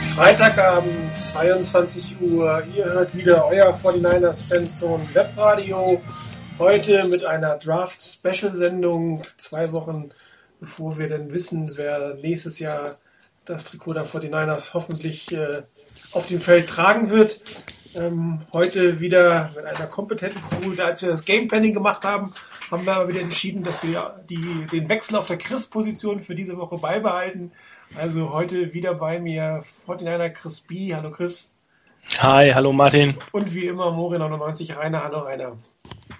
ist Freitagabend, 22 Uhr. Ihr hört wieder euer 49ers Fanzone Webradio. Heute mit einer Draft-Special-Sendung. Zwei Wochen bevor wir dann wissen, wer nächstes Jahr das Trikot der 49ers hoffentlich äh, auf dem Feld tragen wird. Ähm, heute wieder mit einer kompetenten Crew. Als wir das Game Planning gemacht haben, haben wir aber wieder entschieden, dass wir die, den Wechsel auf der Chris-Position für diese Woche beibehalten. Also heute wieder bei mir 49er Chris B. Hallo Chris. Hi, hallo Martin. Und wie immer Mori99 Rainer. Hallo Rainer.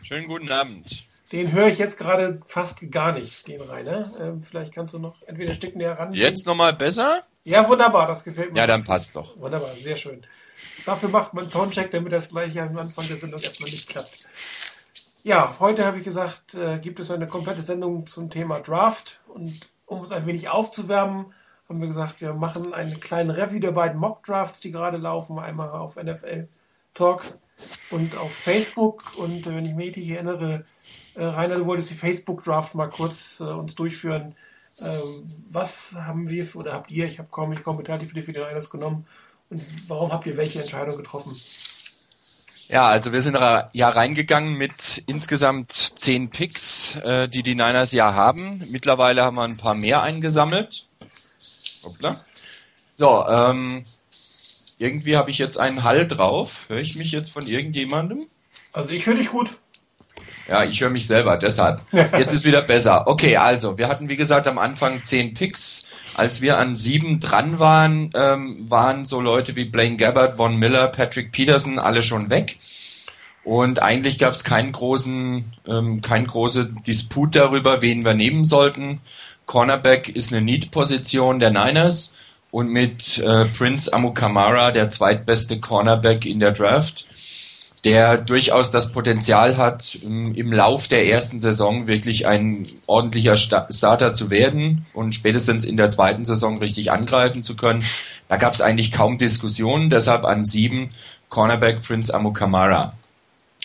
Schönen guten Abend. Den höre ich jetzt gerade fast gar nicht, den Rainer. Ähm, vielleicht kannst du noch entweder ein Stück näher ran. Jetzt nochmal besser? Ja, wunderbar, das gefällt mir. Ja, dann passt doch. Wunderbar, sehr schön. Dafür macht man einen Toncheck, damit das gleich am Anfang der Sendung erstmal nicht klappt. Ja, heute habe ich gesagt, äh, gibt es eine komplette Sendung zum Thema Draft. Und um es ein wenig aufzuwärmen, haben wir gesagt, wir machen einen kleinen Review der beiden Mock Drafts, die gerade laufen. Einmal auf NFL Talk und auf Facebook. Und äh, wenn ich mich richtig erinnere, äh, Rainer, du wolltest die Facebook Draft mal kurz äh, uns durchführen. Ähm, was haben wir oder habt ihr, ich habe kaum mich Kommentar für die für den Einers genommen, und warum habt ihr welche Entscheidung getroffen? Ja, also wir sind ja reingegangen mit insgesamt zehn Picks, äh, die die Niners ja haben. Mittlerweile haben wir ein paar mehr eingesammelt. Hoppla. So, ähm, irgendwie habe ich jetzt einen Hall drauf. Höre ich mich jetzt von irgendjemandem? Also ich höre dich gut. Ja, ich höre mich selber, deshalb. Jetzt ist wieder besser. Okay, also, wir hatten wie gesagt am Anfang zehn Picks. Als wir an sieben dran waren, ähm, waren so Leute wie Blaine Gabbard, Von Miller, Patrick Peterson alle schon weg. Und eigentlich gab es keinen großen, ähm, kein große Disput darüber, wen wir nehmen sollten. Cornerback ist eine Need-Position der Niners und mit äh, Prince Amukamara der zweitbeste Cornerback in der Draft der durchaus das Potenzial hat, im Lauf der ersten Saison wirklich ein ordentlicher Starter zu werden und spätestens in der zweiten Saison richtig angreifen zu können. Da gab es eigentlich kaum Diskussionen, deshalb an sieben Cornerback Prince Amukamara.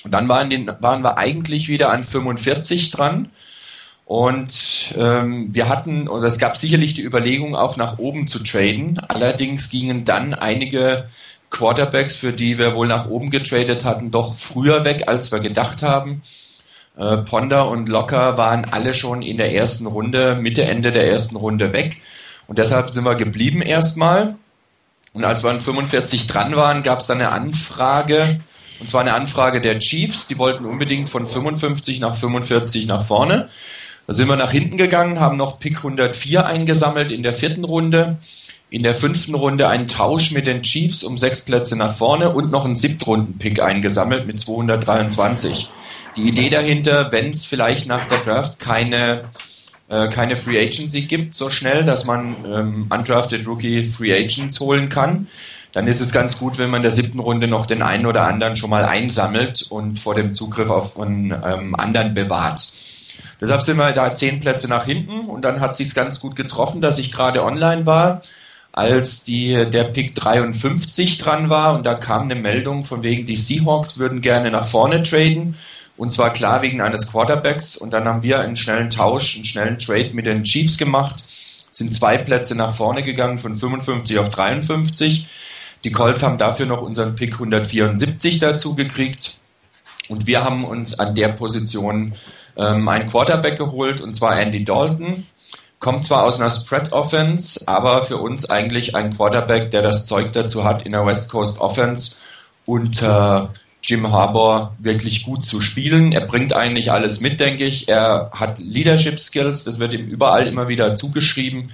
Und dann waren, den, waren wir eigentlich wieder an 45 dran. Und ähm, wir hatten, und es gab sicherlich die Überlegung, auch nach oben zu traden. Allerdings gingen dann einige Quarterbacks, für die wir wohl nach oben getradet hatten, doch früher weg, als wir gedacht haben. Äh, Ponder und Locker waren alle schon in der ersten Runde, Mitte, Ende der ersten Runde weg. Und deshalb sind wir geblieben erstmal. Und als wir an 45 dran waren, gab es dann eine Anfrage, und zwar eine Anfrage der Chiefs. Die wollten unbedingt von 55 nach 45 nach vorne. Da sind wir nach hinten gegangen, haben noch Pick 104 eingesammelt in der vierten Runde in der fünften Runde einen Tausch mit den Chiefs um sechs Plätze nach vorne und noch einen Siebtrunden-Pick eingesammelt mit 223. Die Idee dahinter, wenn es vielleicht nach der Draft keine, äh, keine Free Agency gibt, so schnell, dass man ähm, undrafted Rookie Free Agents holen kann, dann ist es ganz gut, wenn man in der siebten Runde noch den einen oder anderen schon mal einsammelt und vor dem Zugriff auf einen ähm, anderen bewahrt. Deshalb sind wir da zehn Plätze nach hinten und dann hat sich ganz gut getroffen, dass ich gerade online war als die, der Pick 53 dran war und da kam eine Meldung von wegen, die Seahawks würden gerne nach vorne traden und zwar klar wegen eines Quarterbacks und dann haben wir einen schnellen Tausch, einen schnellen Trade mit den Chiefs gemacht, sind zwei Plätze nach vorne gegangen von 55 auf 53. Die Colts haben dafür noch unseren Pick 174 dazu gekriegt und wir haben uns an der Position ähm, einen Quarterback geholt und zwar Andy Dalton kommt zwar aus einer Spread Offense, aber für uns eigentlich ein Quarterback, der das Zeug dazu hat, in der West Coast Offense unter Jim Harbour wirklich gut zu spielen. Er bringt eigentlich alles mit, denke ich. Er hat Leadership Skills, das wird ihm überall immer wieder zugeschrieben.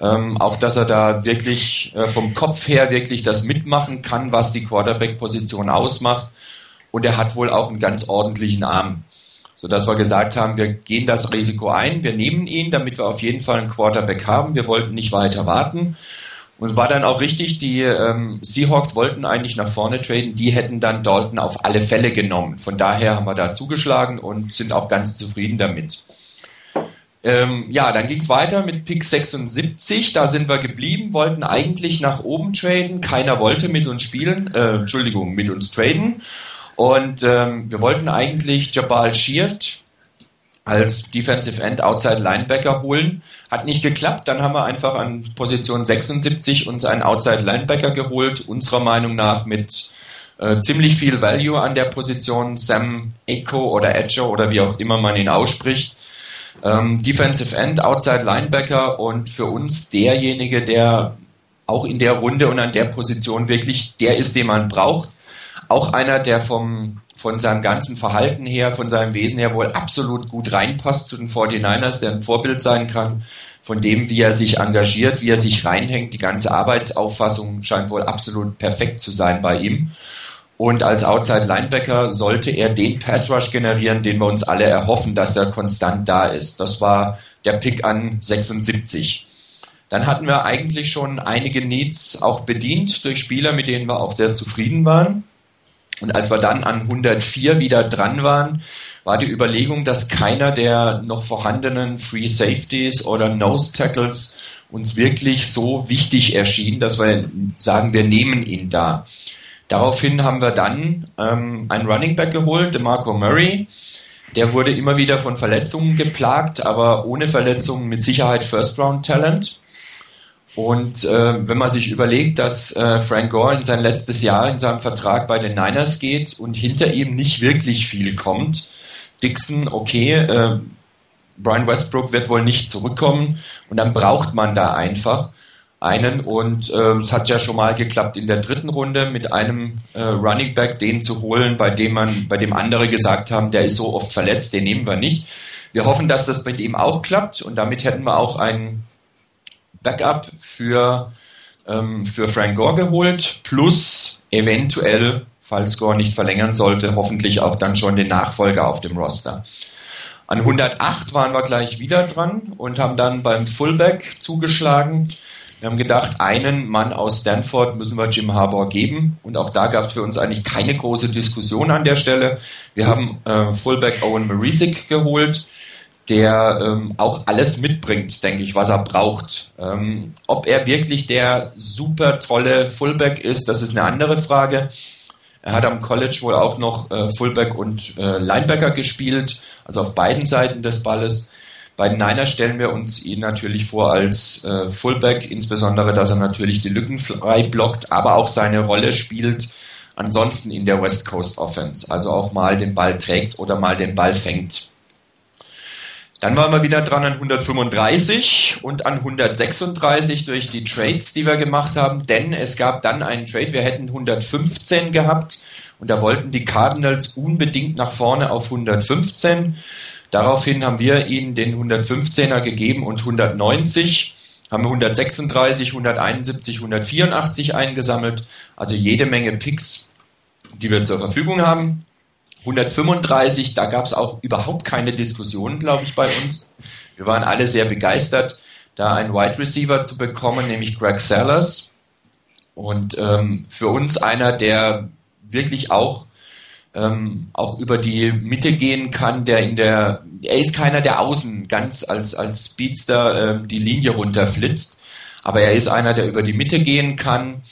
Ähm, auch, dass er da wirklich äh, vom Kopf her wirklich das mitmachen kann, was die Quarterback-Position ausmacht. Und er hat wohl auch einen ganz ordentlichen Arm sodass wir gesagt haben, wir gehen das Risiko ein, wir nehmen ihn, damit wir auf jeden Fall einen Quarterback haben. Wir wollten nicht weiter warten. Und es war dann auch richtig, die ähm, Seahawks wollten eigentlich nach vorne traden, die hätten dann Dalton auf alle Fälle genommen. Von daher haben wir da zugeschlagen und sind auch ganz zufrieden damit. Ähm, ja, dann ging es weiter mit Pick 76, da sind wir geblieben, wollten eigentlich nach oben traden, keiner wollte mit uns spielen, äh, Entschuldigung, mit uns traden. Und ähm, wir wollten eigentlich Jabal Sheard, als Defensive End Outside Linebacker holen. Hat nicht geklappt. Dann haben wir einfach an Position 76 uns einen Outside Linebacker geholt. Unserer Meinung nach mit äh, ziemlich viel Value an der Position. Sam Echo oder Edger oder wie auch immer man ihn ausspricht. Ähm, Defensive End, Outside Linebacker und für uns derjenige, der auch in der Runde und an der Position wirklich der ist, den man braucht. Auch einer, der vom von seinem ganzen Verhalten her, von seinem Wesen her wohl absolut gut reinpasst zu den 49ers, der ein Vorbild sein kann, von dem, wie er sich engagiert, wie er sich reinhängt. Die ganze Arbeitsauffassung scheint wohl absolut perfekt zu sein bei ihm. Und als Outside Linebacker sollte er den Pass Rush generieren, den wir uns alle erhoffen, dass der konstant da ist. Das war der Pick an 76. Dann hatten wir eigentlich schon einige Needs auch bedient durch Spieler, mit denen wir auch sehr zufrieden waren. Und als wir dann an 104 wieder dran waren, war die Überlegung, dass keiner der noch vorhandenen Free Safeties oder Nose Tackles uns wirklich so wichtig erschien, dass wir sagen, wir nehmen ihn da. Daraufhin haben wir dann ähm, einen Running Back geholt, Marco Murray. Der wurde immer wieder von Verletzungen geplagt, aber ohne Verletzungen mit Sicherheit First Round Talent. Und äh, wenn man sich überlegt, dass äh, Frank Gore in sein letztes Jahr in seinem Vertrag bei den Niners geht und hinter ihm nicht wirklich viel kommt, Dixon, okay, äh, Brian Westbrook wird wohl nicht zurückkommen und dann braucht man da einfach einen und äh, es hat ja schon mal geklappt in der dritten Runde mit einem äh, Running Back den zu holen, bei dem man, bei dem andere gesagt haben, der ist so oft verletzt, den nehmen wir nicht. Wir hoffen, dass das mit ihm auch klappt und damit hätten wir auch einen Backup für, ähm, für Frank Gore geholt, plus eventuell, falls Gore nicht verlängern sollte, hoffentlich auch dann schon den Nachfolger auf dem Roster. An 108 waren wir gleich wieder dran und haben dann beim Fullback zugeschlagen. Wir haben gedacht, einen Mann aus Stanford müssen wir Jim Harbour geben. Und auch da gab es für uns eigentlich keine große Diskussion an der Stelle. Wir haben äh, Fullback Owen Marisik geholt der ähm, auch alles mitbringt, denke ich, was er braucht. Ähm, ob er wirklich der super tolle Fullback ist, das ist eine andere Frage. Er hat am College wohl auch noch äh, Fullback und äh, Linebacker gespielt, also auf beiden Seiten des Balles. Bei den Niners stellen wir uns ihn natürlich vor als äh, Fullback, insbesondere, dass er natürlich die Lücken frei blockt, aber auch seine Rolle spielt ansonsten in der West Coast Offense, also auch mal den Ball trägt oder mal den Ball fängt. Dann waren wir wieder dran an 135 und an 136 durch die Trades, die wir gemacht haben, denn es gab dann einen Trade, wir hätten 115 gehabt und da wollten die Cardinals unbedingt nach vorne auf 115. Daraufhin haben wir ihnen den 115er gegeben und 190 haben wir 136, 171, 184 eingesammelt, also jede Menge Picks, die wir zur Verfügung haben. 135, da gab es auch überhaupt keine Diskussion, glaube ich, bei uns. Wir waren alle sehr begeistert, da einen Wide Receiver zu bekommen, nämlich Greg Sellers. Und ähm, für uns einer, der wirklich auch, ähm, auch über die Mitte gehen kann, der in der, er ist keiner, der außen ganz als, als Speedster äh, die Linie runterflitzt, aber er ist einer, der über die Mitte gehen kann,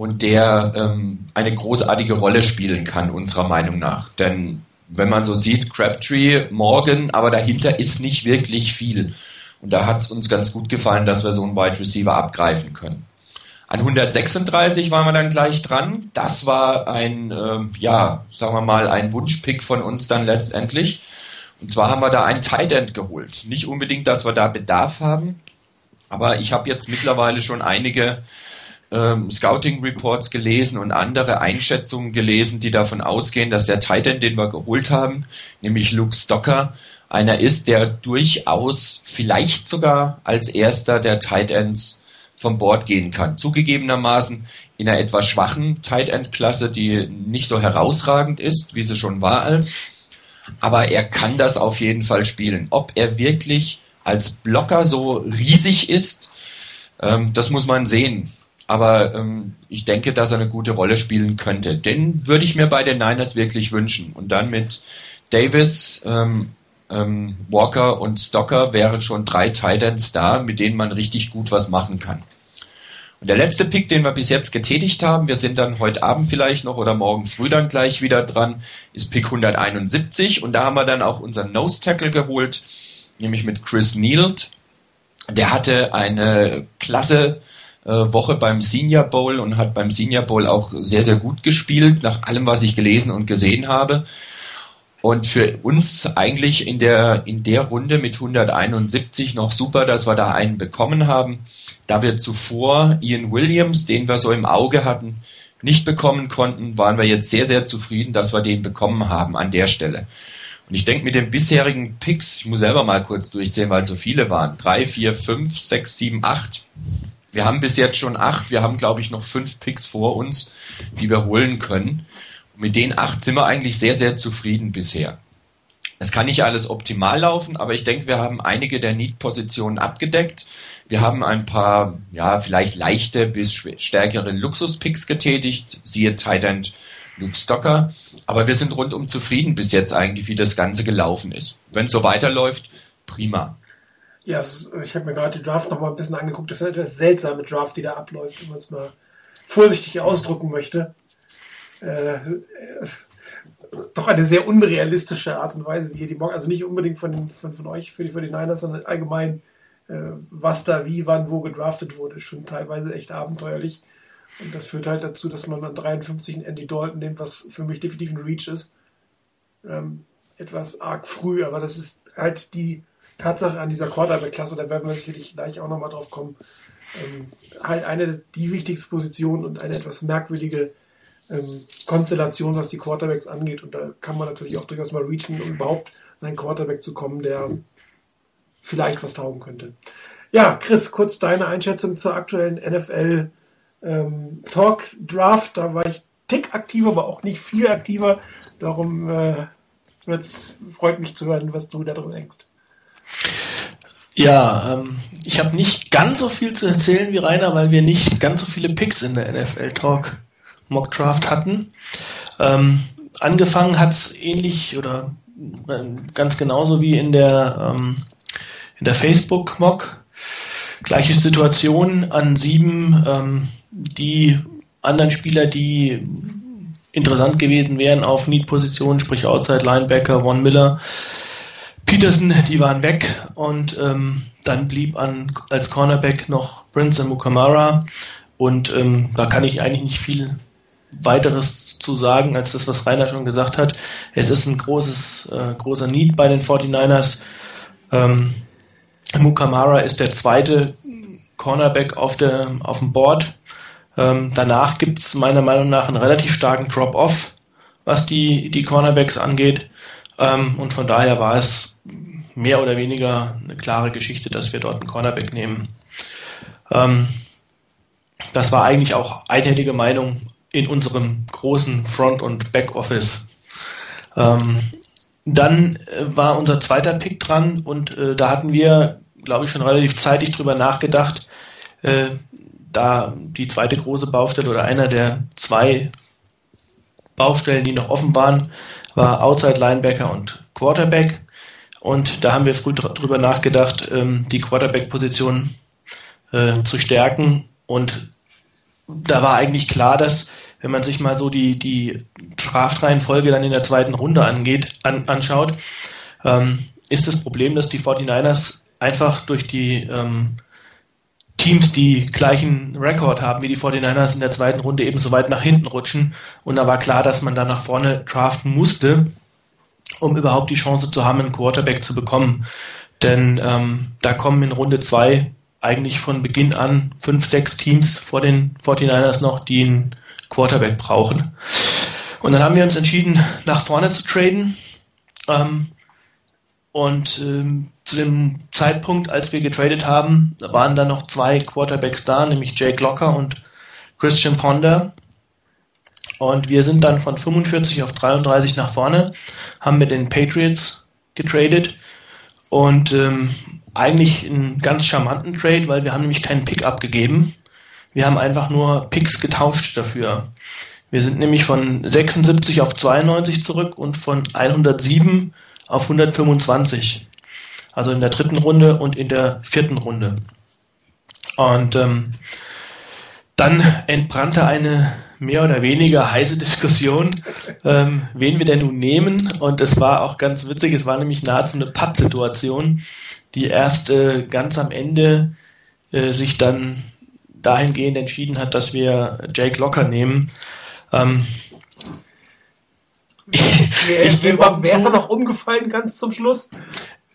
und der ähm, eine großartige Rolle spielen kann, unserer Meinung nach. Denn wenn man so sieht, Crabtree, Morgan, aber dahinter ist nicht wirklich viel. Und da hat es uns ganz gut gefallen, dass wir so einen Wide Receiver abgreifen können. An 136 waren wir dann gleich dran. Das war ein, äh, ja, sagen wir mal, ein Wunschpick von uns dann letztendlich. Und zwar haben wir da einen Tight End geholt. Nicht unbedingt, dass wir da Bedarf haben, aber ich habe jetzt mittlerweile schon einige ähm, Scouting Reports gelesen und andere Einschätzungen gelesen, die davon ausgehen, dass der Titan, den wir geholt haben, nämlich Luke Stocker, einer ist, der durchaus vielleicht sogar als erster der Tight Ends vom Board gehen kann. Zugegebenermaßen in einer etwas schwachen Tight End Klasse, die nicht so herausragend ist, wie sie schon war als. Aber er kann das auf jeden Fall spielen. Ob er wirklich als Blocker so riesig ist, ähm, das muss man sehen. Aber ähm, ich denke, dass er eine gute Rolle spielen könnte. Den würde ich mir bei den Niners wirklich wünschen. Und dann mit Davis, ähm, ähm, Walker und Stocker wären schon drei Titans da, mit denen man richtig gut was machen kann. Und der letzte Pick, den wir bis jetzt getätigt haben, wir sind dann heute Abend vielleicht noch oder morgen früh dann gleich wieder dran, ist Pick 171 und da haben wir dann auch unseren Nose Tackle geholt, nämlich mit Chris Neald. Der hatte eine klasse Woche beim Senior Bowl und hat beim Senior Bowl auch sehr, sehr gut gespielt, nach allem, was ich gelesen und gesehen habe. Und für uns eigentlich in der, in der Runde mit 171 noch super, dass wir da einen bekommen haben, da wir zuvor Ian Williams, den wir so im Auge hatten, nicht bekommen konnten, waren wir jetzt sehr, sehr zufrieden, dass wir den bekommen haben an der Stelle. Und ich denke, mit den bisherigen Picks, ich muss selber mal kurz durchzählen, weil so viele waren, drei, vier, fünf, sechs, sieben, acht. Wir haben bis jetzt schon acht, wir haben, glaube ich, noch fünf Picks vor uns, die wir holen können mit den acht sind wir eigentlich sehr, sehr zufrieden bisher. Es kann nicht alles optimal laufen, aber ich denke, wir haben einige der Need-Positionen abgedeckt. Wir haben ein paar, ja, vielleicht leichte bis stärkere Luxus-Picks getätigt, siehe Titan Luke Stocker. Aber wir sind rundum zufrieden bis jetzt eigentlich, wie das Ganze gelaufen ist. Wenn es so weiterläuft, prima. Ja, ich habe mir gerade die Draft noch mal ein bisschen angeguckt. Das ist eine etwas seltsame Draft, die da abläuft, wenn man es mal vorsichtig ausdrucken möchte äh, doch eine sehr unrealistische Art und Weise, wie ihr die morgen, also nicht unbedingt von, von, von euch für die, für die Niners, sondern allgemein, äh, was da wie, wann, wo gedraftet wurde, ist schon teilweise echt abenteuerlich. Und das führt halt dazu, dass man an 53 einen Andy Dalton nimmt, was für mich definitiv ein Reach ist. Ähm, etwas arg früh, aber das ist halt die Tatsache an dieser Quarterback-Klasse, da werden wir sicherlich gleich auch nochmal drauf kommen. Ähm, halt eine, die wichtigste Position und eine etwas merkwürdige ähm, Konstellation, was die Quarterbacks angeht. Und da kann man natürlich auch durchaus mal reachen, um überhaupt an einen Quarterback zu kommen, der vielleicht was taugen könnte. Ja, Chris, kurz deine Einschätzung zur aktuellen NFL ähm, Talk Draft. Da war ich tick aktiver, aber auch nicht viel aktiver. Darum äh, freut mich zu hören, was du darüber denkst. Ja, ähm, ich habe nicht ganz so viel zu erzählen wie Rainer, weil wir nicht ganz so viele Picks in der NFL Talk Mockdraft hatten. Ähm, angefangen hat es ähnlich oder äh, ganz genauso wie in der, ähm, in der Facebook-Mock. Gleiche Situation an sieben. Ähm, die anderen Spieler, die interessant gewesen wären auf Need-Positionen, sprich Outside Linebacker, Von Miller, Peterson, die waren weg und ähm, dann blieb an, als Cornerback noch Prince Mukamara und ähm, da kann ich eigentlich nicht viel weiteres zu sagen als das, was Rainer schon gesagt hat. Es ist ein großes, äh, großer Need bei den 49ers. Ähm, Mukamara ist der zweite Cornerback auf, der, auf dem Board. Ähm, danach gibt es meiner Meinung nach einen relativ starken Drop-Off, was die, die Cornerbacks angeht. Ähm, und von daher war es mehr oder weniger eine klare Geschichte, dass wir dort einen Cornerback nehmen. Ähm, das war eigentlich auch einhellige Meinung in unserem großen Front- und Backoffice. Ähm, dann äh, war unser zweiter Pick dran und äh, da hatten wir, glaube ich, schon relativ zeitig drüber nachgedacht, äh, da die zweite große Baustelle oder einer der zwei Baustellen, die noch offen waren, war Outside Linebacker und Quarterback. Und da haben wir früh drüber nachgedacht, ähm, die Quarterback-Position äh, zu stärken. Und da war eigentlich klar, dass wenn man sich mal so die, die Draftreihenfolge dann in der zweiten Runde angeht, an, anschaut, ähm, ist das Problem, dass die 49ers einfach durch die ähm, Teams, die gleichen Rekord haben wie die 49ers in der zweiten Runde eben so weit nach hinten rutschen. Und da war klar, dass man da nach vorne draften musste, um überhaupt die Chance zu haben, einen Quarterback zu bekommen. Denn ähm, da kommen in Runde zwei eigentlich von Beginn an fünf, sechs Teams vor den 49ers noch, die einen Quarterback brauchen. Und dann haben wir uns entschieden, nach vorne zu traden. Ähm, und ähm, zu dem Zeitpunkt, als wir getradet haben, waren da noch zwei Quarterbacks da, nämlich Jake Locker und Christian Ponder. Und wir sind dann von 45 auf 33 nach vorne, haben mit den Patriots getradet und ähm, eigentlich einen ganz charmanten Trade, weil wir haben nämlich keinen Pick abgegeben. Wir haben einfach nur Picks getauscht dafür. Wir sind nämlich von 76 auf 92 zurück und von 107 auf 125. Also in der dritten Runde und in der vierten Runde. Und ähm, Dann entbrannte eine mehr oder weniger heiße Diskussion, ähm, wen wir denn nun nehmen. Und es war auch ganz witzig, es war nämlich nahezu eine Patt-Situation, die erst äh, ganz am Ende äh, sich dann dahingehend entschieden hat, dass wir Jake Locker nehmen. Ähm, wer ist da noch umgefallen ganz zum Schluss?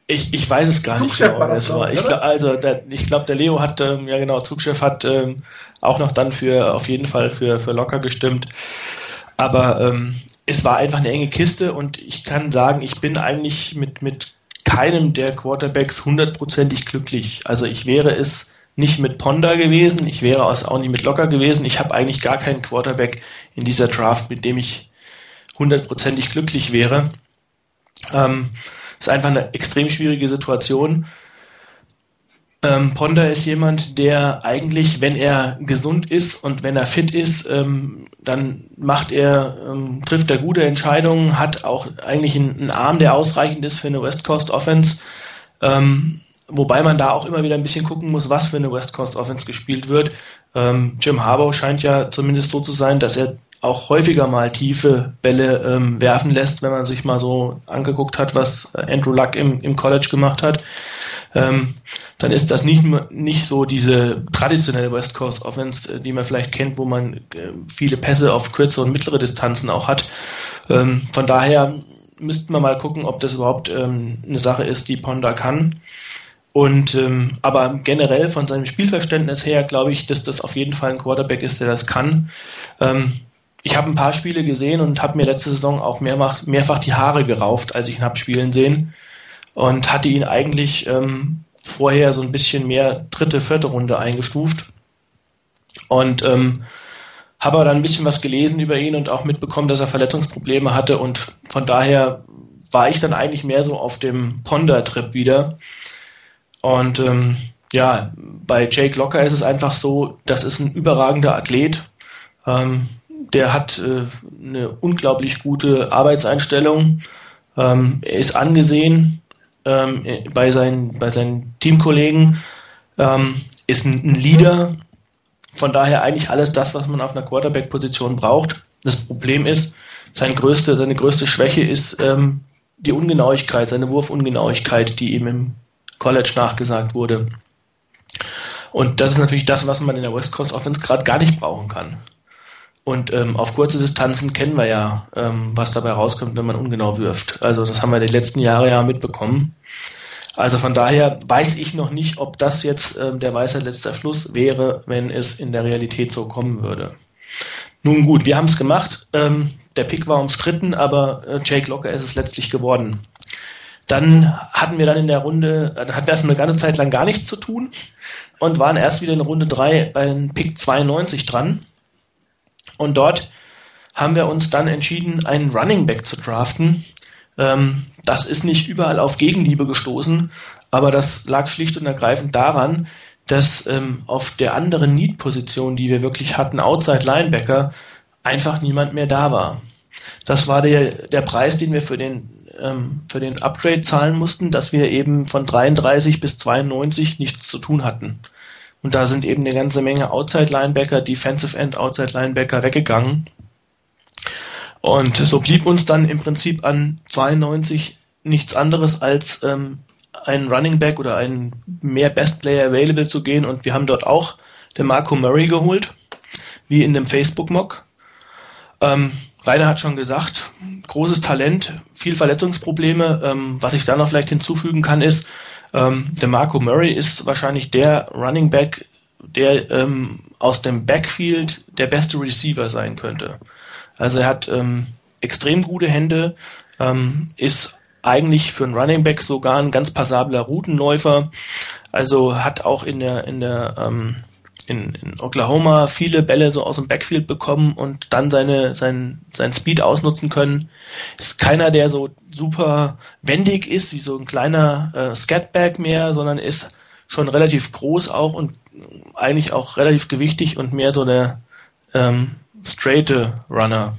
Ich, ich weiß es gar Zugchef nicht genau. War das war. Ich glaub, also der, ich glaube, der Leo hat, ähm, ja genau, Zugchef hat ähm, auch noch dann für auf jeden Fall für, für locker gestimmt. Aber ähm, es war einfach eine enge Kiste und ich kann sagen, ich bin eigentlich mit, mit keinem der Quarterbacks hundertprozentig glücklich. Also ich wäre es nicht mit Ponda gewesen, ich wäre es auch nicht mit Locker gewesen. Ich habe eigentlich gar keinen Quarterback in dieser Draft, mit dem ich hundertprozentig glücklich wäre. Ähm, ist einfach eine extrem schwierige Situation. Ähm, Ponda ist jemand, der eigentlich, wenn er gesund ist und wenn er fit ist, ähm, dann macht er, ähm, trifft er gute Entscheidungen, hat auch eigentlich einen, einen, Arm, der ausreichend ist für eine West Coast Offense. Ähm, wobei man da auch immer wieder ein bisschen gucken muss, was für eine West Coast Offense gespielt wird. Ähm, Jim Harbaugh scheint ja zumindest so zu sein, dass er auch häufiger mal tiefe Bälle ähm, werfen lässt, wenn man sich mal so angeguckt hat, was Andrew Luck im, im College gemacht hat. Ähm, dann ist das nicht, nicht so diese traditionelle West Coast Offense, äh, die man vielleicht kennt, wo man äh, viele Pässe auf kürzere und mittlere Distanzen auch hat. Ähm, von daher müssten wir mal gucken, ob das überhaupt ähm, eine Sache ist, die Ponda kann. Und ähm, aber generell von seinem Spielverständnis her glaube ich, dass das auf jeden Fall ein Quarterback ist, der das kann. Ähm, ich habe ein paar Spiele gesehen und habe mir letzte Saison auch mehrfach, mehrfach die Haare gerauft, als ich ihn habe spielen sehen. Und hatte ihn eigentlich ähm, vorher so ein bisschen mehr dritte, vierte Runde eingestuft. Und ähm, habe aber dann ein bisschen was gelesen über ihn und auch mitbekommen, dass er Verletzungsprobleme hatte. Und von daher war ich dann eigentlich mehr so auf dem Ponder-Trip wieder. Und ähm, ja, bei Jake Locker ist es einfach so, das ist ein überragender Athlet. Ähm, der hat äh, eine unglaublich gute Arbeitseinstellung. Ähm, er ist angesehen ähm, bei, seinen, bei seinen Teamkollegen, ähm, ist ein, ein, Leader. Von daher eigentlich alles das, was man auf einer Quarterback-Position braucht. Das Problem ist, sein größte, seine größte Schwäche ist ähm, die Ungenauigkeit, seine Wurfungenauigkeit, die ihm im College nachgesagt wurde. Und das ist natürlich das, was man in der West Coast Offense gerade gar nicht brauchen kann. Und ähm, auf kurze Distanzen kennen wir ja, ähm, was dabei rauskommt, wenn man ungenau wirft. Also das haben wir die letzten Jahre ja mitbekommen. Also von daher weiß ich noch nicht, ob das jetzt ähm, der weiße letzter Schluss wäre, wenn es in der Realität so kommen würde. Nun gut, wir haben es gemacht. Ähm, der Pick war umstritten, aber äh, Jake Locker ist es letztlich geworden. Dann hatten wir dann in der Runde, äh, dann hatten wir erst eine ganze Zeit lang gar nichts zu tun und waren erst wieder in Runde 3 bei Pick 92 dran. Und dort haben wir uns dann entschieden, einen Running Back zu draften. Ähm, das ist nicht überall auf Gegenliebe gestoßen, aber das lag schlicht und ergreifend daran, dass ähm, auf der anderen Need-Position, die wir wirklich hatten, Outside Linebacker, einfach niemand mehr da war. Das war der, der Preis, den wir für den, ähm, für den Upgrade zahlen mussten, dass wir eben von 33 bis 92 nichts zu tun hatten. Und da sind eben eine ganze Menge Outside-Linebacker, Defensive End, Outside-Linebacker weggegangen. Und so blieb uns dann im Prinzip an 92 nichts anderes als ähm, einen Running Back oder einen mehr Best Player Available zu gehen. Und wir haben dort auch den Marco Murray geholt, wie in dem Facebook-Mock. Ähm, Rainer hat schon gesagt, großes Talent, viel Verletzungsprobleme. Ähm, was ich da noch vielleicht hinzufügen kann, ist, ähm, der Marco Murray ist wahrscheinlich der Running Back, der ähm, aus dem Backfield der beste Receiver sein könnte. Also er hat ähm, extrem gute Hände, ähm, ist eigentlich für einen Running Back sogar ein ganz passabler Routenläufer. Also hat auch in der in der ähm, in, in Oklahoma viele Bälle so aus dem Backfield bekommen und dann seine, sein, sein Speed ausnutzen können. Ist keiner, der so super wendig ist, wie so ein kleiner äh, Scatback mehr, sondern ist schon relativ groß auch und eigentlich auch relativ gewichtig und mehr so der ähm, straighte Runner.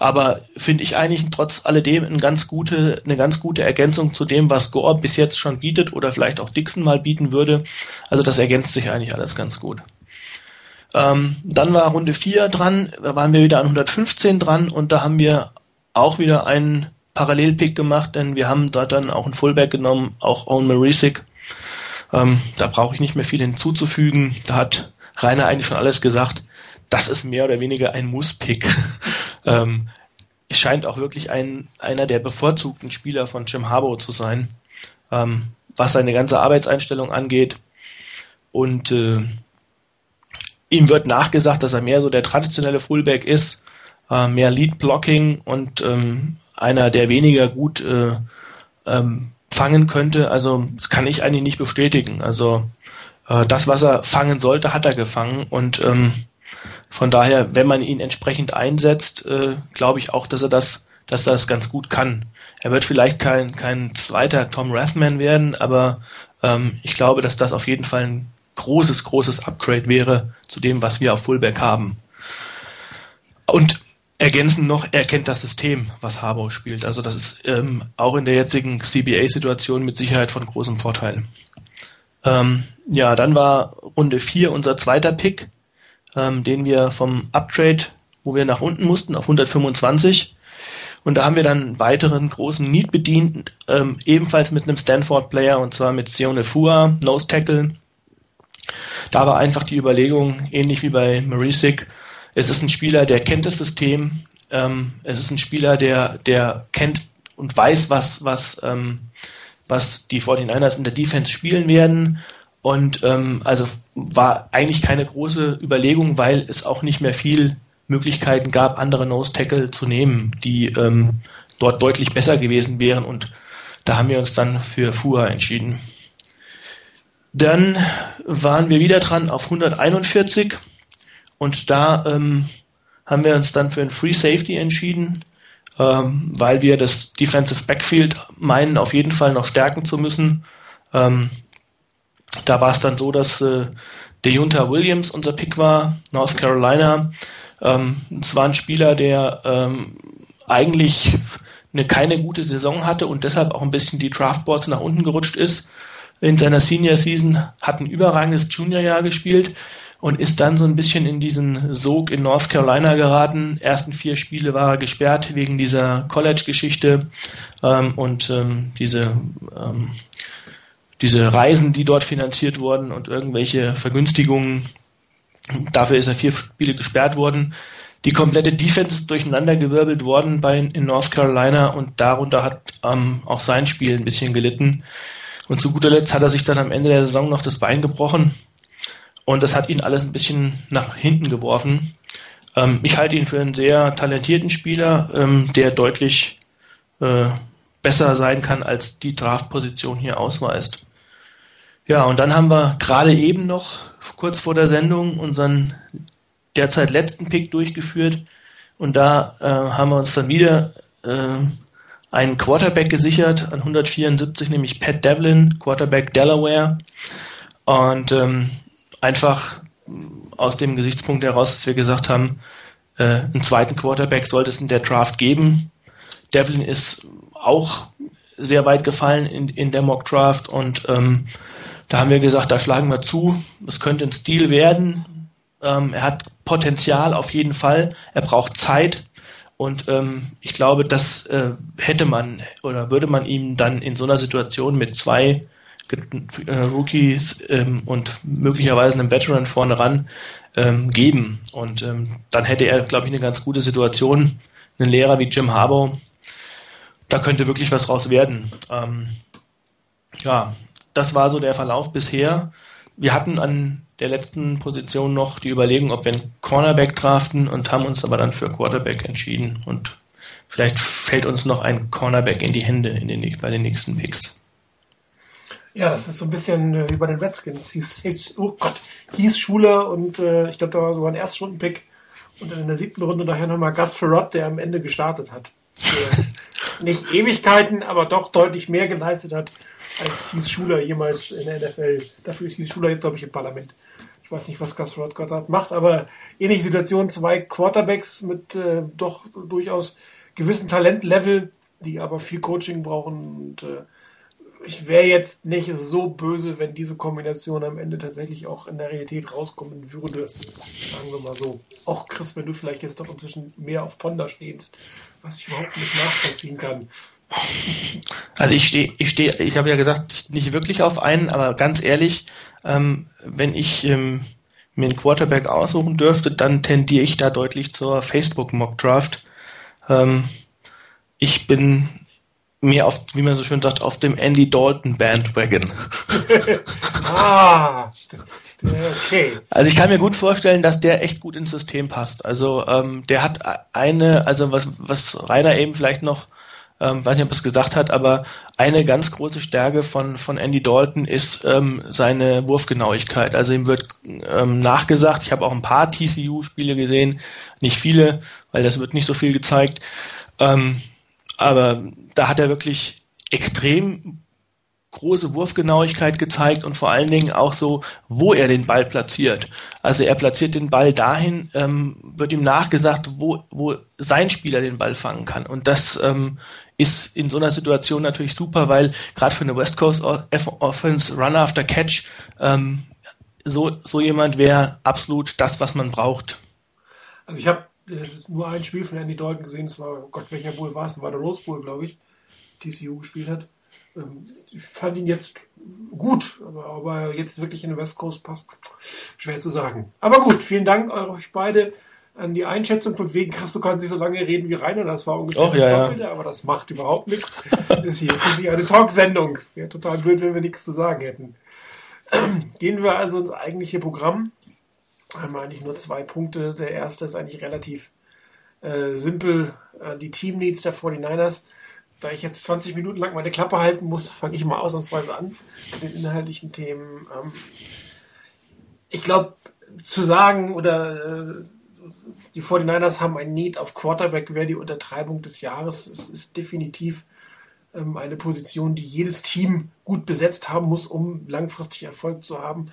Aber finde ich eigentlich trotz alledem eine ganz gute, eine ganz gute Ergänzung zu dem, was Gore bis jetzt schon bietet oder vielleicht auch Dixon mal bieten würde. Also das ergänzt sich eigentlich alles ganz gut. Ähm, dann war Runde 4 dran, da waren wir wieder an 115 dran und da haben wir auch wieder einen Parallelpick gemacht, denn wir haben dort dann auch einen Fullback genommen, auch Owen Marisic. Ähm, da brauche ich nicht mehr viel hinzuzufügen. Da hat Rainer eigentlich schon alles gesagt. Das ist mehr oder weniger ein Muss-Pick. ähm, scheint auch wirklich ein, einer der bevorzugten Spieler von Jim Harbaugh zu sein, ähm, was seine ganze Arbeitseinstellung angeht. Und äh, ihm wird nachgesagt, dass er mehr so der traditionelle Fullback ist, äh, mehr Lead-Blocking und ähm, einer, der weniger gut äh, ähm, fangen könnte. Also das kann ich eigentlich nicht bestätigen. Also äh, das, was er fangen sollte, hat er gefangen und ähm, von daher, wenn man ihn entsprechend einsetzt, äh, glaube ich auch, dass er das, dass er das ganz gut kann. Er wird vielleicht kein, kein zweiter Tom Rathman werden, aber ähm, ich glaube, dass das auf jeden Fall ein großes, großes Upgrade wäre zu dem, was wir auf Fullback haben. Und ergänzend noch, er kennt das System, was Harbaugh spielt. Also das ist ähm, auch in der jetzigen CBA-Situation mit Sicherheit von großem Vorteil. Ähm, ja, dann war Runde 4 unser zweiter Pick ähm, den wir vom Uptrade, wo wir nach unten mussten, auf 125. Und da haben wir dann einen weiteren großen Need bedient, ähm, ebenfalls mit einem Stanford-Player, und zwar mit Sione Fua, Nose Tackle. Da war einfach die Überlegung, ähnlich wie bei Marisic, es ist ein Spieler, der kennt das System, ähm, es ist ein Spieler, der, der kennt und weiß, was, was, ähm, was die 49ers in der Defense spielen werden und ähm, also war eigentlich keine große Überlegung, weil es auch nicht mehr viel Möglichkeiten gab, andere Nose Tackle zu nehmen, die ähm, dort deutlich besser gewesen wären. Und da haben wir uns dann für Fua entschieden. Dann waren wir wieder dran auf 141 und da ähm, haben wir uns dann für ein Free Safety entschieden, ähm, weil wir das Defensive Backfield meinen, auf jeden Fall noch stärken zu müssen. Ähm, da war es dann so, dass äh, der Junta Williams unser Pick war, North Carolina. Ähm, es war ein Spieler, der ähm, eigentlich eine keine gute Saison hatte und deshalb auch ein bisschen die Draftboards nach unten gerutscht ist. In seiner Senior Season hat ein überragendes Juniorjahr gespielt und ist dann so ein bisschen in diesen Sog in North Carolina geraten. Ersten vier Spiele war er gesperrt wegen dieser College-Geschichte ähm, und ähm, diese ähm, diese Reisen, die dort finanziert wurden und irgendwelche Vergünstigungen. Dafür ist er vier Spiele gesperrt worden. Die komplette Defense ist durcheinandergewirbelt worden bei, in North Carolina und darunter hat ähm, auch sein Spiel ein bisschen gelitten. Und zu guter Letzt hat er sich dann am Ende der Saison noch das Bein gebrochen. Und das hat ihn alles ein bisschen nach hinten geworfen. Ähm, ich halte ihn für einen sehr talentierten Spieler, ähm, der deutlich äh, besser sein kann, als die Draftposition hier ausweist. Ja, und dann haben wir gerade eben noch kurz vor der Sendung unseren derzeit letzten Pick durchgeführt und da äh, haben wir uns dann wieder äh, einen Quarterback gesichert an 174, nämlich Pat Devlin, Quarterback Delaware und ähm, einfach aus dem Gesichtspunkt heraus, dass wir gesagt haben, äh, einen zweiten Quarterback sollte es in der Draft geben. Devlin ist auch sehr weit gefallen in, in der Mock Draft und ähm, da haben wir gesagt, da schlagen wir zu. Es könnte ein Stil werden. Ähm, er hat Potenzial auf jeden Fall. Er braucht Zeit. Und ähm, ich glaube, das äh, hätte man oder würde man ihm dann in so einer Situation mit zwei äh, Rookies ähm, und möglicherweise einem Veteran vorne ran ähm, geben. Und ähm, dann hätte er, glaube ich, eine ganz gute Situation. Ein Lehrer wie Jim Harbaugh, da könnte wirklich was raus werden. Ähm, ja, das war so der Verlauf bisher. Wir hatten an der letzten Position noch die Überlegung, ob wir einen Cornerback draften und haben uns aber dann für Quarterback entschieden. Und vielleicht fällt uns noch ein Cornerback in die Hände in den, bei den nächsten Picks. Ja, das ist so ein bisschen äh, wie bei den Redskins. Hieß, hieß, oh Gott, hieß Schule und äh, ich glaube, da war sogar ein Erstrunden-Pick und dann in der siebten Runde nachher nochmal Gus Ferrott, der am Ende gestartet hat. nicht Ewigkeiten, aber doch deutlich mehr geleistet hat als Thies Schuler jemals in der NFL. Dafür ist Thies Schuler jetzt, glaube ich, im Parlament. Ich weiß nicht, was Gus Rodgott macht, aber ähnliche Situation, zwei Quarterbacks mit äh, doch durchaus gewissen Talentlevel, die aber viel Coaching brauchen und äh, ich wäre jetzt nicht so böse, wenn diese Kombination am Ende tatsächlich auch in der Realität rauskommen würde. Sagen wir mal so. Auch Chris, wenn du vielleicht jetzt doch inzwischen mehr auf Ponda stehst, was ich überhaupt nicht nachvollziehen kann. Also ich stehe, ich stehe, ich habe ja gesagt, nicht wirklich auf einen, aber ganz ehrlich, ähm, wenn ich ähm, mir einen Quarterback aussuchen dürfte, dann tendiere ich da deutlich zur Facebook Mock Draft. Ähm, ich bin mehr auf, wie man so schön sagt, auf dem Andy Dalton Bandwagon. ah, okay. Also ich kann mir gut vorstellen, dass der echt gut ins System passt. Also ähm, der hat eine, also was, was Rainer eben vielleicht noch ähm, weiß nicht, ob es gesagt hat, aber eine ganz große Stärke von, von Andy Dalton ist ähm, seine Wurfgenauigkeit. Also ihm wird ähm, nachgesagt, ich habe auch ein paar TCU-Spiele gesehen, nicht viele, weil das wird nicht so viel gezeigt, ähm, aber da hat er wirklich extrem große Wurfgenauigkeit gezeigt und vor allen Dingen auch so, wo er den Ball platziert. Also er platziert den Ball dahin, ähm, wird ihm nachgesagt, wo, wo sein Spieler den Ball fangen kann. Und das ähm, ist in so einer Situation natürlich super, weil gerade für eine West Coast Offense Run after Catch ähm, so, so jemand wäre absolut das, was man braucht. Also ich habe äh, nur ein Spiel von Andy Dalton gesehen, das war, Gott, welcher Bowl war es? War der Rose Bowl, glaube ich, TCU gespielt hat. Ähm, ich fand ihn jetzt gut, aber ob jetzt wirklich in den West Coast passt, schwer zu sagen. Aber gut, vielen Dank euch beide an die Einschätzung von wegen, du kannst nicht so lange reden wie Rainer, das war ungefähr Och, Doppelte, ja. aber das macht überhaupt nichts. Das ist hier für Sie eine Talksendung. Wäre total blöd, wenn wir nichts zu sagen hätten. Gehen wir also ins eigentliche Programm. Haben wir eigentlich nur zwei Punkte. Der erste ist eigentlich relativ äh, simpel. Äh, die Teamleads der 49ers da ich jetzt 20 Minuten lang meine Klappe halten muss, fange ich mal ausnahmsweise an mit den inhaltlichen Themen. Ähm, ich glaube, zu sagen oder äh, die 49ers haben ein Need auf Quarterback, wäre die Untertreibung des Jahres. Es ist definitiv ähm, eine Position, die jedes Team gut besetzt haben muss, um langfristig Erfolg zu haben.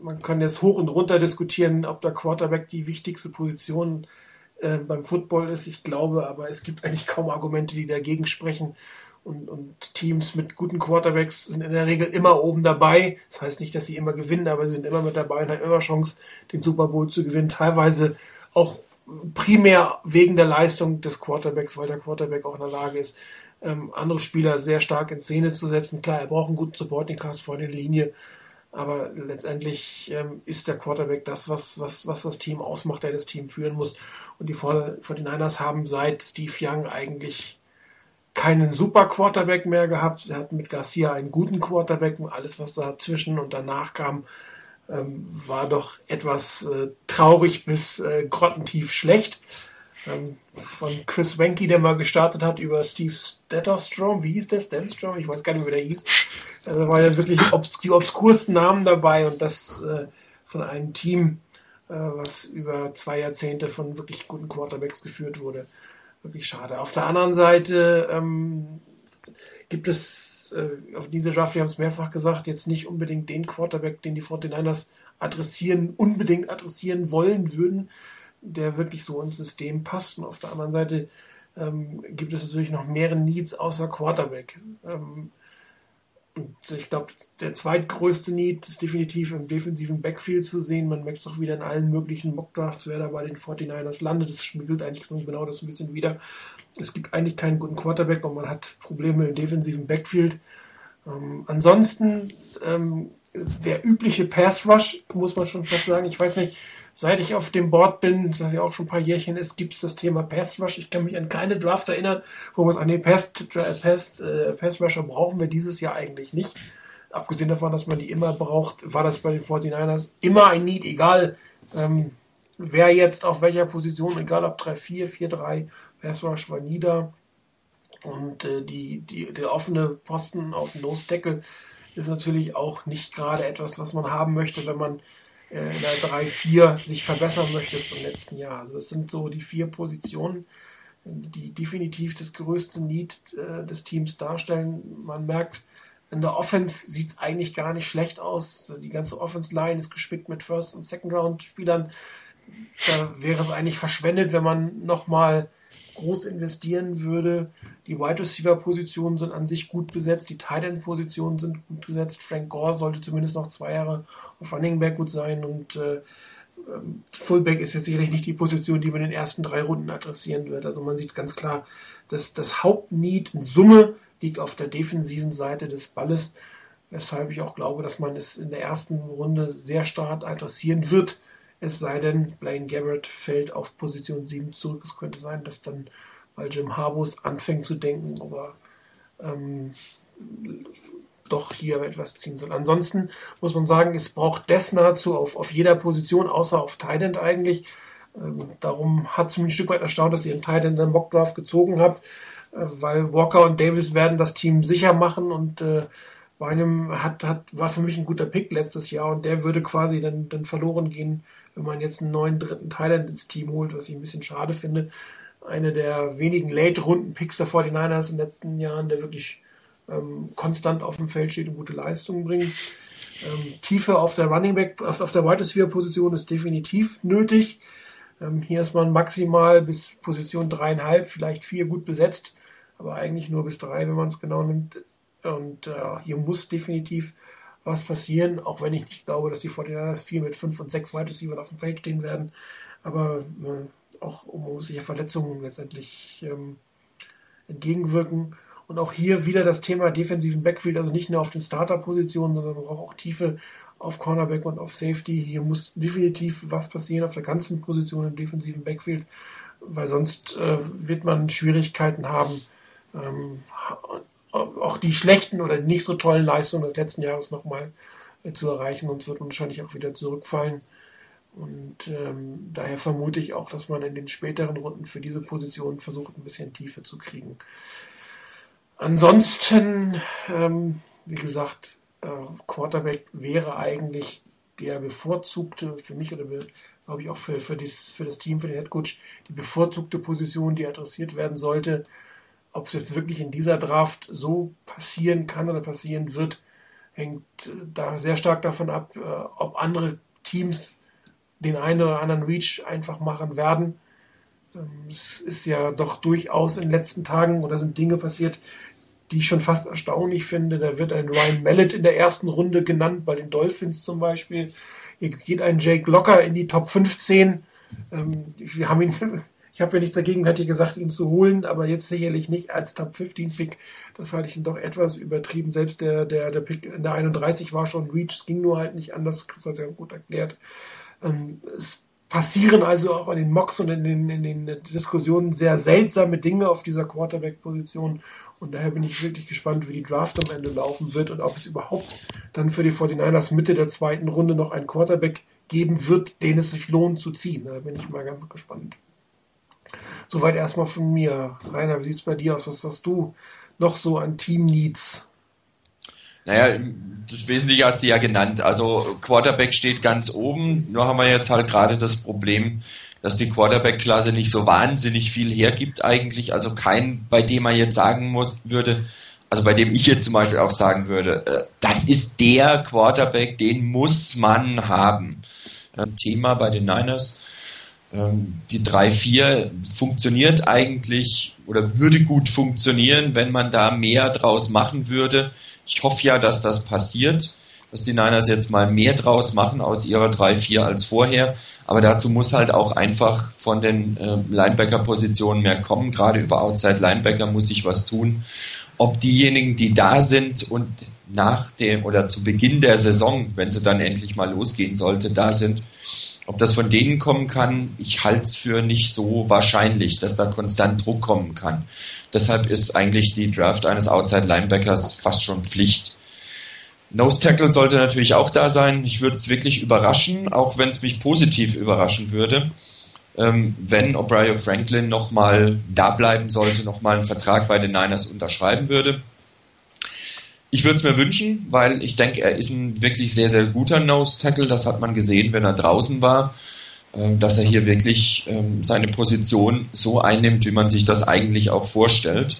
Man kann jetzt hoch und runter diskutieren, ob der Quarterback die wichtigste Position äh, beim Football ist. Ich glaube, aber es gibt eigentlich kaum Argumente, die dagegen sprechen. Und, und, Teams mit guten Quarterbacks sind in der Regel immer oben dabei. Das heißt nicht, dass sie immer gewinnen, aber sie sind immer mit dabei und haben immer Chance, den Super Bowl zu gewinnen. Teilweise auch primär wegen der Leistung des Quarterbacks, weil der Quarterback auch in der Lage ist, ähm, andere Spieler sehr stark in Szene zu setzen. Klar, er braucht einen guten Supporting Cast vor der Linie, aber letztendlich ähm, ist der Quarterback das, was, was, was das Team ausmacht, der das Team führen muss. Und die 49ers haben seit Steve Young eigentlich keinen super Quarterback mehr gehabt. Er hat mit Garcia einen guten Quarterback und alles, was dazwischen und danach kam, ähm, war doch etwas äh, traurig bis äh, grottentief schlecht. Ähm, von Chris Wenke, der mal gestartet hat, über Steve Statterstrom, wie hieß der? Stanstrom? Ich weiß gar nicht, wie der hieß. Also waren ja wirklich obs die obskursten Namen dabei und das äh, von einem Team, äh, was über zwei Jahrzehnte von wirklich guten Quarterbacks geführt wurde. Wirklich schade. Auf der anderen Seite ähm, gibt es äh, auf diese Draft, wir haben es mehrfach gesagt, jetzt nicht unbedingt den Quarterback, den die 49ers adressieren, unbedingt adressieren wollen würden der wirklich so ins System passt. Und auf der anderen Seite ähm, gibt es natürlich noch mehrere Needs außer Quarterback. Ähm, und ich glaube, der zweitgrößte Need ist definitiv im defensiven Backfield zu sehen. Man merkt es auch wieder in allen möglichen Mockdrafts, wer da bei den 49ers landet. Das spiegelt eigentlich genau das ein bisschen wieder. Es gibt eigentlich keinen guten Quarterback und man hat Probleme im defensiven Backfield. Ähm, ansonsten ähm, der übliche Pass Rush, muss man schon fast sagen. Ich weiß nicht, seit ich auf dem Board bin, das ja auch schon ein paar Jährchen ist, gibt es das Thema Pass Rush. Ich kann mich an keine Draft erinnern, wo man sagt, nee, Pass, Pass, äh, Pass Rusher brauchen wir dieses Jahr eigentlich nicht. Abgesehen davon, dass man die immer braucht, war das bei den 49ers immer ein Need, egal ähm, wer jetzt auf welcher Position, egal ob 3-4, 4-3, Pass Rush war nie da. Und äh, die, die, der offene Posten auf dem Nose Tackle ist natürlich auch nicht gerade etwas, was man haben möchte, wenn man äh, in der 3-4 sich verbessern möchte zum letzten Jahr. Also das sind so die vier Positionen, die definitiv das größte Need äh, des Teams darstellen. Man merkt, in der Offense sieht es eigentlich gar nicht schlecht aus. Die ganze Offense-Line ist gespickt mit First- und Second-Round-Spielern. Da wäre es eigentlich verschwendet, wenn man nochmal groß investieren würde. Die Wide Receiver Positionen sind an sich gut besetzt, die Tight End Positionen sind gut besetzt. Frank Gore sollte zumindest noch zwei Jahre auf Running Back gut sein und äh, ähm, Fullback ist jetzt sicherlich nicht die Position, die man in den ersten drei Runden adressieren wird. Also man sieht ganz klar, dass das Hauptneed in Summe liegt auf der defensiven Seite des Balles, weshalb ich auch glaube, dass man es in der ersten Runde sehr stark adressieren wird. Es sei denn, Blaine Gabbert fällt auf Position 7 zurück. Es könnte sein, dass dann, weil Jim Harbus anfängt zu denken, aber ähm, doch hier etwas ziehen soll. Ansonsten muss man sagen, es braucht das nahezu auf, auf jeder Position, außer auf Tident eigentlich. Ähm, darum hat es mich ein Stück weit erstaunt, dass ihr einen Tident in den Mockdraft gezogen habt, äh, weil Walker und Davis werden das Team sicher machen und äh, Bynum hat, hat, war für mich ein guter Pick letztes Jahr und der würde quasi dann, dann verloren gehen, wenn man jetzt einen neuen dritten Thailand ins Team holt, was ich ein bisschen schade finde. Eine der wenigen Late-Runden-Picks der 49ers in den letzten Jahren, der wirklich ähm, konstant auf dem Feld steht und gute Leistungen bringt. Ähm, Tiefe auf der Running Back, auf der Wide Receiver Position ist definitiv nötig. Ähm, hier ist man maximal bis Position dreieinhalb, vielleicht vier gut besetzt, aber eigentlich nur bis drei, wenn man es genau nimmt. Und äh, hier muss definitiv was passieren, auch wenn ich nicht glaube, dass die 49ers vier mit fünf und sechs Wide Receiver auf dem Feld stehen werden. Aber äh, auch um sicher Verletzungen letztendlich ähm, entgegenwirken. Und auch hier wieder das Thema defensiven Backfield, also nicht nur auf den Starter-Positionen, sondern auch, auch Tiefe auf Cornerback und auf Safety. Hier muss definitiv was passieren auf der ganzen Position im defensiven Backfield, weil sonst äh, wird man Schwierigkeiten haben, ähm, auch die schlechten oder nicht so tollen Leistungen des letzten Jahres nochmal äh, zu erreichen. Sonst wird man wahrscheinlich auch wieder zurückfallen. Und ähm, daher vermute ich auch, dass man in den späteren Runden für diese Position versucht, ein bisschen Tiefe zu kriegen. Ansonsten, ähm, wie gesagt, äh, Quarterback wäre eigentlich der bevorzugte für mich oder glaube ich auch für, für, das, für das Team, für den Headcoach, die bevorzugte Position, die adressiert werden sollte. Ob es jetzt wirklich in dieser Draft so passieren kann oder passieren wird, hängt äh, da sehr stark davon ab, äh, ob andere Teams den einen oder anderen Reach einfach machen werden. Ähm, es ist ja doch durchaus in den letzten Tagen oder sind Dinge passiert, die ich schon fast erstaunlich finde. Da wird ein Ryan Mallet in der ersten Runde genannt, bei den Dolphins zum Beispiel. Hier geht ein Jake Locker in die Top 15. Ähm, wir haben ihn, ich habe ja nichts dagegen, hätte ich gesagt, ihn zu holen, aber jetzt sicherlich nicht als Top 15 Pick. Das halte ich ihn doch etwas übertrieben. Selbst der, der, der Pick in der 31 war schon Reach, es ging nur halt nicht anders, das hat ja gut erklärt. Ähm, es passieren also auch in den Mocks und in den, in den Diskussionen sehr seltsame Dinge auf dieser Quarterback-Position. Und daher bin ich wirklich gespannt, wie die Draft am Ende laufen wird und ob es überhaupt dann für die 49ers Mitte der zweiten Runde noch einen Quarterback geben wird, den es sich lohnt zu ziehen. Da bin ich mal ganz gespannt. Soweit erstmal von mir. Rainer, wie sieht es bei dir aus? Was hast du noch so an Team-Needs? Naja, das Wesentliche hast du ja genannt. Also Quarterback steht ganz oben. Nur haben wir jetzt halt gerade das Problem, dass die Quarterback-Klasse nicht so wahnsinnig viel hergibt eigentlich. Also kein, bei dem man jetzt sagen muss, würde, also bei dem ich jetzt zum Beispiel auch sagen würde, äh, das ist der Quarterback, den muss man haben. Ähm, Thema bei den Niners. Ähm, die 3-4 funktioniert eigentlich oder würde gut funktionieren, wenn man da mehr draus machen würde. Ich hoffe ja, dass das passiert, dass die Niners jetzt mal mehr draus machen aus ihrer 3-4 als vorher. Aber dazu muss halt auch einfach von den äh, Linebacker-Positionen mehr kommen. Gerade über Outside Linebacker muss sich was tun. Ob diejenigen, die da sind und nach dem oder zu Beginn der Saison, wenn sie dann endlich mal losgehen sollte, da sind, ob das von denen kommen kann, ich halte es für nicht so wahrscheinlich, dass da konstant Druck kommen kann. Deshalb ist eigentlich die Draft eines Outside Linebackers fast schon Pflicht. Nose Tackle sollte natürlich auch da sein. Ich würde es wirklich überraschen, auch wenn es mich positiv überraschen würde, ähm, wenn O'Brien Franklin nochmal da bleiben sollte, nochmal einen Vertrag bei den Niners unterschreiben würde. Ich würde es mir wünschen, weil ich denke, er ist ein wirklich sehr, sehr guter Nose-Tackle. Das hat man gesehen, wenn er draußen war, äh, dass er hier wirklich ähm, seine Position so einnimmt, wie man sich das eigentlich auch vorstellt.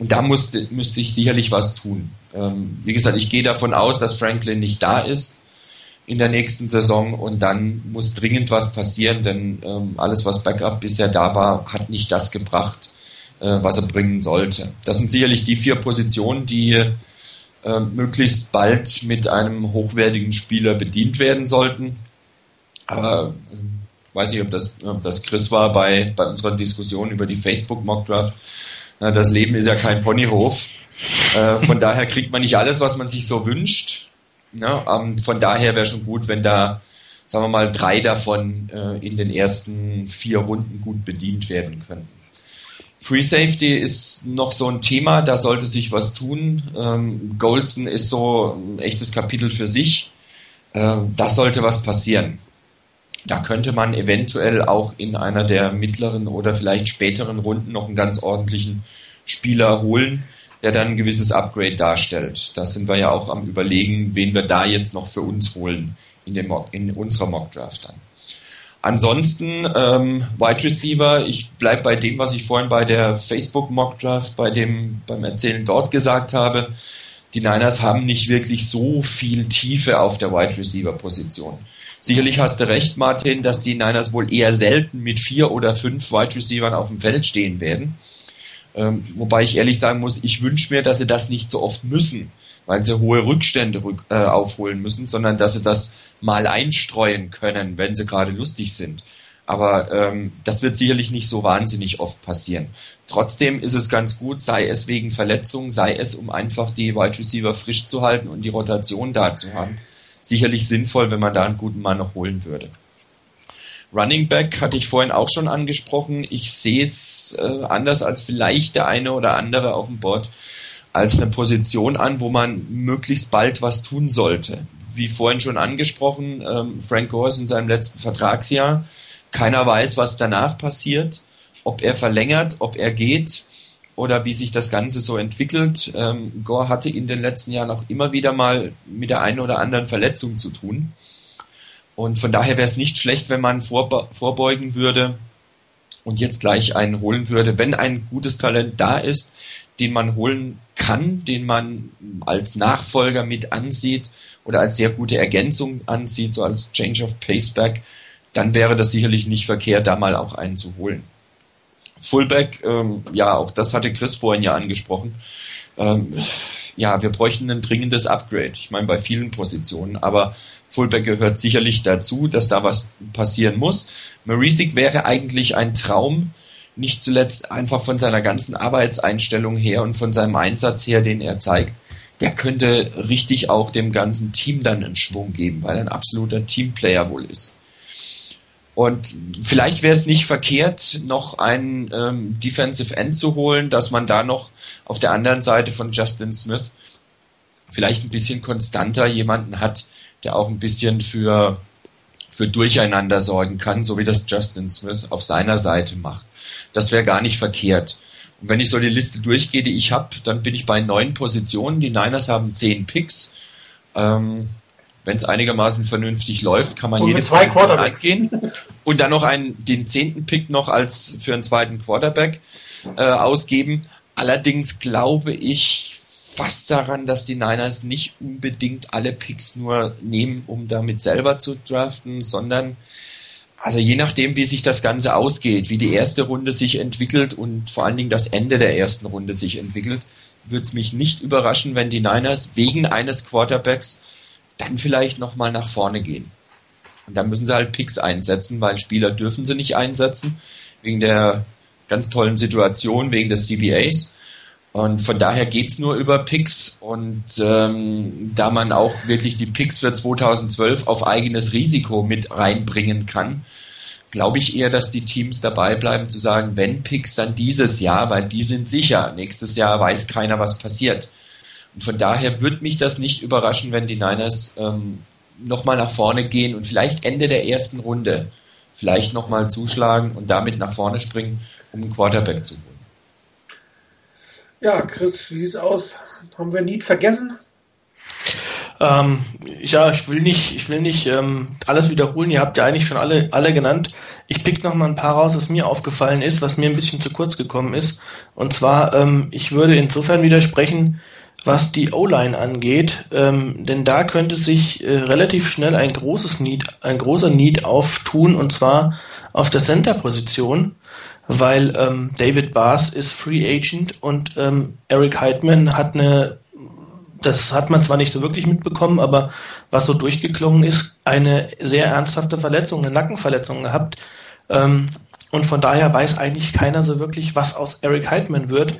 Und da musste, müsste ich sicherlich was tun. Ähm, wie gesagt, ich gehe davon aus, dass Franklin nicht da ist. in der nächsten Saison und dann muss dringend was passieren, denn ähm, alles, was Backup bisher da war, hat nicht das gebracht, äh, was er bringen sollte. Das sind sicherlich die vier Positionen, die äh, möglichst bald mit einem hochwertigen Spieler bedient werden sollten. Aber äh, weiß nicht, ob das, ob das Chris war bei, bei unserer Diskussion über die Facebook Mockdraft. Das Leben ist ja kein Ponyhof. Äh, von daher kriegt man nicht alles, was man sich so wünscht. Ja, ähm, von daher wäre schon gut, wenn da, sagen wir mal, drei davon äh, in den ersten vier Runden gut bedient werden könnten. Free Safety ist noch so ein Thema, da sollte sich was tun. Ähm, Goldson ist so ein echtes Kapitel für sich. Ähm, da sollte was passieren. Da könnte man eventuell auch in einer der mittleren oder vielleicht späteren Runden noch einen ganz ordentlichen Spieler holen der dann ein gewisses Upgrade darstellt. Da sind wir ja auch am überlegen, wen wir da jetzt noch für uns holen in, dem in unserer Mock-Draft dann. Ansonsten ähm, Wide Receiver, ich bleibe bei dem, was ich vorhin bei der Facebook Mock Draft, bei dem beim Erzählen dort gesagt habe. Die Niners haben nicht wirklich so viel Tiefe auf der Wide Receiver Position. Sicherlich hast du recht, Martin, dass die Niners wohl eher selten mit vier oder fünf Wide Receivers auf dem Feld stehen werden. Ähm, wobei ich ehrlich sagen muss, ich wünsche mir, dass sie das nicht so oft müssen, weil sie hohe Rückstände rück, äh, aufholen müssen, sondern dass sie das mal einstreuen können, wenn sie gerade lustig sind. Aber ähm, das wird sicherlich nicht so wahnsinnig oft passieren. Trotzdem ist es ganz gut, sei es wegen Verletzungen, sei es um einfach die Wide Receiver frisch zu halten und die Rotation da zu haben. Sicherlich sinnvoll, wenn man da einen guten Mann noch holen würde. Running Back hatte ich vorhin auch schon angesprochen. Ich sehe es äh, anders als vielleicht der eine oder andere auf dem Board als eine Position an, wo man möglichst bald was tun sollte. Wie vorhin schon angesprochen, ähm, Frank Gore ist in seinem letzten Vertragsjahr. Keiner weiß, was danach passiert, ob er verlängert, ob er geht oder wie sich das Ganze so entwickelt. Ähm, Gore hatte in den letzten Jahren auch immer wieder mal mit der einen oder anderen Verletzung zu tun. Und von daher wäre es nicht schlecht, wenn man vorbeugen würde und jetzt gleich einen holen würde, wenn ein gutes Talent da ist, den man holen kann, den man als Nachfolger mit ansieht oder als sehr gute Ergänzung ansieht, so als Change of Paceback, dann wäre das sicherlich nicht verkehrt, da mal auch einen zu holen. Fullback, ähm, ja, auch das hatte Chris vorhin ja angesprochen. Ähm, ja, wir bräuchten ein dringendes Upgrade. Ich meine, bei vielen Positionen, aber Fullback gehört sicherlich dazu, dass da was passieren muss. Marisik wäre eigentlich ein Traum, nicht zuletzt einfach von seiner ganzen Arbeitseinstellung her und von seinem Einsatz her, den er zeigt. Der könnte richtig auch dem ganzen Team dann einen Schwung geben, weil er ein absoluter Teamplayer wohl ist. Und vielleicht wäre es nicht verkehrt, noch einen ähm, Defensive End zu holen, dass man da noch auf der anderen Seite von Justin Smith vielleicht ein bisschen konstanter jemanden hat, der auch ein bisschen für, für Durcheinander sorgen kann, so wie das Justin Smith auf seiner Seite macht. Das wäre gar nicht verkehrt. Und wenn ich so die Liste durchgehe, die ich habe, dann bin ich bei neun Positionen. Die Niners haben zehn Picks. Ähm, wenn es einigermaßen vernünftig läuft, kann man und jede zwei Position angehen und dann noch einen, den zehnten Pick noch als für einen zweiten Quarterback äh, ausgeben. Allerdings glaube ich, fast daran, dass die Niners nicht unbedingt alle Picks nur nehmen, um damit selber zu draften, sondern also je nachdem, wie sich das Ganze ausgeht, wie die erste Runde sich entwickelt und vor allen Dingen das Ende der ersten Runde sich entwickelt, würde es mich nicht überraschen, wenn die Niners wegen eines Quarterbacks dann vielleicht nochmal nach vorne gehen. Und dann müssen sie halt Picks einsetzen, weil Spieler dürfen sie nicht einsetzen, wegen der ganz tollen Situation, wegen des CBAs. Und von daher geht's nur über Picks. Und ähm, da man auch wirklich die Picks für 2012 auf eigenes Risiko mit reinbringen kann, glaube ich eher, dass die Teams dabei bleiben zu sagen, wenn Picks, dann dieses Jahr, weil die sind sicher. Nächstes Jahr weiß keiner, was passiert. Und von daher würde mich das nicht überraschen, wenn die Niners ähm, nochmal nach vorne gehen und vielleicht Ende der ersten Runde vielleicht nochmal zuschlagen und damit nach vorne springen, um einen Quarterback zu holen. Ja, Chris, wie sieht's aus? Haben wir Need vergessen? Ähm, ja, ich will nicht, ich will nicht ähm, alles wiederholen. Ihr habt ja eigentlich schon alle, alle genannt. Ich pick noch mal ein paar raus, was mir aufgefallen ist, was mir ein bisschen zu kurz gekommen ist. Und zwar, ähm, ich würde insofern widersprechen, was die O-Line angeht, ähm, denn da könnte sich äh, relativ schnell ein großes Need, ein großer Need auftun und zwar auf der Center-Position, weil ähm, David Bass ist Free Agent und ähm, Eric Heidman hat eine, das hat man zwar nicht so wirklich mitbekommen, aber was so durchgeklungen ist, eine sehr ernsthafte Verletzung, eine Nackenverletzung gehabt. Ähm, und von daher weiß eigentlich keiner so wirklich, was aus Eric Heidman wird.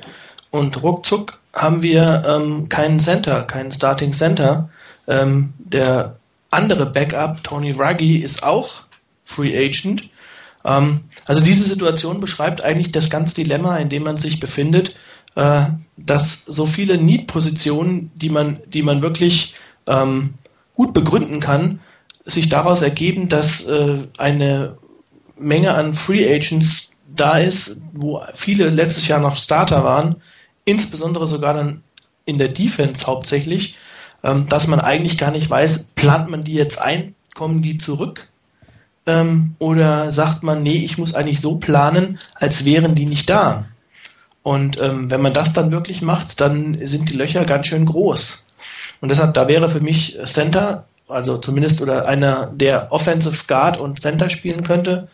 Und ruckzuck haben wir ähm, keinen Center, keinen Starting Center. Ähm, der andere Backup, Tony Ruggie, ist auch Free Agent. Ähm, also diese Situation beschreibt eigentlich das ganze Dilemma, in dem man sich befindet, äh, dass so viele Need-Positionen, die man, die man wirklich ähm, gut begründen kann, sich daraus ergeben, dass äh, eine Menge an Free Agents da ist, wo viele letztes Jahr noch Starter waren, insbesondere sogar dann in der Defense hauptsächlich, ähm, dass man eigentlich gar nicht weiß, plant man die jetzt ein, kommen die zurück? Ähm, oder sagt man, nee, ich muss eigentlich so planen, als wären die nicht da? Und ähm, wenn man das dann wirklich macht, dann sind die Löcher ganz schön groß. Und deshalb, da wäre für mich Center, also zumindest oder einer, der Offensive Guard und Center spielen könnte,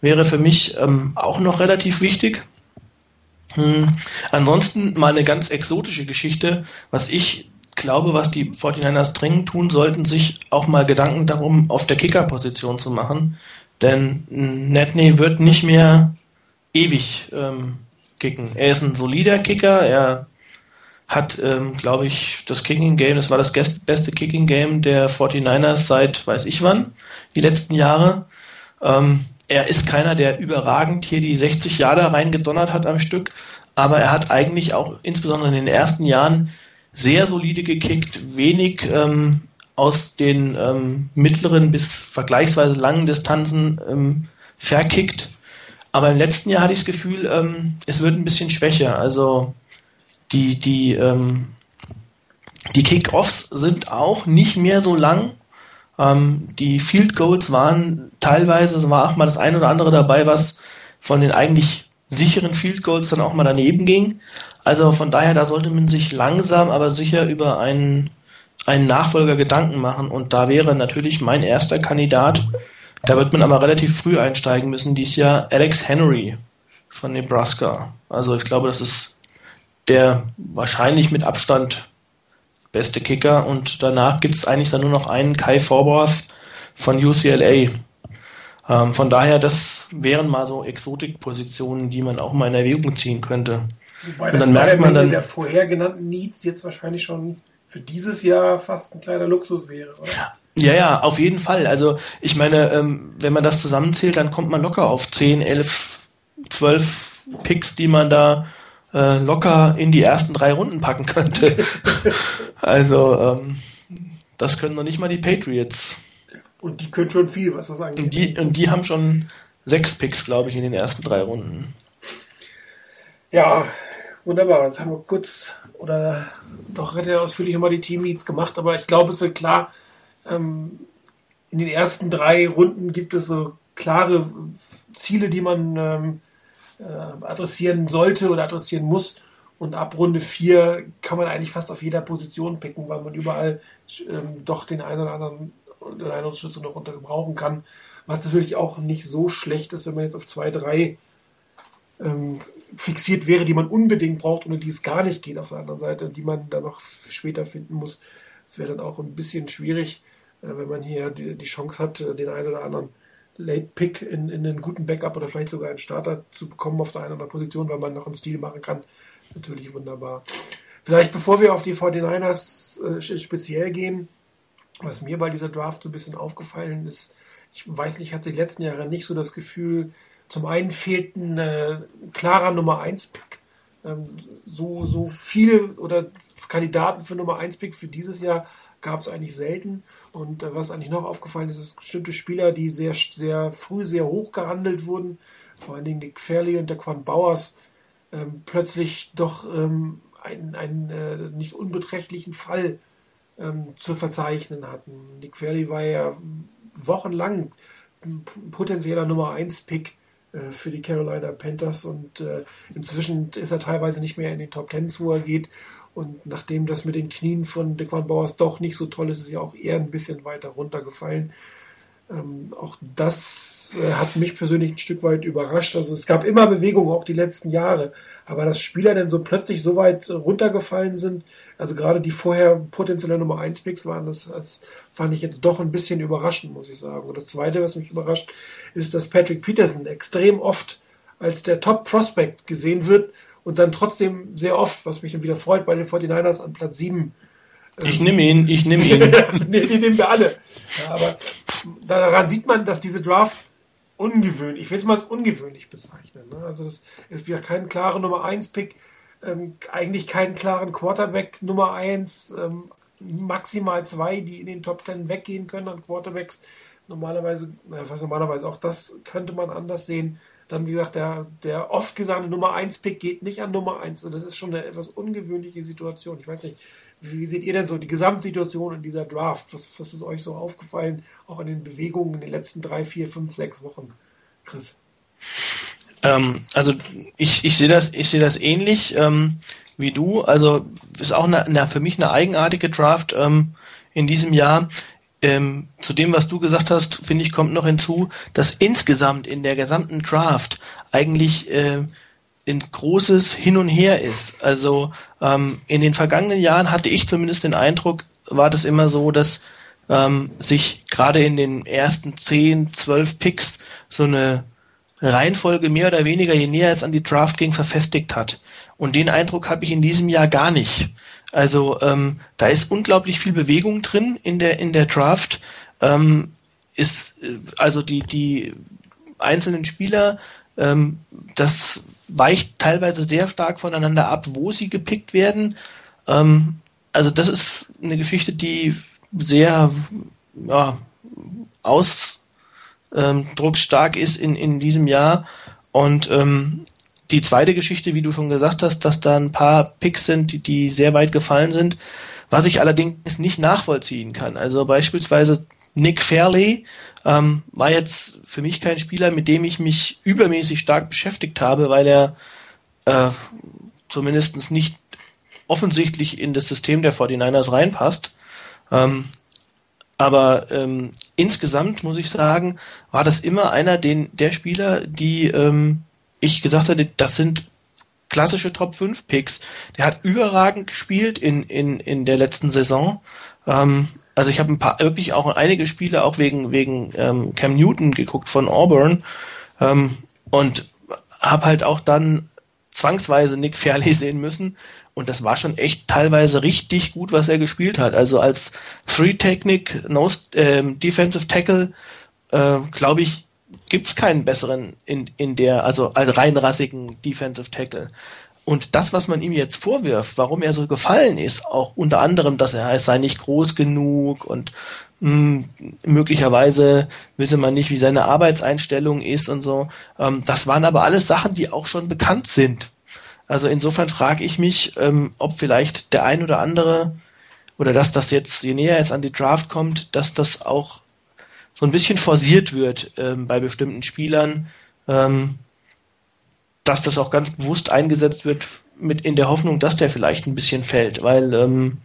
wäre für mich ähm, auch noch relativ wichtig. Hm. Ansonsten mal eine ganz exotische Geschichte, was ich glaube, was die 49ers dringend tun sollten, sich auch mal Gedanken darum, auf der Kicker-Position zu machen. Denn Netney wird nicht mehr ewig ähm, kicken. Er ist ein solider Kicker, er hat, ähm, glaube ich, das Kicking Game, das war das beste Kicking Game der 49ers seit weiß ich wann, die letzten Jahre. Ähm, er ist keiner, der überragend hier die 60 Jahre reingedonnert hat am Stück, aber er hat eigentlich auch insbesondere in den ersten Jahren sehr solide gekickt, wenig ähm, aus den ähm, mittleren bis vergleichsweise langen Distanzen ähm, verkickt. Aber im letzten Jahr hatte ich das Gefühl, ähm, es wird ein bisschen schwächer. Also die, die, ähm, die Kick-Offs sind auch nicht mehr so lang. Ähm, die Field Goals waren teilweise, es war auch mal das ein oder andere dabei, was von den eigentlich sicheren Field Goals dann auch mal daneben ging. Also von daher, da sollte man sich langsam, aber sicher über einen, einen Nachfolger Gedanken machen. Und da wäre natürlich mein erster Kandidat, da wird man aber relativ früh einsteigen müssen, dies Jahr Alex Henry von Nebraska. Also ich glaube, das ist der wahrscheinlich mit Abstand beste Kicker. Und danach gibt es eigentlich dann nur noch einen Kai Forborth von UCLA. Ähm, von daher, das wären mal so Exotikpositionen, die man auch mal in Erwägung ziehen könnte. Wobei und dann merkt man dann der vorher genannten Needs jetzt wahrscheinlich schon für dieses Jahr fast ein kleiner Luxus wäre, oder? Ja, ja, auf jeden Fall. Also ich meine, ähm, wenn man das zusammenzählt, dann kommt man locker auf 10, 11, 12 Picks, die man da äh, locker in die ersten drei Runden packen könnte. also ähm, das können noch nicht mal die Patriots. Und die können schon viel, was das angeht. Und die, und die haben schon sechs Picks, glaube ich, in den ersten drei Runden. Ja, wunderbar. Jetzt haben wir kurz oder doch relativ ausführlich nochmal die Team-Needs gemacht, aber ich glaube, es wird klar, ähm, in den ersten drei Runden gibt es so klare Ziele, die man ähm, äh, adressieren sollte oder adressieren muss. Und ab Runde 4 kann man eigentlich fast auf jeder Position picken, weil man überall ähm, doch den einen oder anderen oder eine Unterstützung noch untergebrauchen kann. Was natürlich auch nicht so schlecht ist, wenn man jetzt auf 2, 3 ähm, fixiert wäre, die man unbedingt braucht, ohne die es gar nicht geht auf der anderen Seite, die man dann noch später finden muss. Das wäre dann auch ein bisschen schwierig, äh, wenn man hier die, die, Chance hat, äh, den einen oder anderen Late Pick in, in einen guten Backup oder vielleicht sogar einen Starter zu bekommen auf der einen oder anderen Position, weil man noch einen Stil machen kann. Natürlich wunderbar. Vielleicht bevor wir auf die 49ers äh, speziell gehen, was mir bei dieser Draft so ein bisschen aufgefallen ist, ich weiß nicht, ich hatte die letzten Jahre nicht so das Gefühl, zum einen fehlt ein äh, klarer Nummer 1 Pick. Ähm, so, so viele oder Kandidaten für Nummer 1 Pick für dieses Jahr gab es eigentlich selten. Und äh, was eigentlich noch aufgefallen ist, ist bestimmte Spieler, die sehr, sehr früh sehr hoch gehandelt wurden, vor allen Dingen Nick Fairley und der Quan Bauers, ähm, plötzlich doch ähm, einen, einen äh, nicht unbeträchtlichen Fall ähm, zu verzeichnen hatten. Nick Fairley war ja wochenlang ein potenzieller Nummer 1 Pick äh, für die Carolina Panthers und äh, inzwischen ist er teilweise nicht mehr in den Top Tens, wo er geht. Und nachdem das mit den Knien von Dequan Bauers doch nicht so toll ist, ist ja auch eher ein bisschen weiter runtergefallen. Ähm, auch das äh, hat mich persönlich ein Stück weit überrascht. Also es gab immer Bewegung, auch die letzten Jahre. Aber dass Spieler dann so plötzlich so weit runtergefallen sind, also gerade die vorher potenzielle Nummer 1 Picks waren, das, das fand ich jetzt doch ein bisschen überraschend, muss ich sagen. Und das Zweite, was mich überrascht, ist, dass Patrick Peterson extrem oft als der Top Prospect gesehen wird und dann trotzdem sehr oft, was mich dann wieder freut, bei den 49ers an Platz 7 ich nehme ihn, ich nehme ihn. nee, die nehmen wir alle. Ja, aber daran sieht man, dass diese Draft ungewöhnlich, ich will es mal als ungewöhnlich bezeichnen. Ne? Also das ist wieder kein klarer Nummer 1 Pick, ähm, eigentlich keinen klaren Quarterback Nummer 1, ähm, maximal zwei, die in den Top 10 weggehen können an Quarterbacks. Normalerweise, naja, was normalerweise auch das könnte man anders sehen. Dann, wie gesagt, der, der oft gesagte Nummer 1 Pick geht nicht an Nummer 1. Also das ist schon eine etwas ungewöhnliche Situation. Ich weiß nicht, wie seht ihr denn so die Gesamtsituation in dieser Draft? Was, was ist euch so aufgefallen, auch in den Bewegungen in den letzten drei, vier, fünf, sechs Wochen, Chris? Ähm, also ich, ich sehe das, ich das ähnlich ähm, wie du. Also ist auch eine, eine, für mich eine eigenartige Draft ähm, in diesem Jahr. Ähm, zu dem, was du gesagt hast, finde ich, kommt noch hinzu, dass insgesamt in der gesamten Draft eigentlich äh, ein großes Hin und Her ist. Also ähm, in den vergangenen Jahren hatte ich zumindest den Eindruck, war das immer so, dass ähm, sich gerade in den ersten 10, 12 Picks so eine Reihenfolge mehr oder weniger, je näher es an die Draft ging, verfestigt hat. Und den Eindruck habe ich in diesem Jahr gar nicht. Also ähm, da ist unglaublich viel Bewegung drin in der in der Draft. Ähm, ist äh, also die die einzelnen Spieler, ähm, das weicht teilweise sehr stark voneinander ab, wo sie gepickt werden. Ähm, also das ist eine Geschichte, die sehr ja, ausdrucksstark ist in, in diesem Jahr. Und ähm, die zweite Geschichte, wie du schon gesagt hast, dass da ein paar Picks sind, die, die sehr weit gefallen sind, was ich allerdings nicht nachvollziehen kann. Also beispielsweise Nick Fairley ähm, war jetzt für mich kein Spieler, mit dem ich mich übermäßig stark beschäftigt habe, weil er äh, zumindest nicht offensichtlich in das System der 49ers reinpasst. Ähm, aber ähm, insgesamt muss ich sagen, war das immer einer den, der Spieler, die ähm, ich gesagt hatte, das sind klassische Top 5 Picks. Der hat überragend gespielt in, in, in der letzten Saison. Ähm, also ich habe ein paar wirklich auch einige Spiele auch wegen wegen ähm, Cam Newton geguckt von Auburn ähm, und habe halt auch dann zwangsweise Nick Fairley sehen müssen und das war schon echt teilweise richtig gut, was er gespielt hat. Also als Three Technic no, ähm, Defensive Tackle äh, glaube ich gibt's keinen besseren in in der also als reinrassigen Defensive Tackle. Und das, was man ihm jetzt vorwirft, warum er so gefallen ist, auch unter anderem, dass er es sei nicht groß genug und mh, hm, möglicherweise wisse man nicht, wie seine Arbeitseinstellung ist und so. Ähm, das waren aber alles Sachen, die auch schon bekannt sind. Also insofern frage ich mich, ähm, ob vielleicht der ein oder andere oder dass das jetzt, je näher es an die Draft kommt, dass das auch so ein bisschen forciert wird ähm, bei bestimmten Spielern. Ähm, dass das auch ganz bewusst eingesetzt wird mit in der Hoffnung, dass der vielleicht ein bisschen fällt, weil ähm,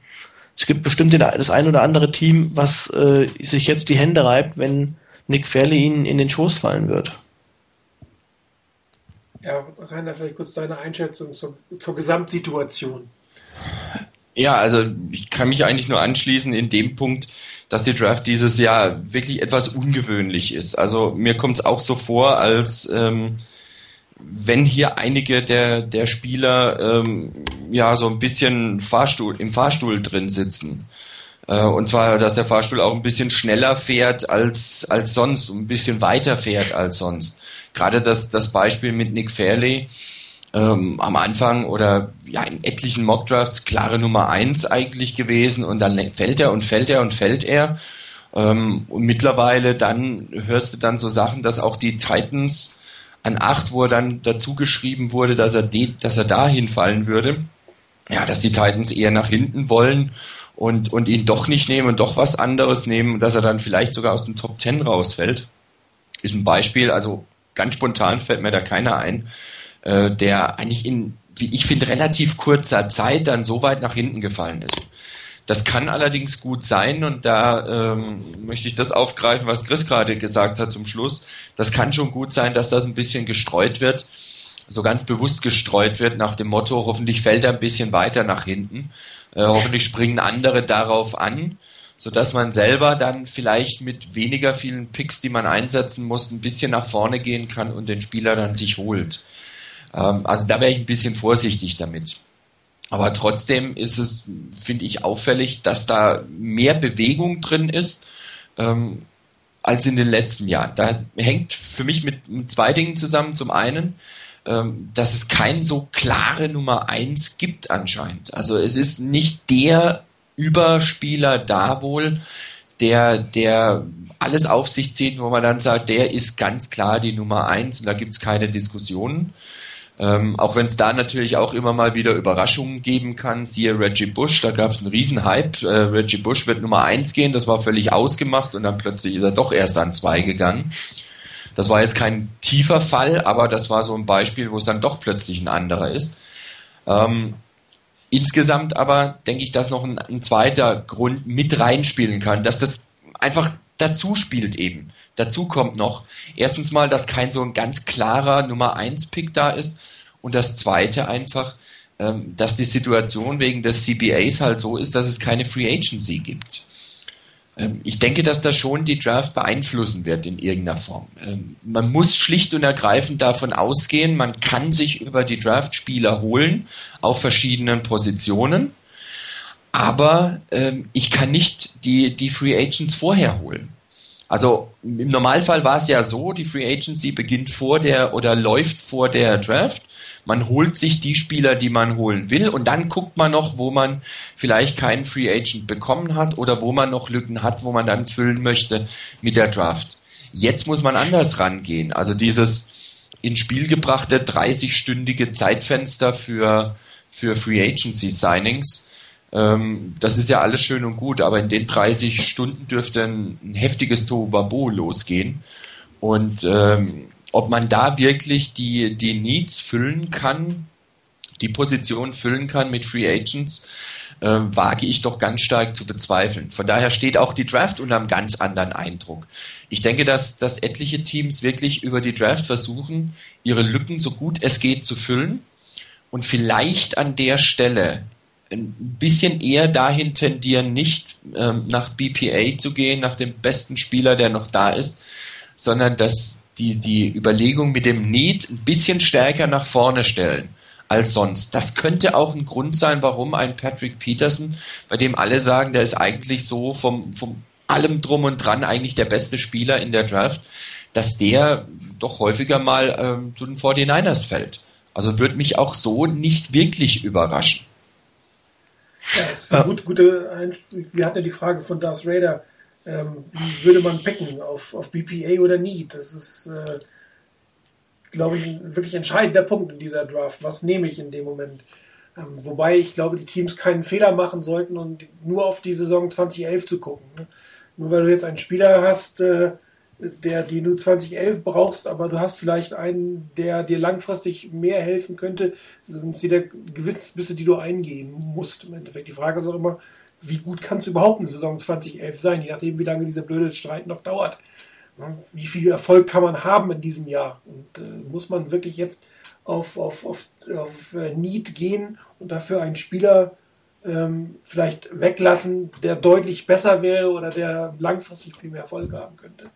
es gibt bestimmt den, das ein oder andere Team, was äh, sich jetzt die Hände reibt, wenn Nick Fairley ihnen in den Schoß fallen wird. Ja, Rainer, vielleicht kurz deine Einschätzung zur, zur Gesamtsituation. Ja, also ich kann mich eigentlich nur anschließen in dem Punkt, dass die Draft dieses Jahr wirklich etwas ungewöhnlich ist. Also mir kommt es auch so vor, als ähm, wenn hier einige der, der Spieler ähm, ja so ein bisschen Fahrstuhl, im Fahrstuhl drin sitzen. Äh, und zwar, dass der Fahrstuhl auch ein bisschen schneller fährt als, als sonst, ein bisschen weiter fährt als sonst. Gerade das, das Beispiel mit Nick Fairley ähm, am Anfang oder ja in etlichen Mockdrafts klare Nummer eins eigentlich gewesen und dann fällt er und fällt er und fällt er. Ähm, und mittlerweile dann hörst du dann so Sachen, dass auch die Titans an 8, wo er dann dazu geschrieben wurde, dass er, de, dass er da hinfallen würde. Ja, dass die Titans eher nach hinten wollen und, und ihn doch nicht nehmen und doch was anderes nehmen, dass er dann vielleicht sogar aus dem Top 10 rausfällt. Ist ein Beispiel, also ganz spontan fällt mir da keiner ein, äh, der eigentlich in wie ich finde, relativ kurzer Zeit dann so weit nach hinten gefallen ist. Das kann allerdings gut sein und da ähm, möchte ich das aufgreifen, was Chris gerade gesagt hat zum Schluss. Das kann schon gut sein, dass das ein bisschen gestreut wird, so ganz bewusst gestreut wird nach dem Motto, hoffentlich fällt er ein bisschen weiter nach hinten, äh, hoffentlich springen andere darauf an, sodass man selber dann vielleicht mit weniger vielen Picks, die man einsetzen muss, ein bisschen nach vorne gehen kann und den Spieler dann sich holt. Ähm, also da wäre ich ein bisschen vorsichtig damit. Aber trotzdem ist es, finde ich, auffällig, dass da mehr Bewegung drin ist ähm, als in den letzten Jahren. Da hängt für mich mit, mit zwei Dingen zusammen. Zum einen, ähm, dass es kein so klare Nummer eins gibt anscheinend. Also es ist nicht der Überspieler da wohl, der, der alles auf sich zieht, wo man dann sagt, der ist ganz klar die Nummer eins und da gibt es keine Diskussionen. Ähm, auch wenn es da natürlich auch immer mal wieder Überraschungen geben kann, siehe Reggie Bush, da gab es einen Riesenhype. Äh, Reggie Bush wird Nummer eins gehen, das war völlig ausgemacht und dann plötzlich ist er doch erst an zwei gegangen. Das war jetzt kein tiefer Fall, aber das war so ein Beispiel, wo es dann doch plötzlich ein anderer ist. Ähm, insgesamt aber denke ich, dass noch ein, ein zweiter Grund mit reinspielen kann, dass das einfach dazu spielt eben. Dazu kommt noch, erstens mal, dass kein so ein ganz klarer Nummer 1 Pick da ist und das zweite einfach, ähm, dass die Situation wegen des CBAs halt so ist, dass es keine Free Agency gibt. Ähm, ich denke, dass das schon die Draft beeinflussen wird in irgendeiner Form. Ähm, man muss schlicht und ergreifend davon ausgehen, man kann sich über die Draft Spieler holen auf verschiedenen Positionen aber ähm, ich kann nicht die, die Free Agents vorher holen. Also im Normalfall war es ja so, die Free Agency beginnt vor der oder läuft vor der Draft. Man holt sich die Spieler, die man holen will und dann guckt man noch, wo man vielleicht keinen Free Agent bekommen hat oder wo man noch Lücken hat, wo man dann füllen möchte mit der Draft. Jetzt muss man anders rangehen. Also dieses ins Spiel gebrachte 30-stündige Zeitfenster für, für Free Agency Signings ähm, das ist ja alles schön und gut, aber in den 30 Stunden dürfte ein, ein heftiges Tohuwabo losgehen. Und ähm, ob man da wirklich die, die Needs füllen kann, die Position füllen kann mit Free Agents, äh, wage ich doch ganz stark zu bezweifeln. Von daher steht auch die Draft unter einem ganz anderen Eindruck. Ich denke, dass, dass etliche Teams wirklich über die Draft versuchen, ihre Lücken so gut es geht zu füllen und vielleicht an der Stelle ein bisschen eher dahin tendieren, nicht ähm, nach BPA zu gehen, nach dem besten Spieler, der noch da ist, sondern dass die, die Überlegung mit dem Need ein bisschen stärker nach vorne stellen als sonst. Das könnte auch ein Grund sein, warum ein Patrick Peterson, bei dem alle sagen, der ist eigentlich so vom, vom allem drum und dran eigentlich der beste Spieler in der Draft, dass der doch häufiger mal ähm, zu den 49ers fällt. Also würde mich auch so nicht wirklich überraschen. Ja, das ist eine gut, gute, wir hatten ja die Frage von Darth Raider, ähm, wie würde man picken, auf, auf BPA oder Need? Das ist, äh, glaube ich, ein wirklich entscheidender Punkt in dieser Draft. Was nehme ich in dem Moment? Ähm, wobei ich glaube, die Teams keinen Fehler machen sollten und nur auf die Saison 2011 zu gucken. Ne? Nur weil du jetzt einen Spieler hast, äh, der, die du 2011 brauchst, aber du hast vielleicht einen, der dir langfristig mehr helfen könnte, sind es wieder Gewissensbisse, die du eingehen musst. Im Endeffekt. Die Frage ist auch immer, wie gut kann es überhaupt eine Saison 2011 sein, je nachdem, wie lange dieser blöde Streit noch dauert. Wie viel Erfolg kann man haben in diesem Jahr? Und äh, muss man wirklich jetzt auf, auf, auf, auf äh, Need gehen und dafür einen Spieler ähm, vielleicht weglassen, der deutlich besser wäre oder der langfristig viel mehr Erfolg haben könnte?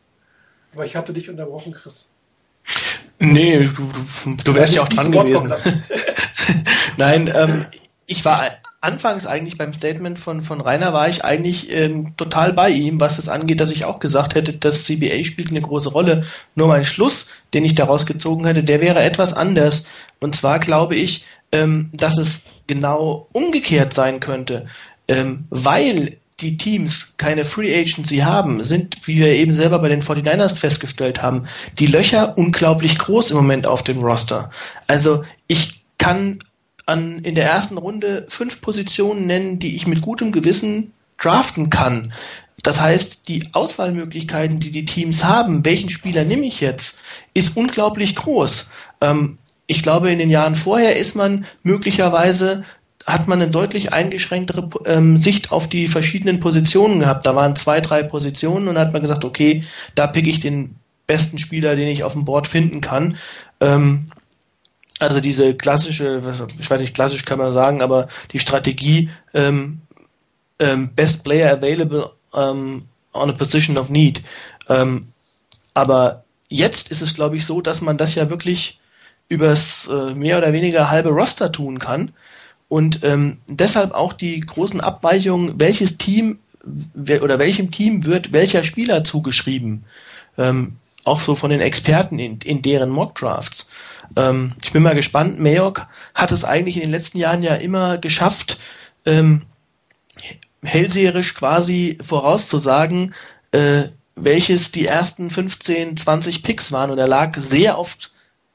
Aber ich hatte dich unterbrochen, Chris. Nee, du, du, du wärst ja auch dran gewesen. Nein, ähm, ich war anfangs eigentlich beim Statement von, von Rainer war ich eigentlich ähm, total bei ihm, was es angeht, dass ich auch gesagt hätte, das CBA spielt eine große Rolle. Nur mein Schluss, den ich daraus gezogen hätte, der wäre etwas anders. Und zwar glaube ich, ähm, dass es genau umgekehrt sein könnte, ähm, weil die Teams keine Free Agency haben, sind, wie wir eben selber bei den 49ers festgestellt haben, die Löcher unglaublich groß im Moment auf dem Roster. Also ich kann an, in der ersten Runde fünf Positionen nennen, die ich mit gutem Gewissen draften kann. Das heißt, die Auswahlmöglichkeiten, die die Teams haben, welchen Spieler nehme ich jetzt, ist unglaublich groß. Ähm, ich glaube, in den Jahren vorher ist man möglicherweise hat man eine deutlich eingeschränktere ähm, Sicht auf die verschiedenen Positionen gehabt. Da waren zwei, drei Positionen und hat man gesagt, okay, da pick ich den besten Spieler, den ich auf dem Board finden kann. Ähm, also diese klassische, ich weiß nicht, klassisch kann man sagen, aber die Strategie ähm, ähm, Best Player Available ähm, on a Position of Need. Ähm, aber jetzt ist es, glaube ich, so, dass man das ja wirklich übers äh, mehr oder weniger halbe Roster tun kann. Und ähm, deshalb auch die großen Abweichungen, welches Team oder welchem Team wird welcher Spieler zugeschrieben. Ähm, auch so von den Experten in, in deren Mockdrafts. Ähm, ich bin mal gespannt. Mayock hat es eigentlich in den letzten Jahren ja immer geschafft, ähm, hellseherisch quasi vorauszusagen, äh, welches die ersten 15, 20 Picks waren. Und er lag sehr oft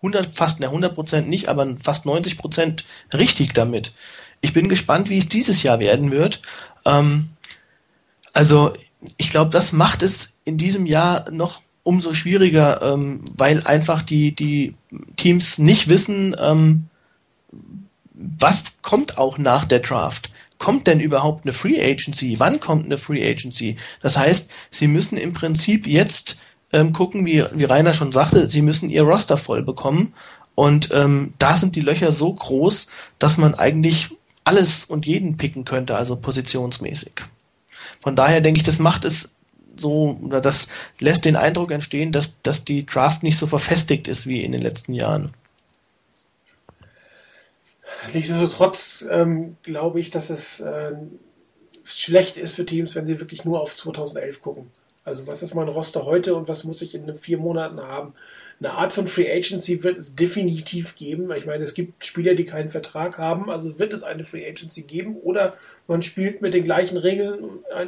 100, fast, ne, 100 Prozent nicht, aber fast 90 Prozent richtig damit. Ich bin gespannt, wie es dieses Jahr werden wird. Ähm, also, ich glaube, das macht es in diesem Jahr noch umso schwieriger, ähm, weil einfach die, die Teams nicht wissen, ähm, was kommt auch nach der Draft kommt denn überhaupt eine Free Agency? Wann kommt eine Free Agency? Das heißt, sie müssen im Prinzip jetzt ähm, gucken, wie, wie Rainer schon sagte, sie müssen ihr Roster voll bekommen. Und ähm, da sind die Löcher so groß, dass man eigentlich alles und jeden picken könnte, also positionsmäßig. Von daher denke ich, das macht es so, oder das lässt den Eindruck entstehen, dass, dass die Draft nicht so verfestigt ist wie in den letzten Jahren. Nichtsdestotrotz ähm, glaube ich, dass es äh, schlecht ist für Teams, wenn sie wirklich nur auf 2011 gucken. Also was ist mein Roster heute und was muss ich in vier Monaten haben? Eine Art von Free Agency wird es definitiv geben. Ich meine, es gibt Spieler, die keinen Vertrag haben, also wird es eine Free Agency geben oder man spielt mit den gleichen Regeln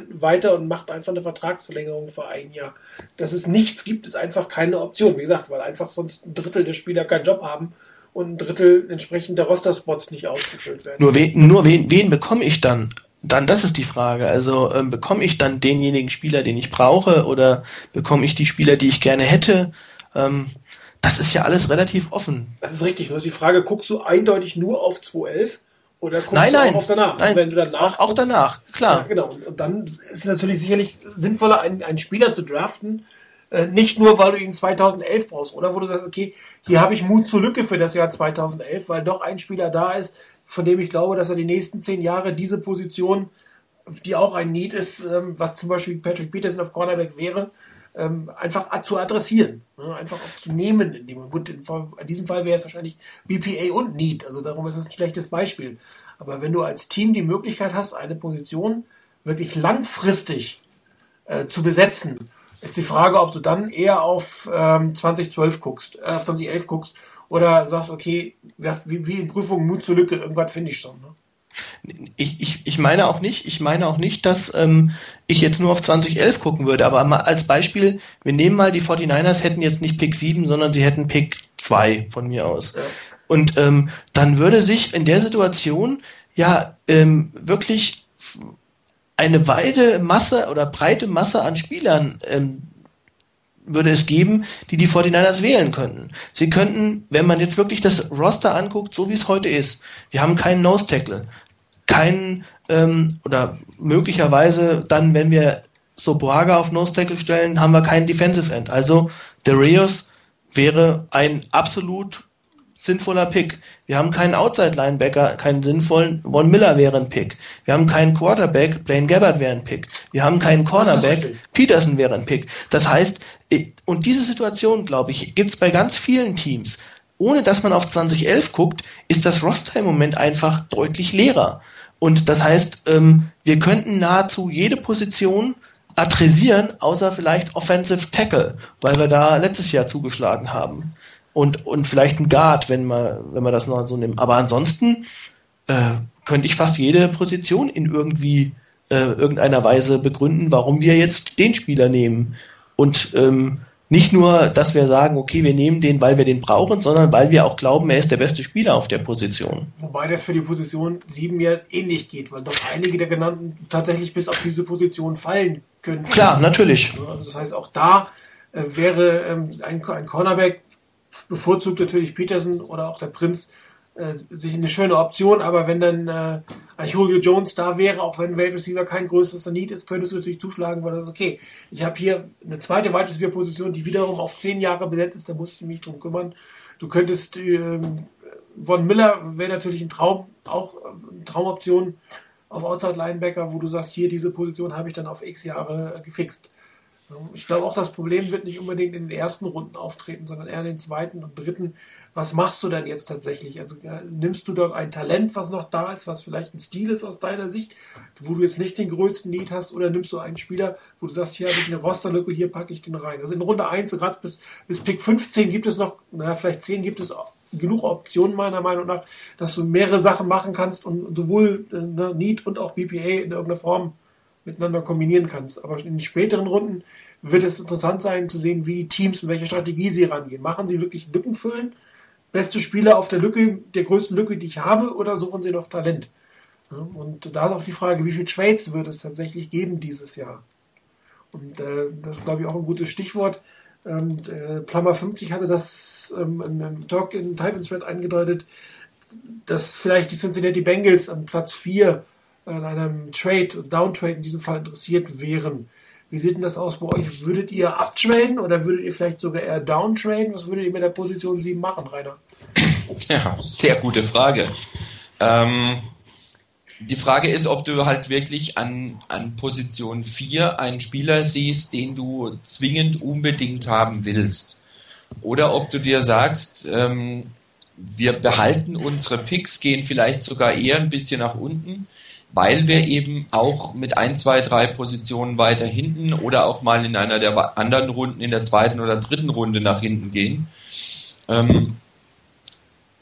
weiter und macht einfach eine Vertragsverlängerung für ein Jahr. Dass es nichts gibt, ist einfach keine Option. Wie gesagt, weil einfach sonst ein Drittel der Spieler keinen Job haben und ein Drittel entsprechend der Roster-Spots nicht ausgefüllt werden. Nur, wen, nur wen, wen bekomme ich dann? Dann, das ist die Frage. Also ähm, bekomme ich dann denjenigen Spieler, den ich brauche, oder bekomme ich die Spieler, die ich gerne hätte? Ähm, das ist ja alles relativ offen. Das ist richtig. Nur ist die Frage, guckst du eindeutig nur auf 211 oder guckst nein, du nein, auch auf danach? Nein, wenn du danach auch, auch danach, klar. Ja, genau. Und, dann ist es natürlich sicherlich sinnvoller, einen, einen Spieler zu draften, äh, nicht nur, weil du ihn 2011 brauchst, oder wo du sagst, okay, hier habe ich Mut zur Lücke für das Jahr 2011, weil doch ein Spieler da ist, von dem ich glaube, dass er die nächsten zehn Jahre diese Position, die auch ein Need ist, ähm, was zum Beispiel Patrick Peterson auf Cornerback wäre, ähm, einfach zu adressieren, ne? einfach auch zu nehmen. In, dem, gut, in, diesem Fall wäre es wahrscheinlich BPA und Need, also darum ist es ein schlechtes Beispiel. Aber wenn du als Team die Möglichkeit hast, eine Position wirklich langfristig äh, zu besetzen, ist die Frage, ob du dann eher auf ähm, 2012 guckst, äh, auf 2011 guckst oder sagst, okay, wie, wie in Prüfungen Mut zur Lücke, irgendwas finde ich schon. Ne? Ich, ich, ich meine auch nicht, ich meine auch nicht, dass ähm, ich jetzt nur auf 2011 gucken würde, aber mal als Beispiel, wir nehmen mal die 49ers hätten jetzt nicht Pick 7, sondern sie hätten Pick 2 von mir aus. Ja. Und ähm, dann würde sich in der Situation ja ähm, wirklich eine weite Masse oder breite Masse an Spielern ähm, würde es geben, die die 49ers wählen könnten. Sie könnten, wenn man jetzt wirklich das Roster anguckt, so wie es heute ist, wir haben keinen Nose Tackle, keinen ähm, oder möglicherweise dann, wenn wir Soboaga auf Nose Tackle stellen, haben wir keinen Defensive End. Also der Rios wäre ein absolut sinnvoller Pick. Wir haben keinen Outside-Linebacker, keinen sinnvollen, Von Miller wäre ein Pick. Wir haben keinen Quarterback, Blaine Gabbard wäre ein Pick. Wir haben keinen Cornerback, Peterson wäre ein Pick. Das heißt, und diese Situation, glaube ich, gibt es bei ganz vielen Teams. Ohne dass man auf 2011 guckt, ist das Roster im Moment einfach deutlich leerer. Und das heißt, ähm, wir könnten nahezu jede Position adressieren, außer vielleicht Offensive Tackle, weil wir da letztes Jahr zugeschlagen haben und, und vielleicht ein Guard, wenn man, wenn man das noch so nimmt. Aber ansonsten äh, könnte ich fast jede Position in irgendwie äh, irgendeiner Weise begründen, warum wir jetzt den Spieler nehmen. Und ähm, nicht nur, dass wir sagen, okay, wir nehmen den, weil wir den brauchen, sondern weil wir auch glauben, er ist der beste Spieler auf der Position. Wobei das für die Position 7 ja ähnlich geht, weil doch einige der genannten tatsächlich bis auf diese Position fallen können. Klar, natürlich. Also das heißt, auch da äh, wäre ähm, ein, ein Cornerback bevorzugt natürlich Peterson oder auch der Prinz äh, sich eine schöne Option, aber wenn dann äh, ein Julio Jones da wäre, auch wenn Wide Receiver kein größeres Need ist, könntest du natürlich zuschlagen, weil das ist okay. Ich habe hier eine zweite Wide Receiver Position, die wiederum auf zehn Jahre besetzt ist, da muss ich mich drum kümmern. Du könntest ähm, Von Miller wäre natürlich ein Traum, auch eine Traumoption auf Outside Linebacker, wo du sagst, hier diese Position habe ich dann auf x Jahre gefixt. Ich glaube auch, das Problem wird nicht unbedingt in den ersten Runden auftreten, sondern eher in den zweiten und dritten. Was machst du denn jetzt tatsächlich? Also äh, nimmst du dort ein Talent, was noch da ist, was vielleicht ein Stil ist aus deiner Sicht, wo du jetzt nicht den größten Need hast, oder nimmst du einen Spieler, wo du sagst, hier habe ich eine Rosterlücke, hier packe ich den rein. Also in Runde 1, so gerade bis, bis Pick 15 gibt es noch, naja, vielleicht 10 gibt es genug Optionen meiner Meinung nach, dass du mehrere Sachen machen kannst und sowohl äh, ne, Need und auch BPA in irgendeiner Form miteinander kombinieren kannst. Aber in den späteren Runden wird es interessant sein zu sehen, wie die Teams, mit welcher Strategie sie rangehen. Machen sie wirklich Lücken füllen? Beste Spieler auf der Lücke, der größten Lücke, die ich habe, oder suchen sie noch Talent? Und da ist auch die Frage, wie viel Trades wird es tatsächlich geben dieses Jahr? Und äh, das ist, glaube ich, auch ein gutes Stichwort. Und, äh, Plummer 50 hatte das ähm, in einem Talk in Titan Thread eingedeutet, dass vielleicht die Cincinnati Bengals an Platz 4 an einem Trade, Downtrade in diesem Fall interessiert wären. Wie sieht denn das aus bei euch? Würdet ihr abtraden oder würdet ihr vielleicht sogar eher downtraden? Was würdet ihr mit der Position 7 machen, Rainer? Ja, sehr gute Frage. Ähm, die Frage ist, ob du halt wirklich an, an Position 4 einen Spieler siehst, den du zwingend unbedingt haben willst. Oder ob du dir sagst, ähm, wir behalten unsere Picks, gehen vielleicht sogar eher ein bisschen nach unten weil wir eben auch mit ein, zwei, drei Positionen weiter hinten oder auch mal in einer der anderen Runden in der zweiten oder dritten Runde nach hinten gehen, ähm,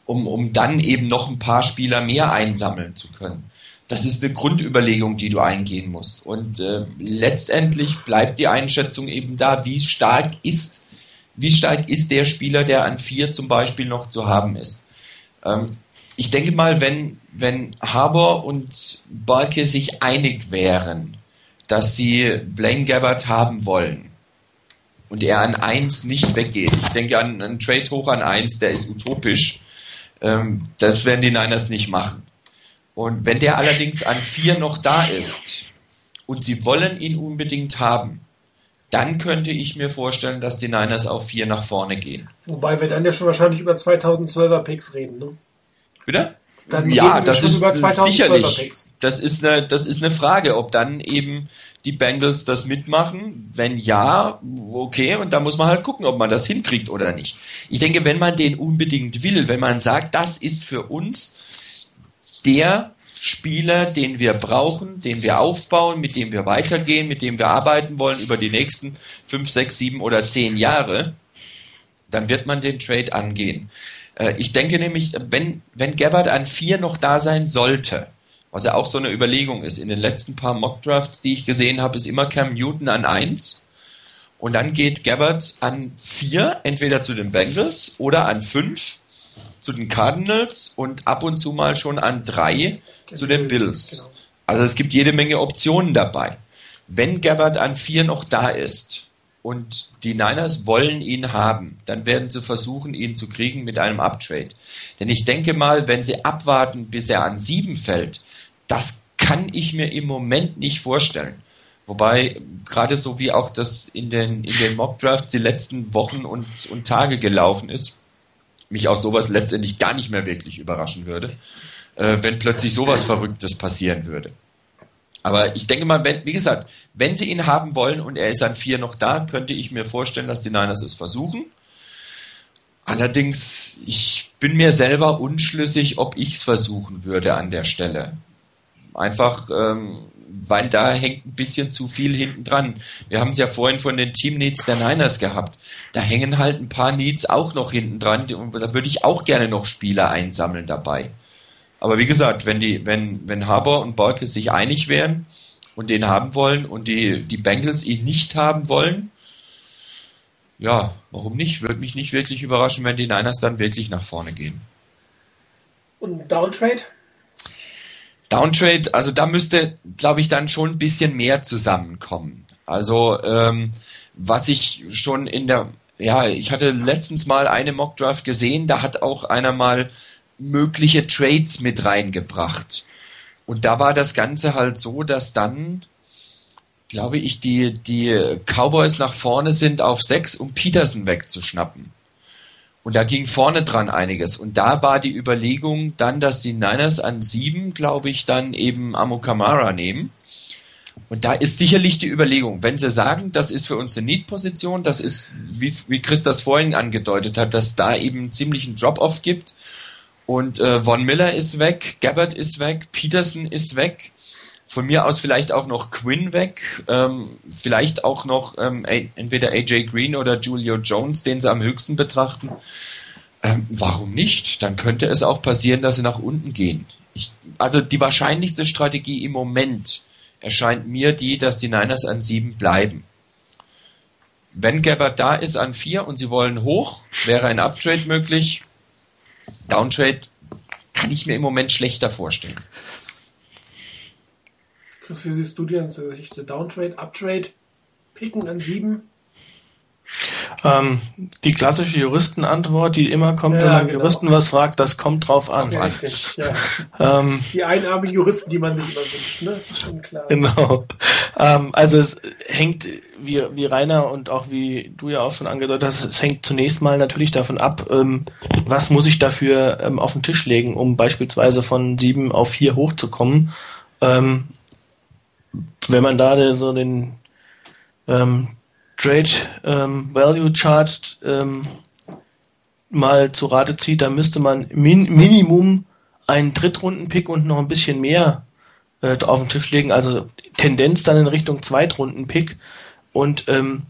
um, um dann eben noch ein paar Spieler mehr einsammeln zu können. Das ist eine Grundüberlegung, die du eingehen musst. Und äh, letztendlich bleibt die Einschätzung eben da, wie stark ist, wie stark ist der Spieler, der an vier zum Beispiel noch zu haben ist. Ähm, ich denke mal, wenn, wenn Harbour und Balke sich einig wären, dass sie Blaine Gabbard haben wollen und er an 1 nicht weggeht, ich denke an einen Trade hoch an 1, der ist utopisch, ähm, das werden die Niners nicht machen. Und wenn der allerdings an 4 noch da ist und sie wollen ihn unbedingt haben, dann könnte ich mir vorstellen, dass die Niners auf 4 nach vorne gehen. Wobei wir dann ja schon wahrscheinlich über 2012er Picks reden, ne? Bitte? Dann ja, das ist sicherlich. Das ist eine, das ist eine Frage, ob dann eben die Bengals das mitmachen. Wenn ja, okay, und da muss man halt gucken, ob man das hinkriegt oder nicht. Ich denke, wenn man den unbedingt will, wenn man sagt, das ist für uns der Spieler, den wir brauchen, den wir aufbauen, mit dem wir weitergehen, mit dem wir arbeiten wollen über die nächsten fünf, sechs, sieben oder zehn Jahre, dann wird man den Trade angehen. Äh, ich denke nämlich, wenn, wenn Gabbard an vier noch da sein sollte, was ja auch so eine Überlegung ist, in den letzten paar Mockdrafts, die ich gesehen habe, ist immer Cam Newton an eins. Und dann geht Gabbard an vier, entweder zu den Bengals oder an fünf zu den Cardinals und ab und zu mal schon an drei zu den Bills. Genau. Also es gibt jede Menge Optionen dabei. Wenn Gabbard an vier noch da ist, und die Niners wollen ihn haben, dann werden sie versuchen, ihn zu kriegen mit einem Uptrade. Denn ich denke mal, wenn sie abwarten, bis er an sieben fällt, das kann ich mir im Moment nicht vorstellen. Wobei, gerade so wie auch das in den, in den Mockdrafts die letzten Wochen und, und Tage gelaufen ist, mich auch sowas letztendlich gar nicht mehr wirklich überraschen würde, äh, wenn plötzlich sowas Verrücktes passieren würde. Aber ich denke mal, wenn, wie gesagt, wenn sie ihn haben wollen und er ist an vier noch da, könnte ich mir vorstellen, dass die Niners es versuchen. Allerdings, ich bin mir selber unschlüssig, ob ich es versuchen würde an der Stelle. Einfach, ähm, weil da hängt ein bisschen zu viel hinten dran. Wir haben es ja vorhin von den Team Needs der Niners gehabt. Da hängen halt ein paar Needs auch noch hinten dran und da würde ich auch gerne noch Spieler einsammeln dabei. Aber wie gesagt, wenn die, wenn, wenn Haber und Borke sich einig wären und den haben wollen und die, die Bengals ihn nicht haben wollen, ja, warum nicht? Würde mich nicht wirklich überraschen, wenn die Niners dann wirklich nach vorne gehen. Und Downtrade? Downtrade, also da müsste, glaube ich, dann schon ein bisschen mehr zusammenkommen. Also, ähm, was ich schon in der ja, ich hatte letztens mal eine Mockdraft gesehen, da hat auch einer mal mögliche Trades mit reingebracht. Und da war das Ganze halt so, dass dann, glaube ich, die, die Cowboys nach vorne sind auf sechs, um Peterson wegzuschnappen. Und da ging vorne dran einiges. Und da war die Überlegung dann, dass die Niners an sieben, glaube ich, dann eben Amukamara nehmen. Und da ist sicherlich die Überlegung, wenn sie sagen, das ist für uns eine Need-Position, das ist, wie, wie Chris das vorhin angedeutet hat, dass da eben ziemlich einen Drop-Off gibt. Und äh, Von Miller ist weg, Gabbard ist weg, Peterson ist weg. Von mir aus vielleicht auch noch Quinn weg, ähm, vielleicht auch noch ähm, entweder AJ Green oder Julio Jones, den sie am höchsten betrachten. Ähm, warum nicht? Dann könnte es auch passieren, dass sie nach unten gehen. Ich, also die wahrscheinlichste Strategie im Moment erscheint mir die, dass die Niners an sieben bleiben. Wenn Gabbard da ist an vier und sie wollen hoch, wäre ein Uptrade möglich. Downtrade kann ich mir im Moment schlechter vorstellen. Chris, wie siehst du die ganze Geschichte? Downtrade, Uptrade, Picken an sieben? Ähm, die klassische Juristenantwort, die immer kommt, ja, wenn man genau. Juristen was fragt, das kommt drauf an. Ja, richtig, ja. ähm, die einarmigen Juristen, die man sich immer wünscht, ne? Schon klar. Genau. Ähm, also es hängt, wie, wie Rainer und auch wie du ja auch schon angedeutet hast, es hängt zunächst mal natürlich davon ab, ähm, was muss ich dafür ähm, auf den Tisch legen, um beispielsweise von sieben auf vier hochzukommen. Ähm, wenn man da so den Trade ähm, Value Chart ähm, mal zu Rate zieht, dann müsste man min Minimum einen Drittrunden-Pick und noch ein bisschen mehr äh, auf den Tisch legen, also Tendenz dann in Richtung Zweitrunden-Pick. Und ähm,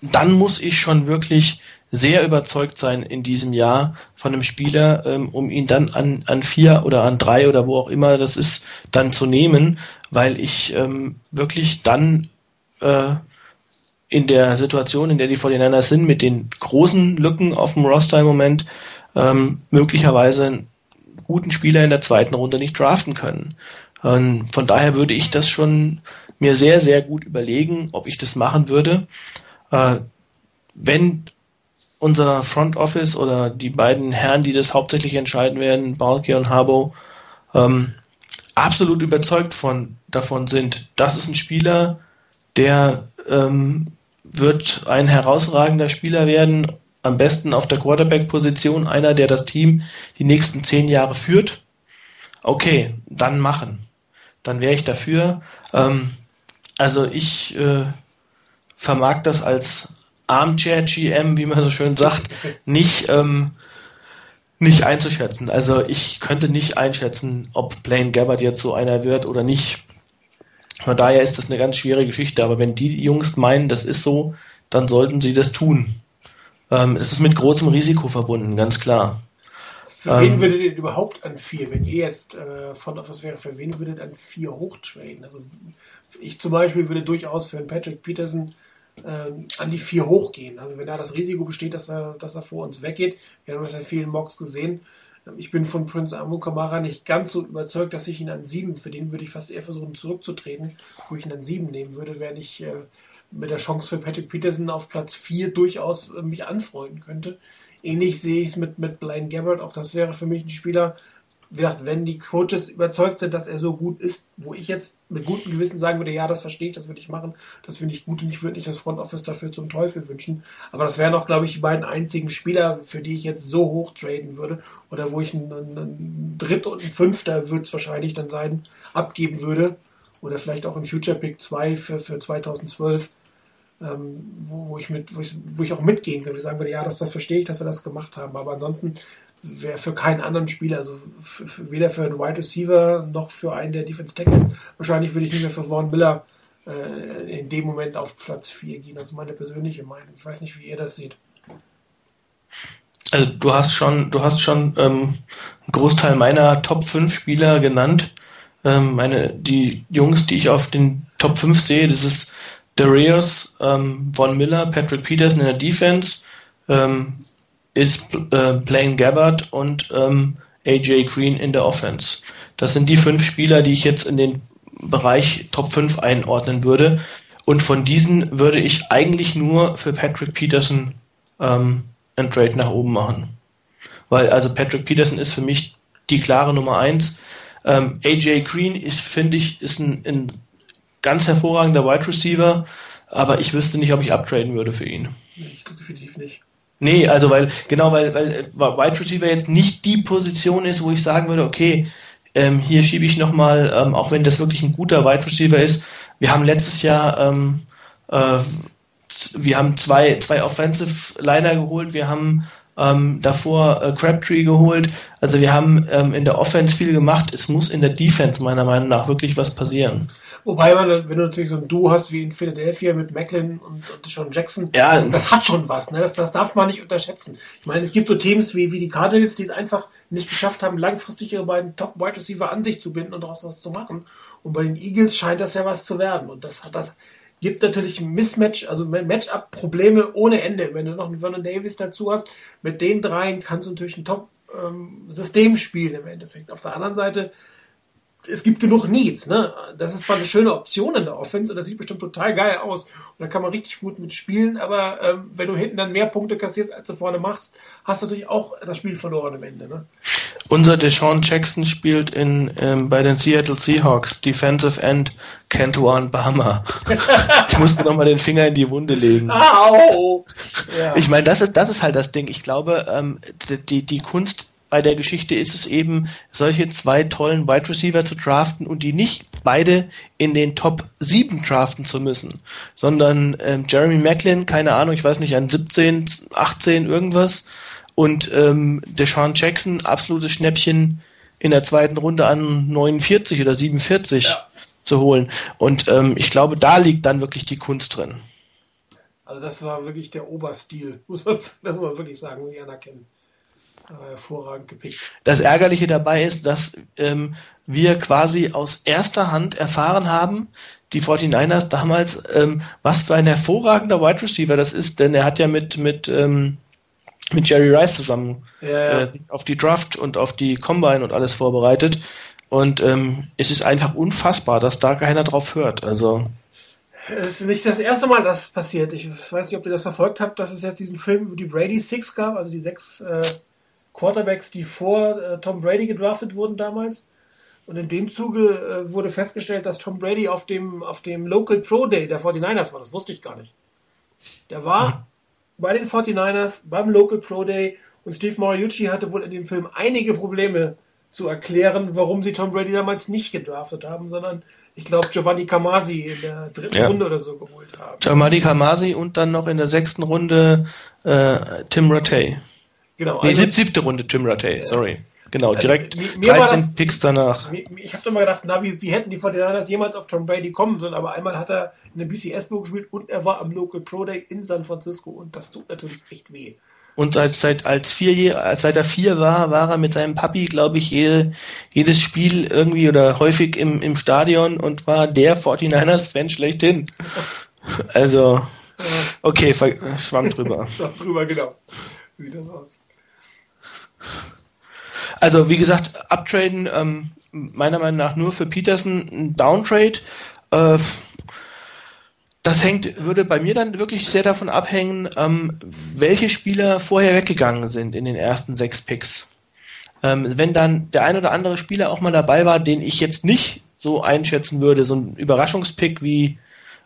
dann muss ich schon wirklich sehr überzeugt sein in diesem Jahr von einem Spieler, ähm, um ihn dann an, an vier oder an drei oder wo auch immer das ist, dann zu nehmen, weil ich ähm, wirklich dann äh, in der Situation, in der die 49ers sind, mit den großen Lücken auf dem Roster im Moment, ähm, möglicherweise einen guten Spieler in der zweiten Runde nicht draften können. Ähm, von daher würde ich das schon mir sehr, sehr gut überlegen, ob ich das machen würde. Äh, wenn unser Front Office oder die beiden Herren, die das hauptsächlich entscheiden werden, Balke und Harbo, ähm, absolut überzeugt von, davon sind, das ist ein Spieler, der ähm, wird ein herausragender Spieler werden, am besten auf der Quarterback-Position, einer, der das Team die nächsten zehn Jahre führt. Okay, dann machen. Dann wäre ich dafür. Ähm, also ich äh, vermag das als Armchair-GM, wie man so schön sagt, nicht, ähm, nicht einzuschätzen. Also ich könnte nicht einschätzen, ob Blaine Gabbard jetzt so einer wird oder nicht. Von daher ist das eine ganz schwere Geschichte. Aber wenn die Jungs meinen, das ist so, dann sollten sie das tun. Ähm, es ist mit großem Risiko verbunden, ganz klar. Für ähm, wen würdet ihr überhaupt an vier, wenn ihr jetzt äh, von was wäre, für wen würdet ihr an vier hochtraden? Also ich zum Beispiel würde durchaus für einen Patrick Peterson ähm, an die vier hochgehen. Also wenn da das Risiko besteht, dass er, dass er vor uns weggeht, wir haben das in vielen Mocks gesehen, ich bin von Prince Amukamara nicht ganz so überzeugt, dass ich ihn an sieben, für den würde ich fast eher versuchen zurückzutreten, wo ich ihn an sieben nehmen würde, während ich äh, mit der Chance für Patrick Peterson auf Platz vier durchaus äh, mich anfreunden könnte. Ähnlich sehe ich es mit, mit Blaine Gabbard, auch das wäre für mich ein Spieler, gesagt, wenn die Coaches überzeugt sind, dass er so gut ist, wo ich jetzt mit gutem Gewissen sagen würde, ja, das verstehe ich, das würde ich machen, das finde ich gut und ich würde nicht das Front Office dafür zum Teufel wünschen. Aber das wären auch, glaube ich, die beiden einzigen Spieler, für die ich jetzt so hoch traden würde oder wo ich einen, einen Dritt- und einen Fünfter wird es wahrscheinlich dann sein, abgeben würde. Oder vielleicht auch ein Future Pick 2 für, für 2012. Ähm, wo, wo, ich mit, wo, ich, wo ich auch mitgehen könnte, sagen würde, ja, das, das verstehe ich, dass wir das gemacht haben. Aber ansonsten wäre für keinen anderen Spieler, also für, für, weder für einen Wide Receiver noch für einen der Defense Tackles. Wahrscheinlich würde ich nicht mehr für Vaughn Miller äh, in dem Moment auf Platz 4 gehen. Das ist meine persönliche Meinung. Ich weiß nicht, wie ihr das seht. Also du hast schon, du hast schon ähm, einen Großteil meiner Top 5 Spieler genannt. Ähm, meine, die Jungs, die ich auf den Top 5 sehe, das ist Darius, ähm, Von Miller, Patrick Peterson in der Defense, ähm, ist äh, Blaine Gabbard und ähm, AJ Green in der Offense. Das sind die fünf Spieler, die ich jetzt in den Bereich Top 5 einordnen würde. Und von diesen würde ich eigentlich nur für Patrick Peterson ähm, einen Trade nach oben machen. Weil also Patrick Peterson ist für mich die klare Nummer eins. Ähm, AJ Green ist, finde ich, ist ein, ein ganz hervorragender Wide Receiver, aber ich wüsste nicht, ob ich uptraden würde für ihn. Ich definitiv nicht. Nee, also weil, genau, weil, weil äh, Wide Receiver jetzt nicht die Position ist, wo ich sagen würde, okay, ähm, hier schiebe ich nochmal, ähm, auch wenn das wirklich ein guter Wide Receiver ist, wir haben letztes Jahr, ähm, äh, wir haben zwei, zwei Offensive Liner geholt, wir haben ähm, davor äh, Crabtree geholt. Also wir haben ähm, in der Offense viel gemacht. Es muss in der Defense meiner Meinung nach wirklich was passieren. Wobei man, wenn du natürlich so ein Duo hast wie in Philadelphia mit Macklin und, und Sean Jackson, ja. das hat schon was. Ne? Das, das darf man nicht unterschätzen. Ich meine, es gibt so Teams wie, wie die Cardinals, die es einfach nicht geschafft haben, langfristig ihre beiden Top-Wide Receiver an sich zu binden und daraus was zu machen. Und bei den Eagles scheint das ja was zu werden. Und das hat das gibt natürlich ein Mismatch, also Matchup-Probleme ohne Ende. Wenn du noch einen Vernon Davis dazu hast, mit den dreien kannst du natürlich ein Top-System ähm, spielen im Endeffekt. Auf der anderen Seite es gibt genug Needs. Ne? Das ist zwar eine schöne Option in der Offense und das sieht bestimmt total geil aus. Und da kann man richtig gut mitspielen, aber ähm, wenn du hinten dann mehr Punkte kassierst, als du vorne machst, hast du natürlich auch das Spiel verloren am Ende. Ne? Unser Deshaun Jackson spielt in, ähm, bei den Seattle Seahawks, Defensive End Cantuan Bahama. ich musste nochmal den Finger in die Wunde legen. Au! Ja. Ich meine, das ist, das ist halt das Ding. Ich glaube, ähm, die, die Kunst bei der Geschichte ist es eben, solche zwei tollen Wide Receiver zu draften und die nicht beide in den Top 7 draften zu müssen, sondern ähm, Jeremy Macklin, keine Ahnung, ich weiß nicht, an 17, 18 irgendwas und ähm, Deshaun Jackson, absolutes Schnäppchen in der zweiten Runde an 49 oder 47 ja. zu holen. Und ähm, ich glaube, da liegt dann wirklich die Kunst drin. Also das war wirklich der Oberstil, muss man, muss man wirklich sagen, muss ich anerkennen hervorragend gepickt. Das Ärgerliche dabei ist, dass ähm, wir quasi aus erster Hand erfahren haben, die 49ers damals, ähm, was für ein hervorragender Wide Receiver das ist, denn er hat ja mit, mit, ähm, mit Jerry Rice zusammen ja, ja. Äh, auf die Draft und auf die Combine und alles vorbereitet. Und ähm, es ist einfach unfassbar, dass da keiner drauf hört. Also. Es ist nicht das erste Mal, dass es passiert. Ich weiß nicht, ob ihr das verfolgt habt, dass es jetzt diesen Film über die Brady Six gab, also die sechs äh, Quarterbacks, die vor äh, Tom Brady gedraftet wurden damals. Und in dem Zuge äh, wurde festgestellt, dass Tom Brady auf dem, auf dem Local Pro Day der 49ers war. Das wusste ich gar nicht. Der war bei den 49ers beim Local Pro Day und Steve Mariucci hatte wohl in dem Film einige Probleme zu erklären, warum sie Tom Brady damals nicht gedraftet haben, sondern ich glaube Giovanni Camasi in der dritten ja. Runde oder so geholt haben. Giovanni Camasi und dann noch in der sechsten Runde äh, Tim Rattay. Genau. Nee, also, siebte Runde Jim Rattay, sorry. Genau, also direkt also, mir, mir 13 das, Picks danach. Mir, ich habe immer gedacht, na, wie, wie hätten die 49ers jemals auf Tom Brady kommen sollen, aber einmal hat er in der BCS Bowl gespielt und er war am Local Pro Day in San Francisco und das tut natürlich echt weh. Und seit, seit, als vier, seit er vier war, war er mit seinem Papi, glaube ich, jede, jedes Spiel irgendwie oder häufig im, im Stadion und war der 49ers-Fan schlechthin. Also, okay, schwamm drüber. schwamm drüber, genau. Wie sieht das aus? Also wie gesagt, uptraden ähm, meiner Meinung nach nur für Peterson ein Downtrade. Äh, das hängt, würde bei mir dann wirklich sehr davon abhängen, ähm, welche Spieler vorher weggegangen sind in den ersten sechs Picks. Ähm, wenn dann der ein oder andere Spieler auch mal dabei war, den ich jetzt nicht so einschätzen würde, so ein Überraschungspick wie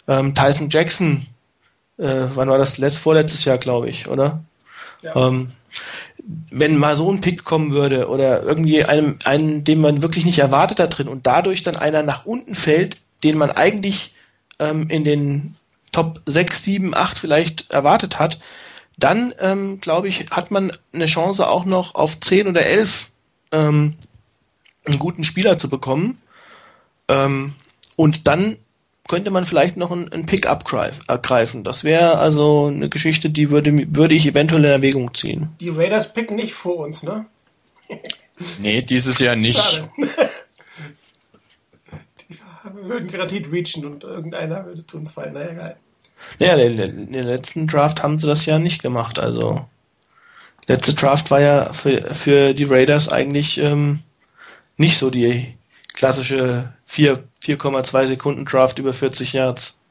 ähm, Tyson Jackson, äh, wann war das? Letzt, vorletztes Jahr, glaube ich, oder? Ja. Wenn mal so ein Pick kommen würde oder irgendwie einem, einen, den man wirklich nicht erwartet da drin und dadurch dann einer nach unten fällt, den man eigentlich ähm, in den Top 6, 7, 8 vielleicht erwartet hat, dann ähm, glaube ich, hat man eine Chance auch noch auf 10 oder 11 ähm, einen guten Spieler zu bekommen. Ähm, und dann könnte man vielleicht noch ein, ein Pick-up ergreifen. Das wäre also eine Geschichte, die würde, würde ich eventuell in Erwägung ziehen. Die Raiders picken nicht vor uns, ne? nee, dieses Jahr nicht. Die würden Gratit reachen und irgendeiner würde zu uns fallen. Naja, geil. Ja, in der letzten Draft haben sie das ja nicht gemacht. Also, letzte Draft war ja für, für die Raiders eigentlich ähm, nicht so die klassische 4,2 Sekunden Draft über 40 Yards.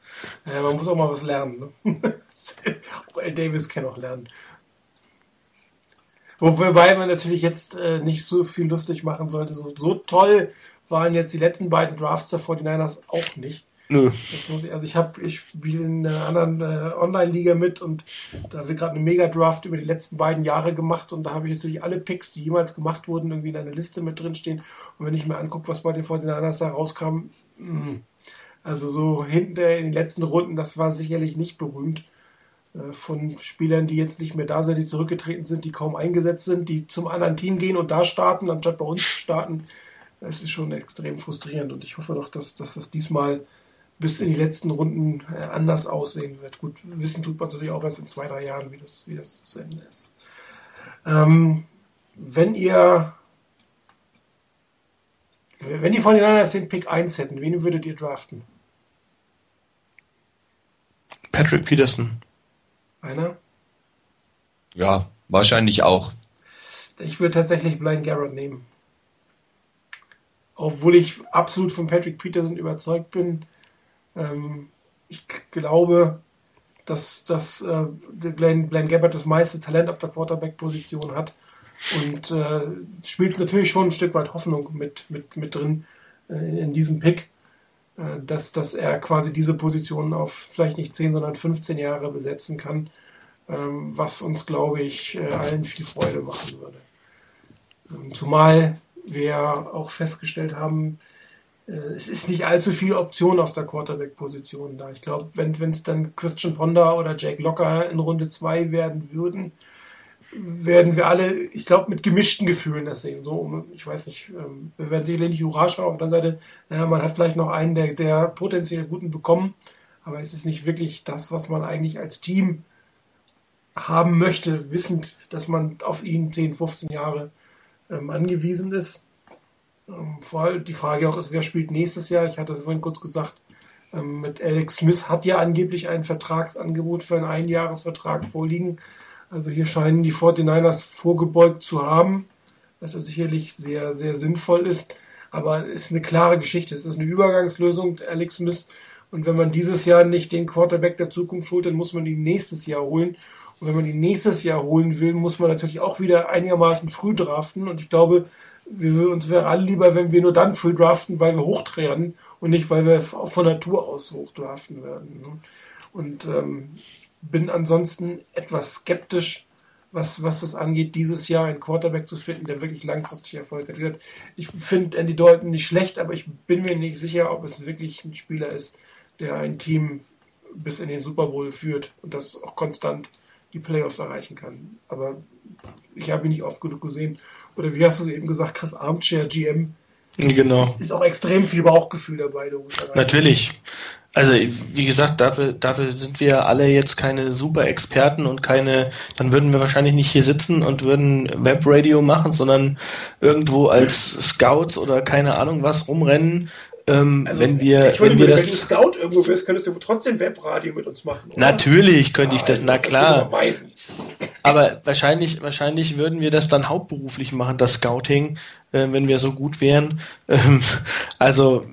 Ja, man muss auch mal was lernen. Ne? auch Al Davis kann auch lernen. Wobei man natürlich jetzt äh, nicht so viel lustig machen sollte. So, so toll waren jetzt die letzten beiden Drafts der 49ers auch nicht. Nö. Ich, also ich habe, ich spiele in einer anderen äh, Online-Liga mit und da wird gerade eine Mega-Draft über die letzten beiden Jahre gemacht und da habe ich natürlich alle Picks, die jemals gemacht wurden, irgendwie in einer Liste mit drin stehen. Und wenn ich mir angucke, was bei den 49ers da rauskam, mh, hm, also so hinten in den letzten Runden, das war sicherlich nicht berühmt äh, von Spielern, die jetzt nicht mehr da sind, die zurückgetreten sind, die kaum eingesetzt sind, die zum anderen Team gehen und da starten, anstatt bei uns starten. Es ist schon extrem frustrierend und ich hoffe doch, dass, dass das diesmal bis in die letzten Runden äh, anders aussehen wird. Gut, wissen tut man natürlich auch erst in zwei, drei Jahren, wie das, wie das zu Ende ist. Ähm, wenn ihr, wenn die voneinander den Pick 1 hätten, wen würdet ihr draften? Patrick Peterson. Einer? Ja, wahrscheinlich auch. Ich würde tatsächlich Blind Garrett nehmen. Obwohl ich absolut von Patrick Peterson überzeugt bin, ähm, ich glaube, dass, dass äh, Glenn, Glenn Gabbard das meiste Talent auf der Quarterback-Position hat und äh, spielt natürlich schon ein Stück weit Hoffnung mit, mit, mit drin äh, in diesem Pick, äh, dass, dass er quasi diese Position auf vielleicht nicht 10, sondern 15 Jahre besetzen kann, ähm, was uns, glaube ich, äh, allen viel Freude machen würde. Ähm, zumal wir auch festgestellt haben, es ist nicht allzu viel Option auf der Quarterback-Position da. Ich glaube, wenn es dann Christian Ponder oder Jake Locker in Runde 2 werden würden, werden wir alle, ich glaube, mit gemischten Gefühlen das sehen. So, ich weiß nicht, ähm, wir werden sicherlich Hurra schauen. Auf der anderen Seite, naja, man hat vielleicht noch einen der, der potenziell Guten bekommen, aber es ist nicht wirklich das, was man eigentlich als Team haben möchte, wissend, dass man auf ihn 10, 15 Jahre ähm, angewiesen ist. Ähm, vor allem die Frage auch ist, wer spielt nächstes Jahr? Ich hatte es vorhin kurz gesagt, ähm, mit Alex Smith hat ja angeblich ein Vertragsangebot für einen Einjahresvertrag vorliegen. Also hier scheinen die 49ers vorgebeugt zu haben, was ja sicherlich sehr, sehr sinnvoll ist. Aber es ist eine klare Geschichte. Es ist eine Übergangslösung, Alex Smith. Und wenn man dieses Jahr nicht den Quarterback der Zukunft holt, dann muss man ihn nächstes Jahr holen. Und wenn man ihn nächstes Jahr holen will, muss man natürlich auch wieder einigermaßen früh draften. Und ich glaube, wir, uns wäre alle lieber, wenn wir nur dann früh draften, weil wir hochtreten und nicht, weil wir von Natur aus hochdraften werden. Ne? Und ähm, bin ansonsten etwas skeptisch, was, was das angeht, dieses Jahr einen Quarterback zu finden, der wirklich langfristig Erfolg hat. Ich finde Andy Dalton nicht schlecht, aber ich bin mir nicht sicher, ob es wirklich ein Spieler ist, der ein Team bis in den Super Bowl führt und das auch konstant die Playoffs erreichen kann. Aber ich habe ihn nicht oft genug gesehen. Oder wie hast du es eben gesagt, Chris Armchair GM. Genau. Es ist auch extrem viel Bauchgefühl dabei. Natürlich. Also wie gesagt, dafür, dafür sind wir alle jetzt keine super Experten und keine, dann würden wir wahrscheinlich nicht hier sitzen und würden Webradio machen, sondern irgendwo als Scouts oder keine Ahnung was rumrennen ähm, also, wenn wir, wenn wir das. Wenn du Scout irgendwo bist, könntest du trotzdem Webradio mit uns machen. Oder? Natürlich könnte ich das, na klar. Aber wahrscheinlich, wahrscheinlich würden wir das dann hauptberuflich machen, das Scouting, äh, wenn wir so gut wären. Ähm, also,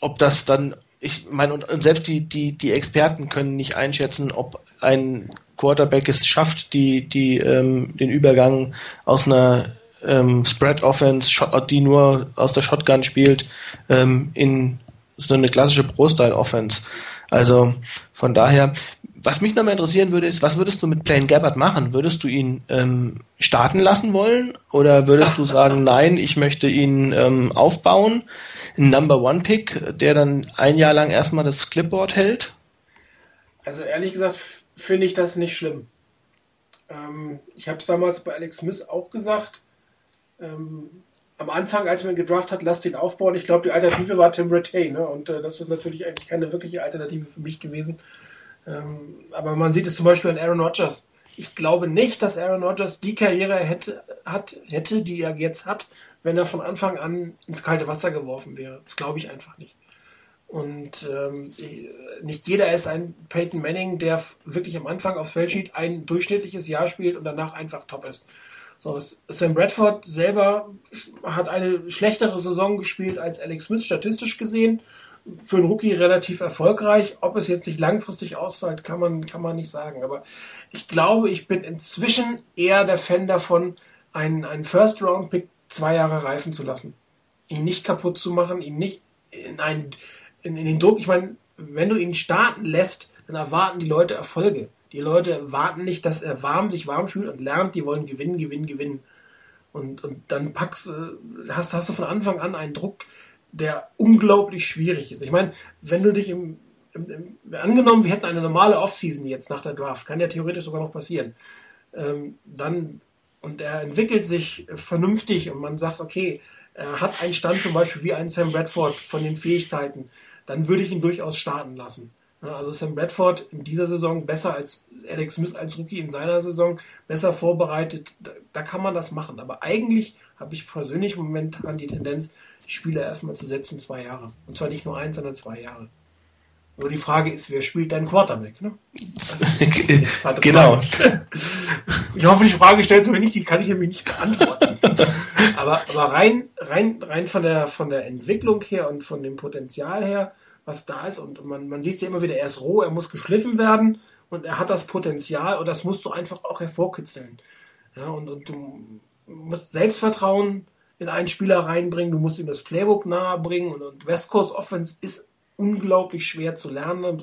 ob das dann, ich meine, und, und selbst die, die, die Experten können nicht einschätzen, ob ein Quarterback es schafft, die, die, ähm, den Übergang aus einer ähm, Spread Offense, die nur aus der Shotgun spielt, ähm, in so eine klassische Pro-Style Offense. Also von daher, was mich nochmal interessieren würde, ist, was würdest du mit Plain Gabbard machen? Würdest du ihn ähm, starten lassen wollen? Oder würdest du sagen, nein, ich möchte ihn ähm, aufbauen? Ein Number One Pick, der dann ein Jahr lang erstmal das Clipboard hält? Also ehrlich gesagt finde ich das nicht schlimm. Ähm, ich habe es damals bei Alex Smith auch gesagt ähm, am Anfang, als man gedraft hat, lasst ihn aufbauen. Ich glaube, die Alternative war Tim Rattay. Ne? Und äh, das ist natürlich eigentlich keine wirkliche Alternative für mich gewesen. Ähm, aber man sieht es zum Beispiel an Aaron Rodgers. Ich glaube nicht, dass Aaron Rodgers die Karriere hätte, hat, hätte, die er jetzt hat, wenn er von Anfang an ins kalte Wasser geworfen wäre. Das glaube ich einfach nicht. Und ähm, nicht jeder ist ein Peyton Manning, der wirklich am Anfang aufs Feld schiebt, ein durchschnittliches Jahr spielt und danach einfach top ist. So, Sam Bradford selber hat eine schlechtere Saison gespielt als Alex Smith statistisch gesehen. Für einen Rookie relativ erfolgreich. Ob es jetzt nicht langfristig auszahlt, kann man, kann man nicht sagen. Aber ich glaube, ich bin inzwischen eher der Fan davon, einen, einen First-Round-Pick zwei Jahre reifen zu lassen. Ihn nicht kaputt zu machen, ihn nicht in, einen, in, in den Druck. Ich meine, wenn du ihn starten lässt, dann erwarten die Leute Erfolge. Die Leute warten nicht, dass er warm sich warm fühlt und lernt, die wollen gewinnen, gewinnen, gewinnen. Und, und dann packst, hast, hast du von Anfang an einen Druck, der unglaublich schwierig ist. Ich meine, wenn du dich im, im, im angenommen, wir hätten eine normale Offseason jetzt nach der Draft, kann ja theoretisch sogar noch passieren, ähm, dann und er entwickelt sich vernünftig und man sagt, okay, er hat einen Stand zum Beispiel wie ein Sam Bradford von den Fähigkeiten, dann würde ich ihn durchaus starten lassen. Also Sam Bradford in dieser Saison besser als Alex Smith als Rookie in seiner Saison, besser vorbereitet, da, da kann man das machen. Aber eigentlich habe ich persönlich momentan die Tendenz, die Spieler erstmal zu setzen, zwei Jahre. Und zwar nicht nur eins, sondern zwei Jahre. Nur die Frage ist, wer spielt dein Quarterback? Ne? Ist, genau. Ich hoffe, die Frage stellst du mir nicht, die kann ich nämlich nicht beantworten. aber, aber rein, rein, rein von der, von der Entwicklung her und von dem Potenzial her, was da ist, und man, man liest ja immer wieder, er ist roh, er muss geschliffen werden und er hat das Potenzial und das musst du einfach auch hervorkitzeln. Ja, und, und du musst Selbstvertrauen in einen Spieler reinbringen, du musst ihm das Playbook nahebringen und, und West Coast Offense ist unglaublich schwer zu lernen.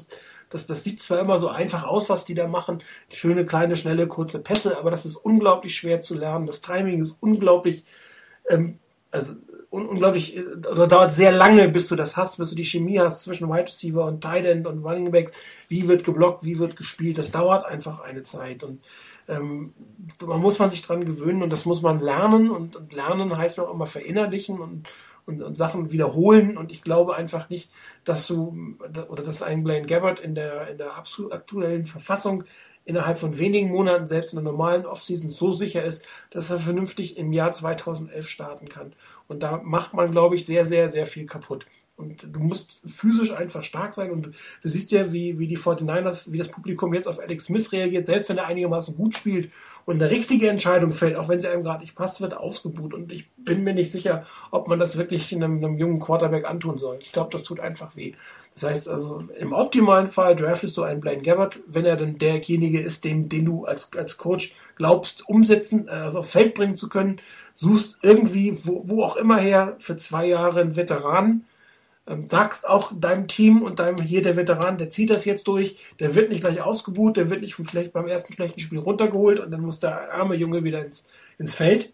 Das, das sieht zwar immer so einfach aus, was die da machen, schöne, kleine, schnelle, kurze Pässe, aber das ist unglaublich schwer zu lernen. Das Timing ist unglaublich, ähm, also un unglaublich, äh, oder dauert sehr lange, bis du das hast, bis du die Chemie hast zwischen Wide Receiver und Tight End und Running Backs. Wie wird geblockt, wie wird gespielt? Das dauert einfach eine Zeit und ähm, man muss man sich dran gewöhnen und das muss man lernen und, und lernen heißt auch immer verinnerlichen und, und, und, Sachen wiederholen und ich glaube einfach nicht, dass du oder dass ein Blaine Gabbard in der in der aktuellen Verfassung innerhalb von wenigen Monaten selbst in der normalen Offseason so sicher ist, dass er vernünftig im Jahr 2011 starten kann. Und da macht man, glaube ich, sehr, sehr, sehr viel kaputt. Und du musst physisch einfach stark sein. Und du, siehst ja, wie, wie die 49ers, wie das Publikum jetzt auf Alex Smith reagiert, selbst wenn er einigermaßen gut spielt und eine richtige Entscheidung fällt, auch wenn sie einem gerade nicht passt, wird ausgebuht. Und ich bin mir nicht sicher, ob man das wirklich einem, einem jungen Quarterback antun soll. Ich glaube, das tut einfach weh. Das heißt also, im optimalen Fall draftest du einen Blaine Gabbard, wenn er dann derjenige ist, den, den du als, als Coach glaubst, umsetzen, also aufs Feld bringen zu können, suchst irgendwie, wo, wo auch immer her, für zwei Jahre einen Veteran, sagst auch deinem Team und deinem hier der Veteran, der zieht das jetzt durch, der wird nicht gleich ausgebucht, der wird nicht vom schlecht, beim ersten schlechten Spiel runtergeholt und dann muss der arme Junge wieder ins, ins Feld,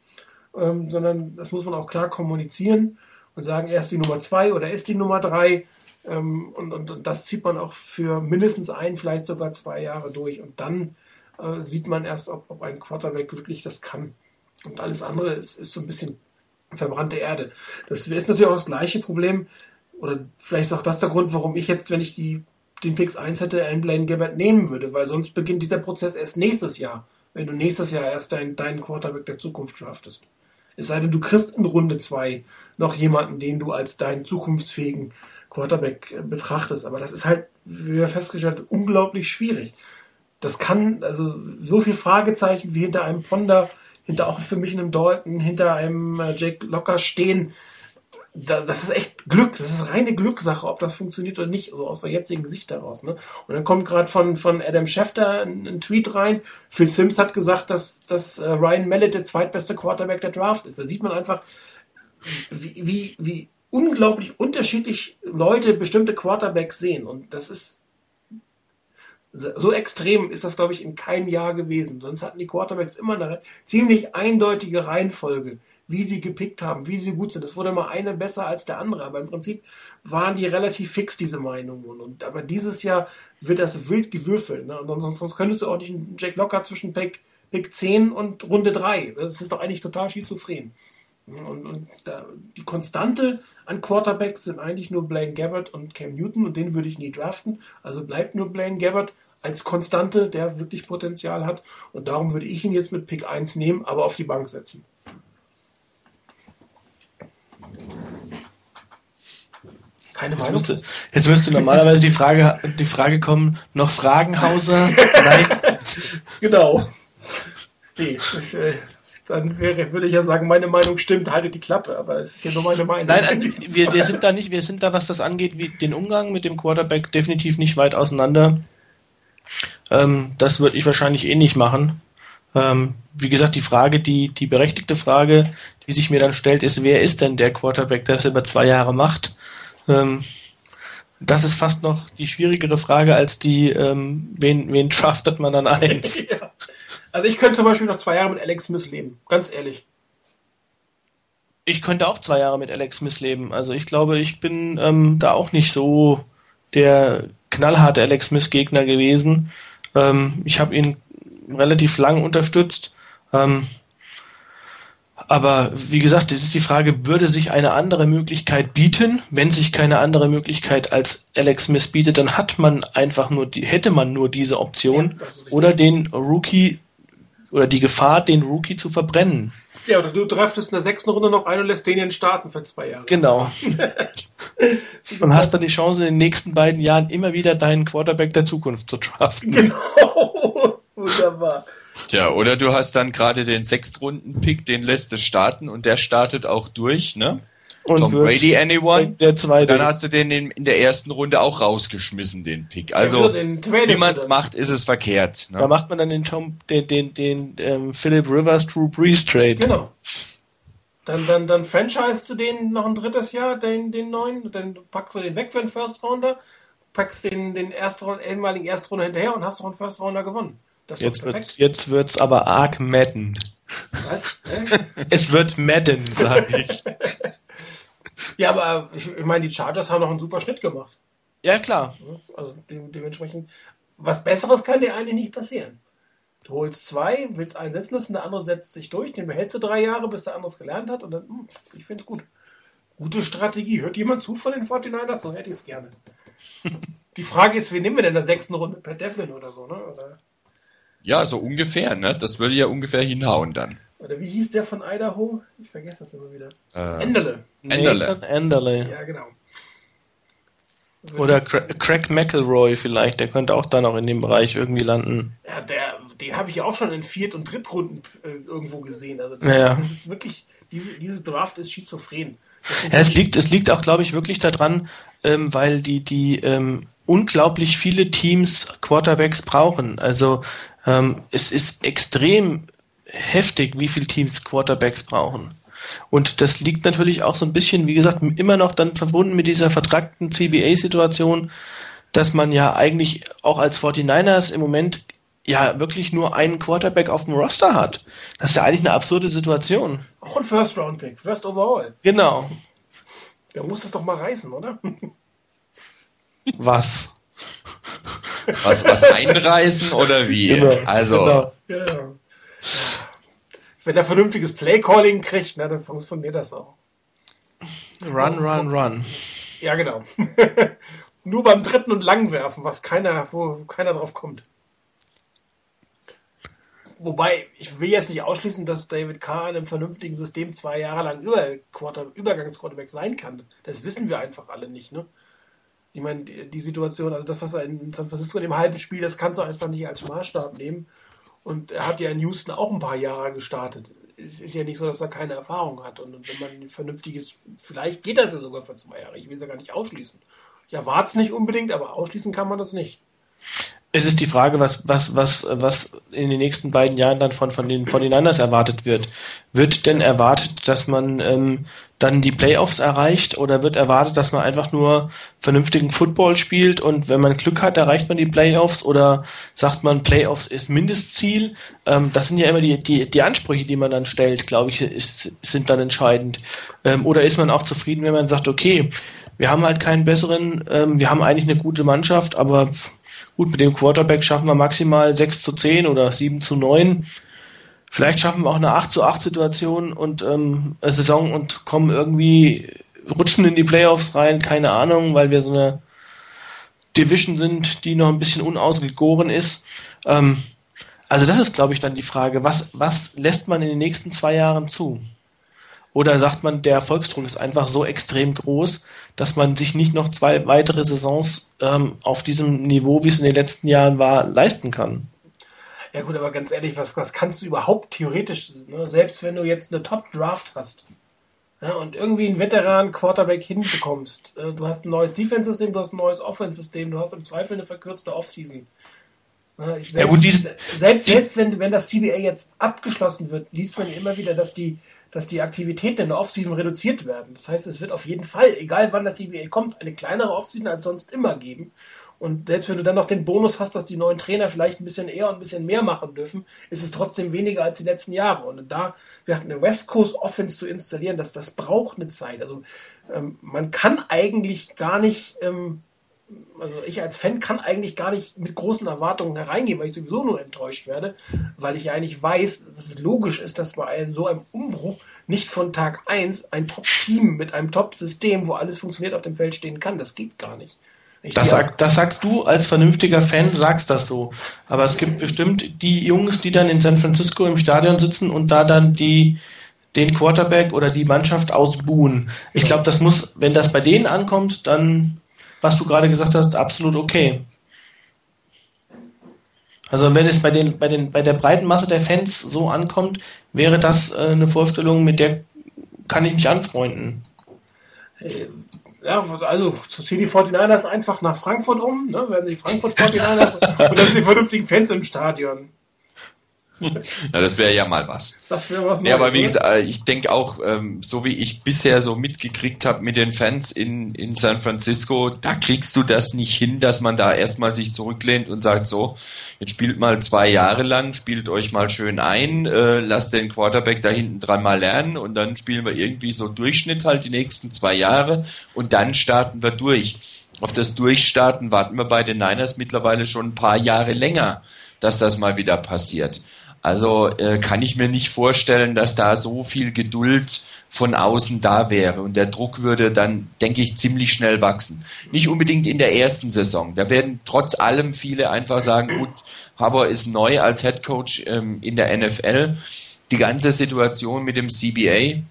ähm, sondern das muss man auch klar kommunizieren und sagen, er ist die Nummer zwei oder er ist die Nummer drei ähm, und, und, und, das zieht man auch für mindestens ein, vielleicht sogar zwei Jahre durch und dann äh, sieht man erst, ob, ob ein Quarterback wirklich das kann. Und alles andere ist, ist so ein bisschen verbrannte Erde. Das ist natürlich auch das gleiche Problem, oder vielleicht ist auch das der Grund, warum ich jetzt, wenn ich die, den Pix 1 hätte, einen Blaine Gabbard nehmen würde, weil sonst beginnt dieser Prozess erst nächstes Jahr, wenn du nächstes Jahr erst deinen, deinen Quarterback der Zukunft draftest. Es sei denn, du kriegst in Runde 2 noch jemanden, den du als deinen zukunftsfähigen Quarterback äh, betrachtest. Aber das ist halt, wie wir festgestellt haben, unglaublich schwierig. Das kann, also so viel Fragezeichen wie hinter einem Ponder, hinter auch für mich einem Dalton, hinter einem äh, Jake Locker stehen, das ist echt Glück, das ist reine Glückssache, ob das funktioniert oder nicht, so aus der jetzigen Sicht daraus. Ne? Und dann kommt gerade von, von Adam Schefter ein, ein, Tweet rein. Phil Sims hat gesagt, dass, dass äh, Ryan Mallet der zweitbeste Quarterback der Draft ist. Da sieht man einfach, wie, wie, wie unglaublich unterschiedlich Leute bestimmte Quarterbacks sehen. Und das ist so extrem ist das, glaube ich, in keinem Jahr gewesen. Sonst hatten die Quarterbacks immer eine ziemlich eindeutige Reihenfolge wie sie gepickt haben, wie sie gut sind. Es wurde mal eine besser als der andere, aber im Prinzip waren die relativ fix, diese Meinungen. Und aber dieses Jahr wird das wild gewürfelt. Ne? Und sonst, sonst könntest du auch nicht einen Jack Locker zwischen Pick, Pick 10 und Runde 3. Das ist doch eigentlich total schizophren. Und, und da, die Konstante an Quarterbacks sind eigentlich nur Blaine Gabbard und Cam Newton und den würde ich nie draften. Also bleibt nur Blaine Gabbard als Konstante, der wirklich Potenzial hat. Und darum würde ich ihn jetzt mit Pick 1 nehmen, aber auf die Bank setzen. Keine jetzt müsste, jetzt müsste normalerweise die Frage, die Frage kommen, noch Fragen, Hauser? Nein. genau. Nee, ich, äh, dann wäre, würde ich ja sagen, meine Meinung stimmt, haltet die Klappe, aber es ist hier nur meine Meinung. Nein, also wir, wir sind da nicht, wir sind da, was das angeht, wie den Umgang mit dem Quarterback definitiv nicht weit auseinander. Ähm, das würde ich wahrscheinlich eh nicht machen. Ähm, wie gesagt, die Frage, die, die berechtigte Frage, die sich mir dann stellt, ist, wer ist denn der Quarterback, der das über zwei Jahre macht? Ähm, das ist fast noch die schwierigere Frage als die, ähm, wen, wen draftet man dann eins? ja. Also ich könnte zum Beispiel noch zwei Jahre mit Alex Smith leben, ganz ehrlich. Ich könnte auch zwei Jahre mit Alex Smith leben. Also ich glaube, ich bin ähm, da auch nicht so der knallharte Alex Smith Gegner gewesen. Ähm, ich habe ihn relativ lang unterstützt. Ähm, aber wie gesagt, es ist die Frage, würde sich eine andere Möglichkeit bieten? Wenn sich keine andere Möglichkeit als Alex Smith bietet, dann hat man einfach nur die, hätte man nur diese Option ja, oder den Rookie oder die Gefahr, den Rookie zu verbrennen. Ja, oder du draftest in der sechsten Runde noch ein und lässt den starten für zwei Jahre. Genau. und hast dann die Chance, in den nächsten beiden Jahren immer wieder deinen Quarterback der Zukunft zu draften. Genau. Wunderbar. Tja, oder du hast dann gerade den Sechstrunden-Pick, den lässt du starten und der startet auch durch, ne? Und Tom Brady Anyone. Der zweite. Dann hast du den in, in, der ersten Runde auch rausgeschmissen, den Pick. Also, wie man es macht, ist es verkehrt. Ne? Da macht man dann den Tom, den, den, den ähm, Philip Rivers Drew Brees Trade. Genau. Dann, dann, dann franchise du den noch ein drittes Jahr, den, den neuen, dann packst du den weg für einen First Rounder, packst den, den Erstrunde, ehemaligen Erstrunde hinterher und hast doch einen First Rounder gewonnen. Das jetzt, wird's, jetzt wird's aber arg madden. Was? es wird madden, sag ich. ja, aber ich, ich meine, die Chargers haben noch einen super Schnitt gemacht. Ja, klar. Also de dementsprechend, was Besseres kann dir eigentlich nicht passieren. Du holst zwei, willst einen setzen lassen, der andere setzt sich durch, den behältst du drei Jahre, bis der andere es gelernt hat und dann, hm, ich finde es gut. Gute Strategie. Hört jemand zu von den 49ers? So hätte ich es gerne. Die Frage ist, wen nehmen wir denn in der sechsten Runde? Per Devlin oder so, ne? Oder? Ja, so ungefähr, ne? Das würde ja ungefähr hinhauen dann. Oder wie hieß der von Idaho? Ich vergesse das immer wieder. Äh, Enderle. Enderle. Enderle. Ja, genau. Oder Cra Craig McElroy vielleicht, der könnte auch da noch in dem Bereich irgendwie landen. Ja, der, den habe ich auch schon in Viert- und Drittrunden äh, irgendwo gesehen. Also das, ja. ist, das ist wirklich, diese, diese Draft ist schizophren. Ja, es liegt, es liegt auch, glaube ich, wirklich daran, ähm, weil die, die ähm, unglaublich viele Teams Quarterbacks brauchen. Also ähm, es ist extrem heftig, wie viele Teams Quarterbacks brauchen. Und das liegt natürlich auch so ein bisschen, wie gesagt, immer noch dann verbunden mit dieser vertragten CBA-Situation, dass man ja eigentlich auch als 49ers im Moment ja wirklich nur einen Quarterback auf dem Roster hat. Das ist ja eigentlich eine absurde Situation. Auch ein First-Round-Pick, First Overall. Genau. Der muss das doch mal reißen, oder? Was? Was, was einreißen oder wie? Genau, also. Genau. Ja. Wenn er vernünftiges Play-Calling kriegt, ne, dann funktioniert das auch. Run, run, run. Ja, genau. Nur beim dritten und Langwerfen, was keiner, wo keiner drauf kommt. Wobei, ich will jetzt nicht ausschließen, dass David Carr in einem vernünftigen System zwei Jahre lang Über Übergangsquarterback sein kann. Das wissen wir einfach alle nicht, ne? Ich meine, die, Situation, also das, was er in San Francisco in dem halben Spiel, das kannst du einfach nicht als Maßstab nehmen. Und er hat ja in Houston auch ein paar Jahre gestartet. Es ist ja nicht so, dass er keine Erfahrung hat. Und wenn man ein vernünftiges, vielleicht geht das ja sogar für zwei Jahre. Ich will es ja gar nicht ausschließen. Ich erwarte es nicht unbedingt, aber ausschließen kann man das nicht. Es ist die Frage, was, was, was, was in den nächsten beiden Jahren dann von, von den von den anders erwartet wird. Wird denn erwartet, dass man ähm, dann die Playoffs erreicht oder wird erwartet, dass man einfach nur vernünftigen Football spielt und wenn man Glück hat, erreicht man die Playoffs oder sagt man, Playoffs ist Mindestziel? Ähm, das sind ja immer die, die, die Ansprüche, die man dann stellt, glaube ich, ist, sind dann entscheidend. Ähm, oder ist man auch zufrieden, wenn man sagt, okay, wir haben halt keinen besseren, ähm, wir haben eigentlich eine gute Mannschaft, aber Gut, mit dem Quarterback schaffen wir maximal 6 zu 10 oder 7 zu 9. Vielleicht schaffen wir auch eine 8 zu 8 Situation und ähm, eine Saison und kommen irgendwie, rutschen in die Playoffs rein, keine Ahnung, weil wir so eine Division sind, die noch ein bisschen unausgegoren ist. Ähm, also das ist, glaube ich, dann die Frage, was, was lässt man in den nächsten zwei Jahren zu? Oder sagt man, der Erfolgsdruck ist einfach so extrem groß, dass man sich nicht noch zwei weitere Saisons ähm, auf diesem Niveau, wie es in den letzten Jahren war, leisten kann? Ja gut, aber ganz ehrlich, was, was kannst du überhaupt theoretisch, ne? selbst wenn du jetzt eine Top-Draft hast ja, und irgendwie einen Veteran-Quarterback hinbekommst, äh, du hast ein neues Defense-System, du hast ein neues Offense-System, du hast im Zweifel eine verkürzte Offseason. Selbst, ja, gut, die, selbst, selbst wenn, wenn das CBA jetzt abgeschlossen wird, liest man ja immer wieder, dass die, dass die Aktivitäten in der Offseason reduziert werden. Das heißt, es wird auf jeden Fall, egal wann das CBA kommt, eine kleinere Offseason als sonst immer geben. Und selbst wenn du dann noch den Bonus hast, dass die neuen Trainer vielleicht ein bisschen eher und ein bisschen mehr machen dürfen, ist es trotzdem weniger als die letzten Jahre. Und da wir hatten eine West Coast Offense zu installieren, das, das braucht eine Zeit. Also ähm, man kann eigentlich gar nicht, ähm, also ich als Fan kann eigentlich gar nicht mit großen Erwartungen hereingehen, weil ich sowieso nur enttäuscht werde, weil ich eigentlich weiß, dass es logisch ist, dass bei einem, so einem Umbruch nicht von Tag 1 ein Top-Team mit einem Top-System, wo alles funktioniert, auf dem Feld stehen kann. Das geht gar nicht. Das, sag, das sagst du als vernünftiger Fan, sagst das so. Aber es gibt bestimmt die Jungs, die dann in San Francisco im Stadion sitzen und da dann die den Quarterback oder die Mannschaft ausbuhen. Ich glaube, das muss, wenn das bei denen ankommt, dann, was du gerade gesagt hast, absolut okay. Also wenn es bei den, bei den, bei der breiten Masse der Fans so ankommt, wäre das äh, eine Vorstellung, mit der kann ich mich anfreunden. Äh, ja, also ziehen die 49ers einfach nach Frankfurt um, ne? werden die Frankfurt 49ers und dann sind die vernünftigen Fans im Stadion. Na, das wäre ja mal was. Das wäre was Ja, aber wie gesagt, äh, ich denke auch, ähm, so wie ich bisher so mitgekriegt habe mit den Fans in, in San Francisco, da kriegst du das nicht hin, dass man da erstmal sich zurücklehnt und sagt so, jetzt spielt mal zwei Jahre lang, spielt euch mal schön ein, äh, lasst den Quarterback da hinten dran mal lernen und dann spielen wir irgendwie so Durchschnitt halt die nächsten zwei Jahre und dann starten wir durch. Auf das Durchstarten warten wir bei den Niners mittlerweile schon ein paar Jahre länger, dass das mal wieder passiert. Also äh, kann ich mir nicht vorstellen, dass da so viel Geduld von außen da wäre. Und der Druck würde dann, denke ich, ziemlich schnell wachsen. Nicht unbedingt in der ersten Saison. Da werden trotz allem viele einfach sagen, gut, Haber ist neu als Head Coach ähm, in der NFL. Die ganze Situation mit dem CBA,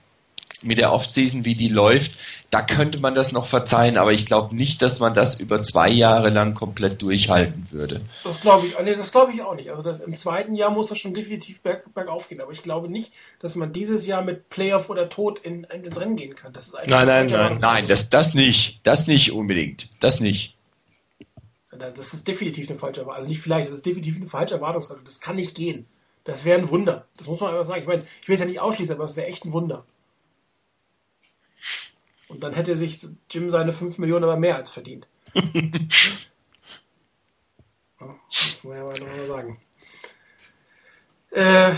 mit der Offseason, wie die läuft, da könnte man das noch verzeihen, aber ich glaube nicht, dass man das über zwei Jahre lang komplett durchhalten würde. Das glaube ich, nee, das glaube ich auch nicht. Also das, im zweiten Jahr muss das schon definitiv berg, bergauf gehen, aber ich glaube nicht, dass man dieses Jahr mit Playoff oder Tod in, in, ins Rennen gehen kann. Das ist nein, nein, nein, nein, das, das nicht, das nicht unbedingt, das nicht. Das ist definitiv eine falsche Erwartung. Also nicht vielleicht, das ist definitiv eine falsche Erwartungshaltung. Das kann nicht gehen. Das wäre ein Wunder. Das muss man einfach sagen. Ich meine, ich will es ja nicht ausschließen, aber es wäre echt ein Wunder. Und dann hätte sich Jim seine 5 Millionen aber mehr als verdient. ja, muss man ja mal sagen. Äh,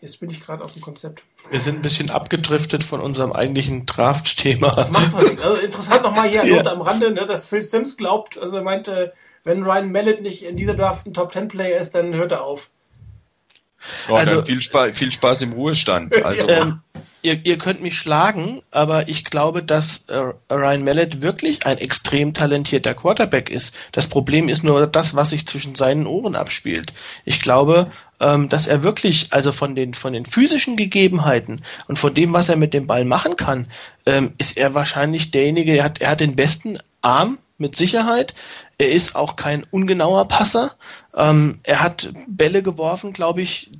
jetzt bin ich gerade aus dem Konzept. Wir sind ein bisschen abgedriftet von unserem eigentlichen Draft-Thema. Das macht man nicht. Also interessant nochmal hier ja. am Rande, ne, dass Phil Sims glaubt, also er meinte, wenn Ryan Mallet nicht in dieser Draft ein Top-10-Player ist, dann hört er auf. Oh, also viel, Spaß, viel Spaß im Ruhestand. Also. Ähm, ihr, ihr könnt mich schlagen, aber ich glaube, dass äh, Ryan Mallet wirklich ein extrem talentierter Quarterback ist. Das Problem ist nur das, was sich zwischen seinen Ohren abspielt. Ich glaube, ähm, dass er wirklich, also von den, von den physischen Gegebenheiten und von dem, was er mit dem Ball machen kann, ähm, ist er wahrscheinlich derjenige, er hat, er hat den besten Arm mit Sicherheit. Er ist auch kein ungenauer Passer. Ähm, er hat Bälle geworfen, glaube ich,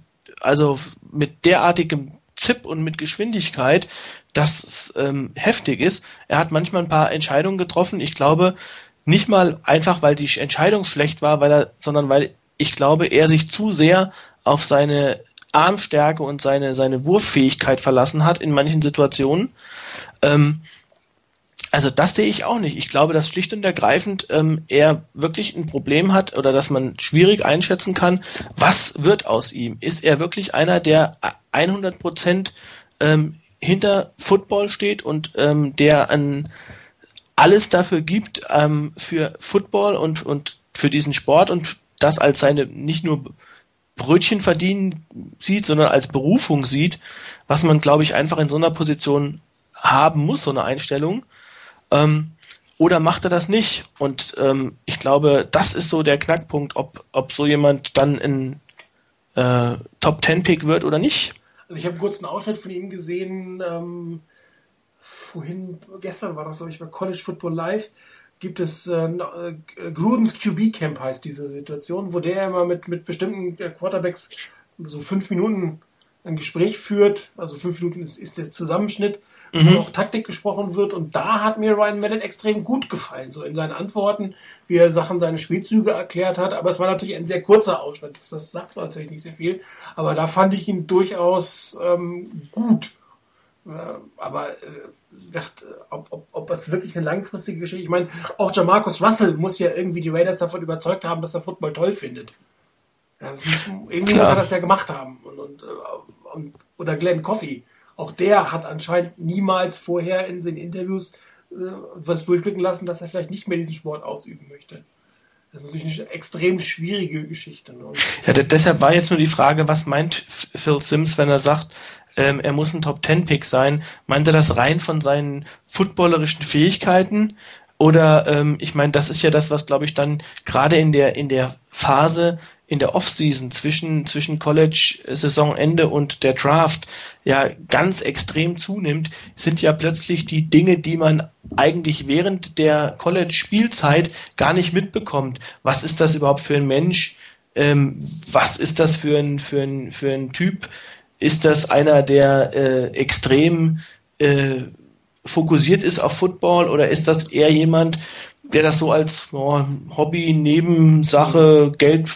also mit derartigem Zip und mit Geschwindigkeit, dass es ähm, heftig ist. Er hat manchmal ein paar Entscheidungen getroffen. Ich glaube, nicht mal einfach, weil die Entscheidung schlecht war, weil er, sondern weil ich glaube, er sich zu sehr auf seine Armstärke und seine, seine Wurffähigkeit verlassen hat in manchen Situationen. Ähm, also das sehe ich auch nicht. Ich glaube, dass schlicht und ergreifend ähm, er wirklich ein Problem hat oder dass man schwierig einschätzen kann, was wird aus ihm. Ist er wirklich einer, der 100 Prozent ähm, hinter Football steht und ähm, der an alles dafür gibt ähm, für Football und, und für diesen Sport und das als seine nicht nur Brötchen verdienen sieht, sondern als Berufung sieht, was man, glaube ich, einfach in so einer Position haben muss, so eine Einstellung. Ähm, oder macht er das nicht? Und ähm, ich glaube, das ist so der Knackpunkt, ob, ob so jemand dann ein äh, Top Ten Pick wird oder nicht. Also ich habe kurz einen Ausschnitt von ihm gesehen, ähm, vorhin, gestern war das, glaube ich, bei College Football Live, gibt es äh, äh Grudens QB Camp heißt diese Situation, wo der immer mit, mit bestimmten Quarterbacks so fünf Minuten ein Gespräch führt, also fünf Minuten ist, ist der Zusammenschnitt, mhm. wo auch Taktik gesprochen wird. Und da hat mir Ryan Mallet extrem gut gefallen, so in seinen Antworten, wie er Sachen, seine Spielzüge erklärt hat. Aber es war natürlich ein sehr kurzer Ausschnitt, das, das sagt natürlich nicht sehr viel. Aber da fand ich ihn durchaus ähm, gut. Äh, aber äh, ob, ob, ob das wirklich eine langfristige Geschichte, ich meine, auch Jamarcus Russell muss ja irgendwie die Raiders davon überzeugt haben, dass er Football toll findet. Ja, muss, irgendwie Klar. muss er das ja gemacht haben. Und, und, äh, und, oder Glenn Coffey. Auch der hat anscheinend niemals vorher in den Interviews äh, was durchblicken lassen, dass er vielleicht nicht mehr diesen Sport ausüben möchte. Das ist natürlich eine extrem schwierige Geschichte. Ne? Ja, deshalb war jetzt nur die Frage, was meint Phil Sims, wenn er sagt, ähm, er muss ein Top Ten Pick sein? Meint er das rein von seinen footballerischen Fähigkeiten? Oder ähm, ich meine, das ist ja das, was glaube ich dann gerade in der in der Phase in der Offseason zwischen, zwischen College-Saisonende und der Draft ja ganz extrem zunimmt, sind ja plötzlich die Dinge, die man eigentlich während der College-Spielzeit gar nicht mitbekommt. Was ist das überhaupt für ein Mensch? Ähm, was ist das für ein, für ein, für ein Typ? Ist das einer, der äh, extrem äh, fokussiert ist auf Football oder ist das eher jemand, der das so als oh, Hobby, Nebensache, Geld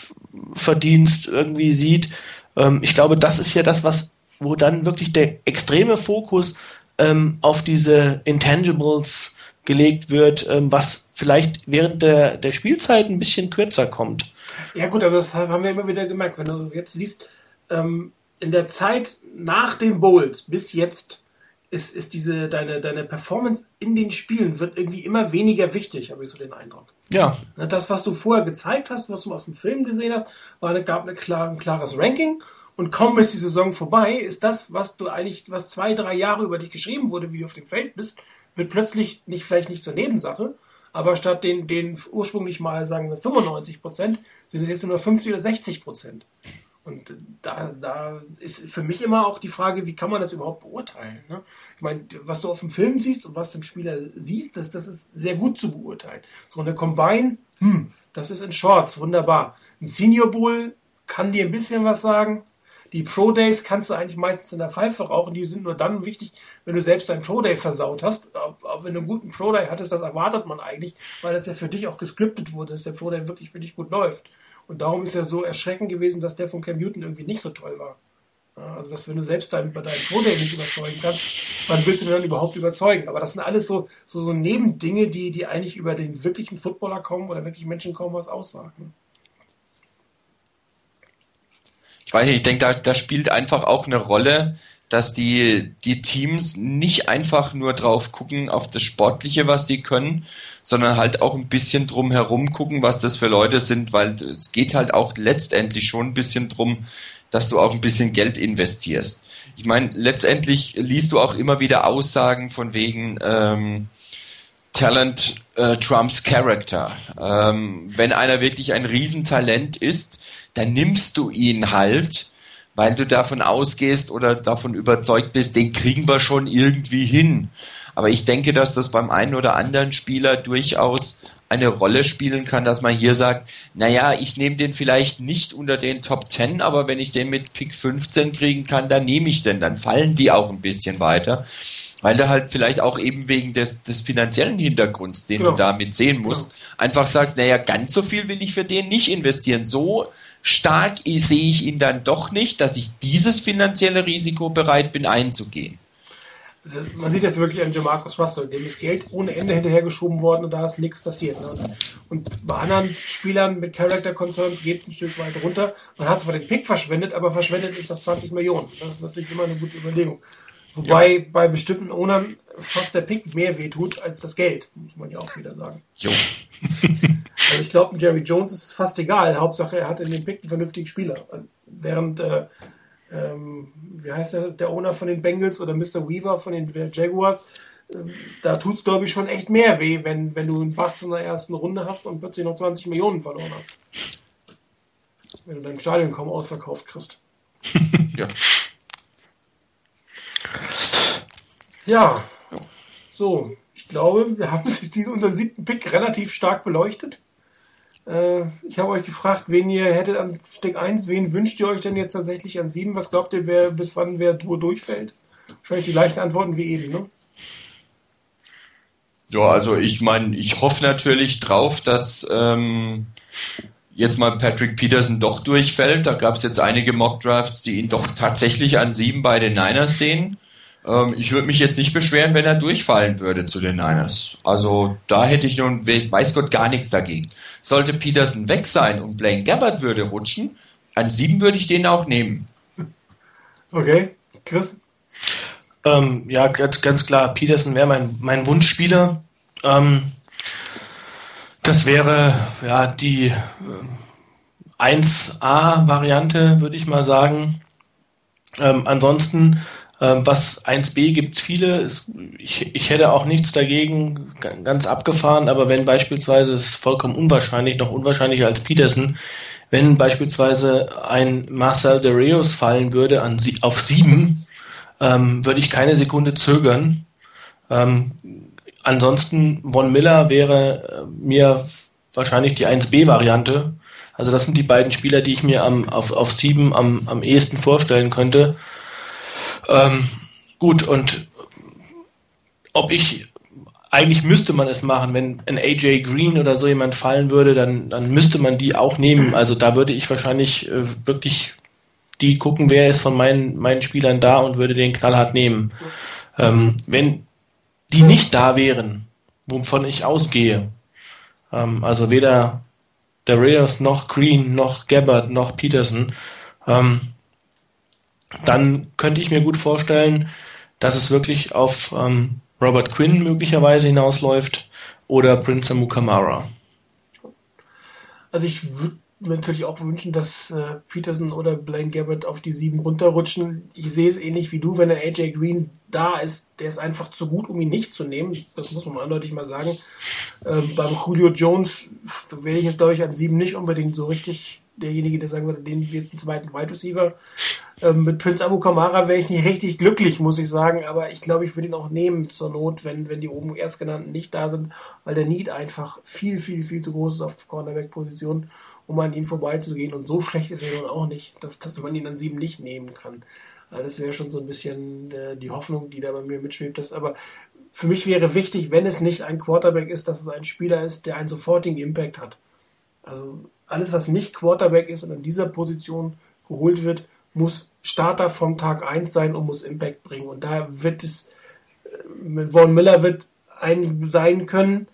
Verdienst irgendwie sieht. Ähm, ich glaube, das ist ja das, was, wo dann wirklich der extreme Fokus ähm, auf diese Intangibles gelegt wird, ähm, was vielleicht während der, der Spielzeit ein bisschen kürzer kommt. Ja gut, aber das haben wir immer wieder gemerkt. Wenn du jetzt siehst, ähm, in der Zeit nach den Bowls bis jetzt ist, ist diese, deine, deine Performance in den Spielen wird irgendwie immer weniger wichtig, habe ich so den Eindruck. Ja. Das, was du vorher gezeigt hast, was du aus dem Film gesehen hast, war eine, gab eine klar, ein klares Ranking. Und kaum ist die Saison vorbei, ist das, was du eigentlich, was zwei, drei Jahre über dich geschrieben wurde, wie du auf dem Feld bist, wird plötzlich nicht, vielleicht nicht zur Nebensache, aber statt den, den ursprünglich mal, sagen wir, 95 Prozent, sind es jetzt nur 50 oder 60 Prozent. Und da, da ist für mich immer auch die Frage, wie kann man das überhaupt beurteilen? Ne? Ich meine, was du auf dem Film siehst und was den Spieler siehst, das, das ist sehr gut zu beurteilen. So eine Combine, hm, das ist in Shorts, wunderbar. Ein Senior Bowl kann dir ein bisschen was sagen. Die Pro Days kannst du eigentlich meistens in der Pfeife rauchen. Die sind nur dann wichtig, wenn du selbst deinen Pro Day versaut hast. Aber wenn du einen guten Pro Day hattest, das erwartet man eigentlich, weil das ja für dich auch gescriptet wurde, dass der Pro Day wirklich für dich gut läuft. Und darum ist er so erschreckend gewesen, dass der von Cam Newton irgendwie nicht so toll war. Also, dass wenn du selbst dein, bei deinem Pro nicht überzeugen kannst, wann willst du denn dann überhaupt überzeugen? Aber das sind alles so, so, so Nebendinge, die, die eigentlich über den wirklichen Footballer kommen oder wirklich Menschen kaum was aussagen. Ich weiß nicht, ich denke, da, da spielt einfach auch eine Rolle, dass die, die Teams nicht einfach nur drauf gucken, auf das Sportliche, was die können, sondern halt auch ein bisschen drum herum gucken, was das für Leute sind, weil es geht halt auch letztendlich schon ein bisschen drum, dass du auch ein bisschen Geld investierst. Ich meine, letztendlich liest du auch immer wieder Aussagen von wegen ähm, Talent äh, Trumps Character. Ähm, wenn einer wirklich ein Riesentalent ist, dann nimmst du ihn halt, weil du davon ausgehst oder davon überzeugt bist, den kriegen wir schon irgendwie hin. Aber ich denke, dass das beim einen oder anderen Spieler durchaus eine Rolle spielen kann, dass man hier sagt, naja, ich nehme den vielleicht nicht unter den Top 10, aber wenn ich den mit Pick 15 kriegen kann, dann nehme ich den, dann fallen die auch ein bisschen weiter. Weil du halt vielleicht auch eben wegen des, des finanziellen Hintergrunds, den ja. du damit sehen musst, ja. einfach sagst, naja, ganz so viel will ich für den nicht investieren. So stark sehe ich ihn dann doch nicht, dass ich dieses finanzielle Risiko bereit bin einzugehen. Also man sieht das wirklich an Jamarcus Russell, dem ist Geld ohne Ende hinterhergeschoben worden und da ist nichts passiert. Ne? Und bei anderen Spielern mit Character Concerns geht es ein Stück weit runter. Man hat zwar den Pick verschwendet, aber verschwendet nicht noch 20 Millionen. Das ist natürlich immer eine gute Überlegung. Wobei ja. bei bestimmten Ownern fast der Pick mehr wehtut als das Geld, muss man ja auch wieder sagen. Jo. Also ich glaube, Jerry Jones ist fast egal. Hauptsache, er hat in dem Pick einen vernünftigen Spieler. Während, äh, ähm, wie heißt der, der Owner von den Bengals oder Mr. Weaver von den Jaguars, äh, da tut es, glaube ich, schon echt mehr weh, wenn, wenn du einen Bass in der ersten Runde hast und plötzlich noch 20 Millionen verloren hast. Wenn du dein Stadion kaum ausverkauft kriegst. ja. Ja. So, Ich glaube, wir haben sich diesen unseren siebten Pick relativ stark beleuchtet. Äh, ich habe euch gefragt, wen ihr hättet an Steck 1, wen wünscht ihr euch denn jetzt tatsächlich an 7? Was glaubt ihr, wer, bis wann wer Tour durchfällt? Wahrscheinlich die gleichen Antworten wie eben, ne? Ja, also ich meine, ich hoffe natürlich drauf, dass ähm, jetzt mal Patrick Peterson doch durchfällt. Da gab es jetzt einige Mock-Drafts, die ihn doch tatsächlich an sieben bei den Niners sehen. Ähm, ich würde mich jetzt nicht beschweren, wenn er durchfallen würde zu den Niners. Also da hätte ich nun, weiß Gott, gar nichts dagegen. Sollte Peterson weg sein und Blaine Gabbard würde rutschen, an sieben würde ich den auch nehmen. Okay, Chris? Ähm, ja, ganz, ganz klar, Peterson wäre mein, mein Wunschspieler. Ähm, das wäre ja die 1A-Variante, würde ich mal sagen. Ähm, ansonsten, was 1B gibt es viele. Ich, ich hätte auch nichts dagegen, ganz abgefahren, aber wenn beispielsweise, es ist vollkommen unwahrscheinlich, noch unwahrscheinlicher als Peterson, wenn beispielsweise ein Marcel de Reus fallen würde an, auf sieben, ähm, würde ich keine Sekunde zögern. Ähm, ansonsten, Von Miller wäre äh, mir wahrscheinlich die 1B-Variante. Also das sind die beiden Spieler, die ich mir am, auf, auf 7 am, am ehesten vorstellen könnte. Ähm, gut, und ob ich, eigentlich müsste man es machen, wenn ein AJ Green oder so jemand fallen würde, dann, dann müsste man die auch nehmen. Also da würde ich wahrscheinlich äh, wirklich die gucken, wer ist von meinen, meinen Spielern da und würde den knallhart nehmen. Ähm, wenn die nicht da wären, wovon ich ausgehe, ähm, also weder der Raiders noch Green noch Gabbard noch Peterson, ähm, dann könnte ich mir gut vorstellen, dass es wirklich auf ähm, Robert Quinn möglicherweise hinausläuft oder Prince Amukamara. Also ich würde mir natürlich auch wünschen, dass äh, Peterson oder Blaine Gabbard auf die sieben runterrutschen. Ich sehe es ähnlich wie du, wenn der AJ Green da ist, der ist einfach zu gut, um ihn nicht zu nehmen. Das muss man eindeutig mal sagen. Ähm, beim Julio Jones, wäre ich jetzt, glaube ich, an sieben nicht unbedingt so richtig derjenige, der sagen würde, den wir jetzt einen zweiten Wide Receiver. Ähm, mit Prince Abu Kamara wäre ich nicht richtig glücklich, muss ich sagen, aber ich glaube, ich würde ihn auch nehmen zur Not, wenn, wenn die oben erstgenannten nicht da sind, weil der Need einfach viel, viel, viel zu groß ist auf Cornerback-Position um an ihm vorbeizugehen. Und so schlecht ist er nun auch nicht, dass, dass man ihn an sieben nicht nehmen kann. Also das wäre schon so ein bisschen äh, die Hoffnung, die da bei mir mitschwebt. Dass, aber für mich wäre wichtig, wenn es nicht ein Quarterback ist, dass es ein Spieler ist, der einen sofortigen Impact hat. Also alles, was nicht Quarterback ist und in dieser Position geholt wird, muss Starter vom Tag 1 sein und muss Impact bringen. Und da wird es, äh, mit Von Miller wird ein sein können,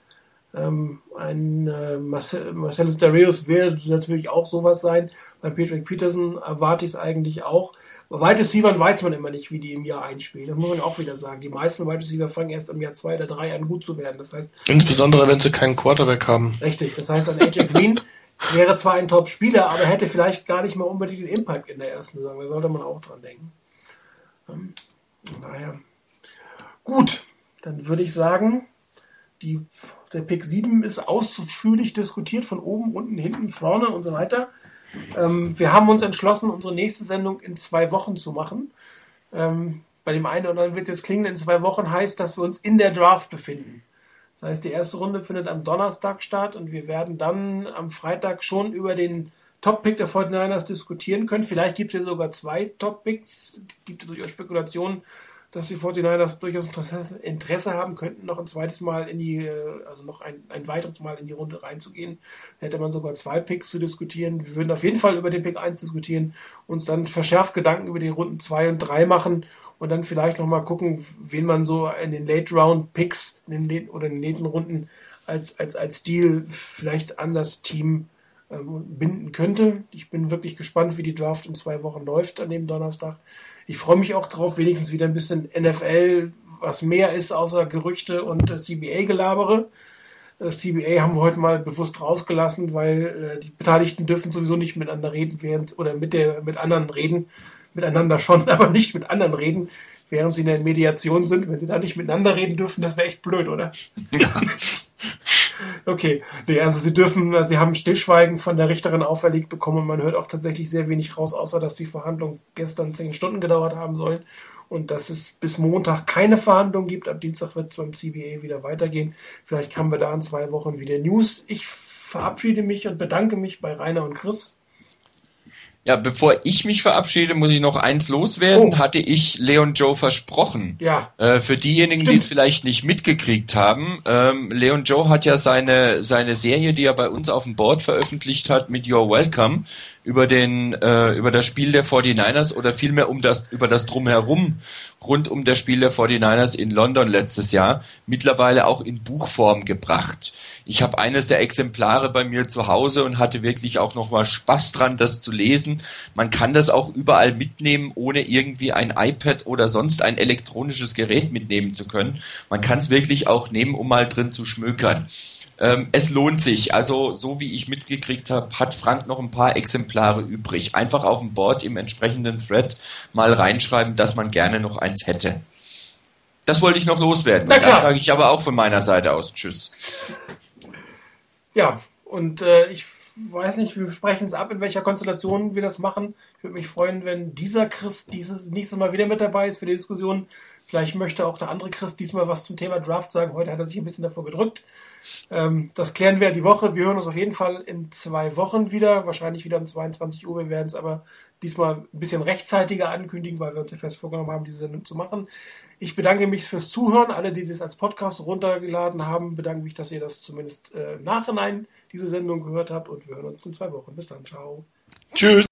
ähm, ein äh, Marcel, Marcellus Darius wird natürlich auch sowas sein. Bei Patrick Peterson erwarte ich es eigentlich auch. Bei Wide Receiver weiß man immer nicht, wie die im Jahr einspielen. Das muss man auch wieder sagen. Die meisten Wide Receiver fangen erst im Jahr zwei oder drei an gut zu werden. Das heißt, insbesondere wenn sie keinen Quarterback haben. Richtig. Das heißt, ein AJ Green wäre zwar ein Top-Spieler, aber hätte vielleicht gar nicht mehr unbedingt den Impact in der ersten Saison. Da sollte man auch dran denken. Ähm, naja. Gut, dann würde ich sagen, die der Pick 7 ist ausführlich diskutiert, von oben, unten, hinten, vorne und so weiter. Ähm, wir haben uns entschlossen, unsere nächste Sendung in zwei Wochen zu machen. Ähm, bei dem einen oder anderen wird es jetzt klingen, in zwei Wochen heißt, dass wir uns in der Draft befinden. Das heißt, die erste Runde findet am Donnerstag statt und wir werden dann am Freitag schon über den Top-Pick der 49ers diskutieren können. Vielleicht gibt es ja sogar zwei Top-Picks. Gibt es durchaus Spekulationen, dass die 49ers durchaus Interesse haben könnten, noch ein zweites Mal in die, äh, also noch ein, ein weiteres Mal in die Runde reinzugehen. Da hätte man sogar zwei Picks zu diskutieren. Wir würden auf jeden Fall über den Pick 1 diskutieren, uns dann verschärft Gedanken über die Runden 2 und 3 machen und dann vielleicht nochmal gucken, wen man so in den Late Round Picks in den, oder in den nächsten Runden als, als, als Deal vielleicht an das Team ähm, binden könnte. Ich bin wirklich gespannt, wie die Draft in zwei Wochen läuft an dem Donnerstag ich freue mich auch drauf, wenigstens wieder ein bisschen NFL, was mehr ist außer Gerüchte und CBA-Gelabere. Das CBA haben wir heute mal bewusst rausgelassen, weil äh, die Beteiligten dürfen sowieso nicht miteinander reden, während oder mit der mit anderen reden, miteinander schon, aber nicht mit anderen reden, während sie in der Mediation sind. Wenn sie da nicht miteinander reden dürfen, das wäre echt blöd, oder? Ja. Okay, nee, also sie dürfen, sie haben Stillschweigen von der Richterin auferlegt bekommen und man hört auch tatsächlich sehr wenig raus, außer dass die Verhandlungen gestern zehn Stunden gedauert haben sollen und dass es bis Montag keine Verhandlungen gibt. Ab Dienstag wird es beim CBA wieder weitergehen. Vielleicht haben wir da in zwei Wochen wieder News. Ich verabschiede mich und bedanke mich bei Rainer und Chris. Ja, bevor ich mich verabschiede, muss ich noch eins loswerden. Oh. Hatte ich Leon Joe versprochen. Ja. Äh, für diejenigen, Stimmt. die es vielleicht nicht mitgekriegt haben, ähm, Leon Joe hat ja seine, seine Serie, die er bei uns auf dem Board veröffentlicht hat, mit You're Welcome, über den, äh, über das Spiel der 49ers oder vielmehr um das, über das Drumherum rund um das Spiel der 49ers in London letztes Jahr, mittlerweile auch in Buchform gebracht. Ich habe eines der Exemplare bei mir zu Hause und hatte wirklich auch nochmal Spaß dran, das zu lesen. Man kann das auch überall mitnehmen, ohne irgendwie ein iPad oder sonst ein elektronisches Gerät mitnehmen zu können. Man kann es wirklich auch nehmen, um mal drin zu schmökern. Ähm, es lohnt sich. Also, so wie ich mitgekriegt habe, hat Frank noch ein paar Exemplare übrig. Einfach auf dem Board im entsprechenden Thread mal reinschreiben, dass man gerne noch eins hätte. Das wollte ich noch loswerden. Und dann sage ich aber auch von meiner Seite aus Tschüss. Ja, und äh, ich weiß nicht, wir sprechen es ab, in welcher Konstellation wir das machen. Ich würde mich freuen, wenn dieser Christ dieses nächstes Mal wieder mit dabei ist für die Diskussion. Vielleicht möchte auch der andere Christ diesmal was zum Thema Draft sagen. Heute hat er sich ein bisschen davor gedrückt. Ähm, das klären wir die Woche. Wir hören uns auf jeden Fall in zwei Wochen wieder. Wahrscheinlich wieder um 22 Uhr. Wir werden es aber diesmal ein bisschen rechtzeitiger ankündigen, weil wir uns ja fest vorgenommen haben, diese Sendung zu machen. Ich bedanke mich fürs Zuhören. Alle, die das als Podcast runtergeladen haben, bedanke mich, dass ihr das zumindest äh, im Nachhinein diese Sendung gehört habt. Und wir hören uns in zwei Wochen. Bis dann. Ciao. Tschüss.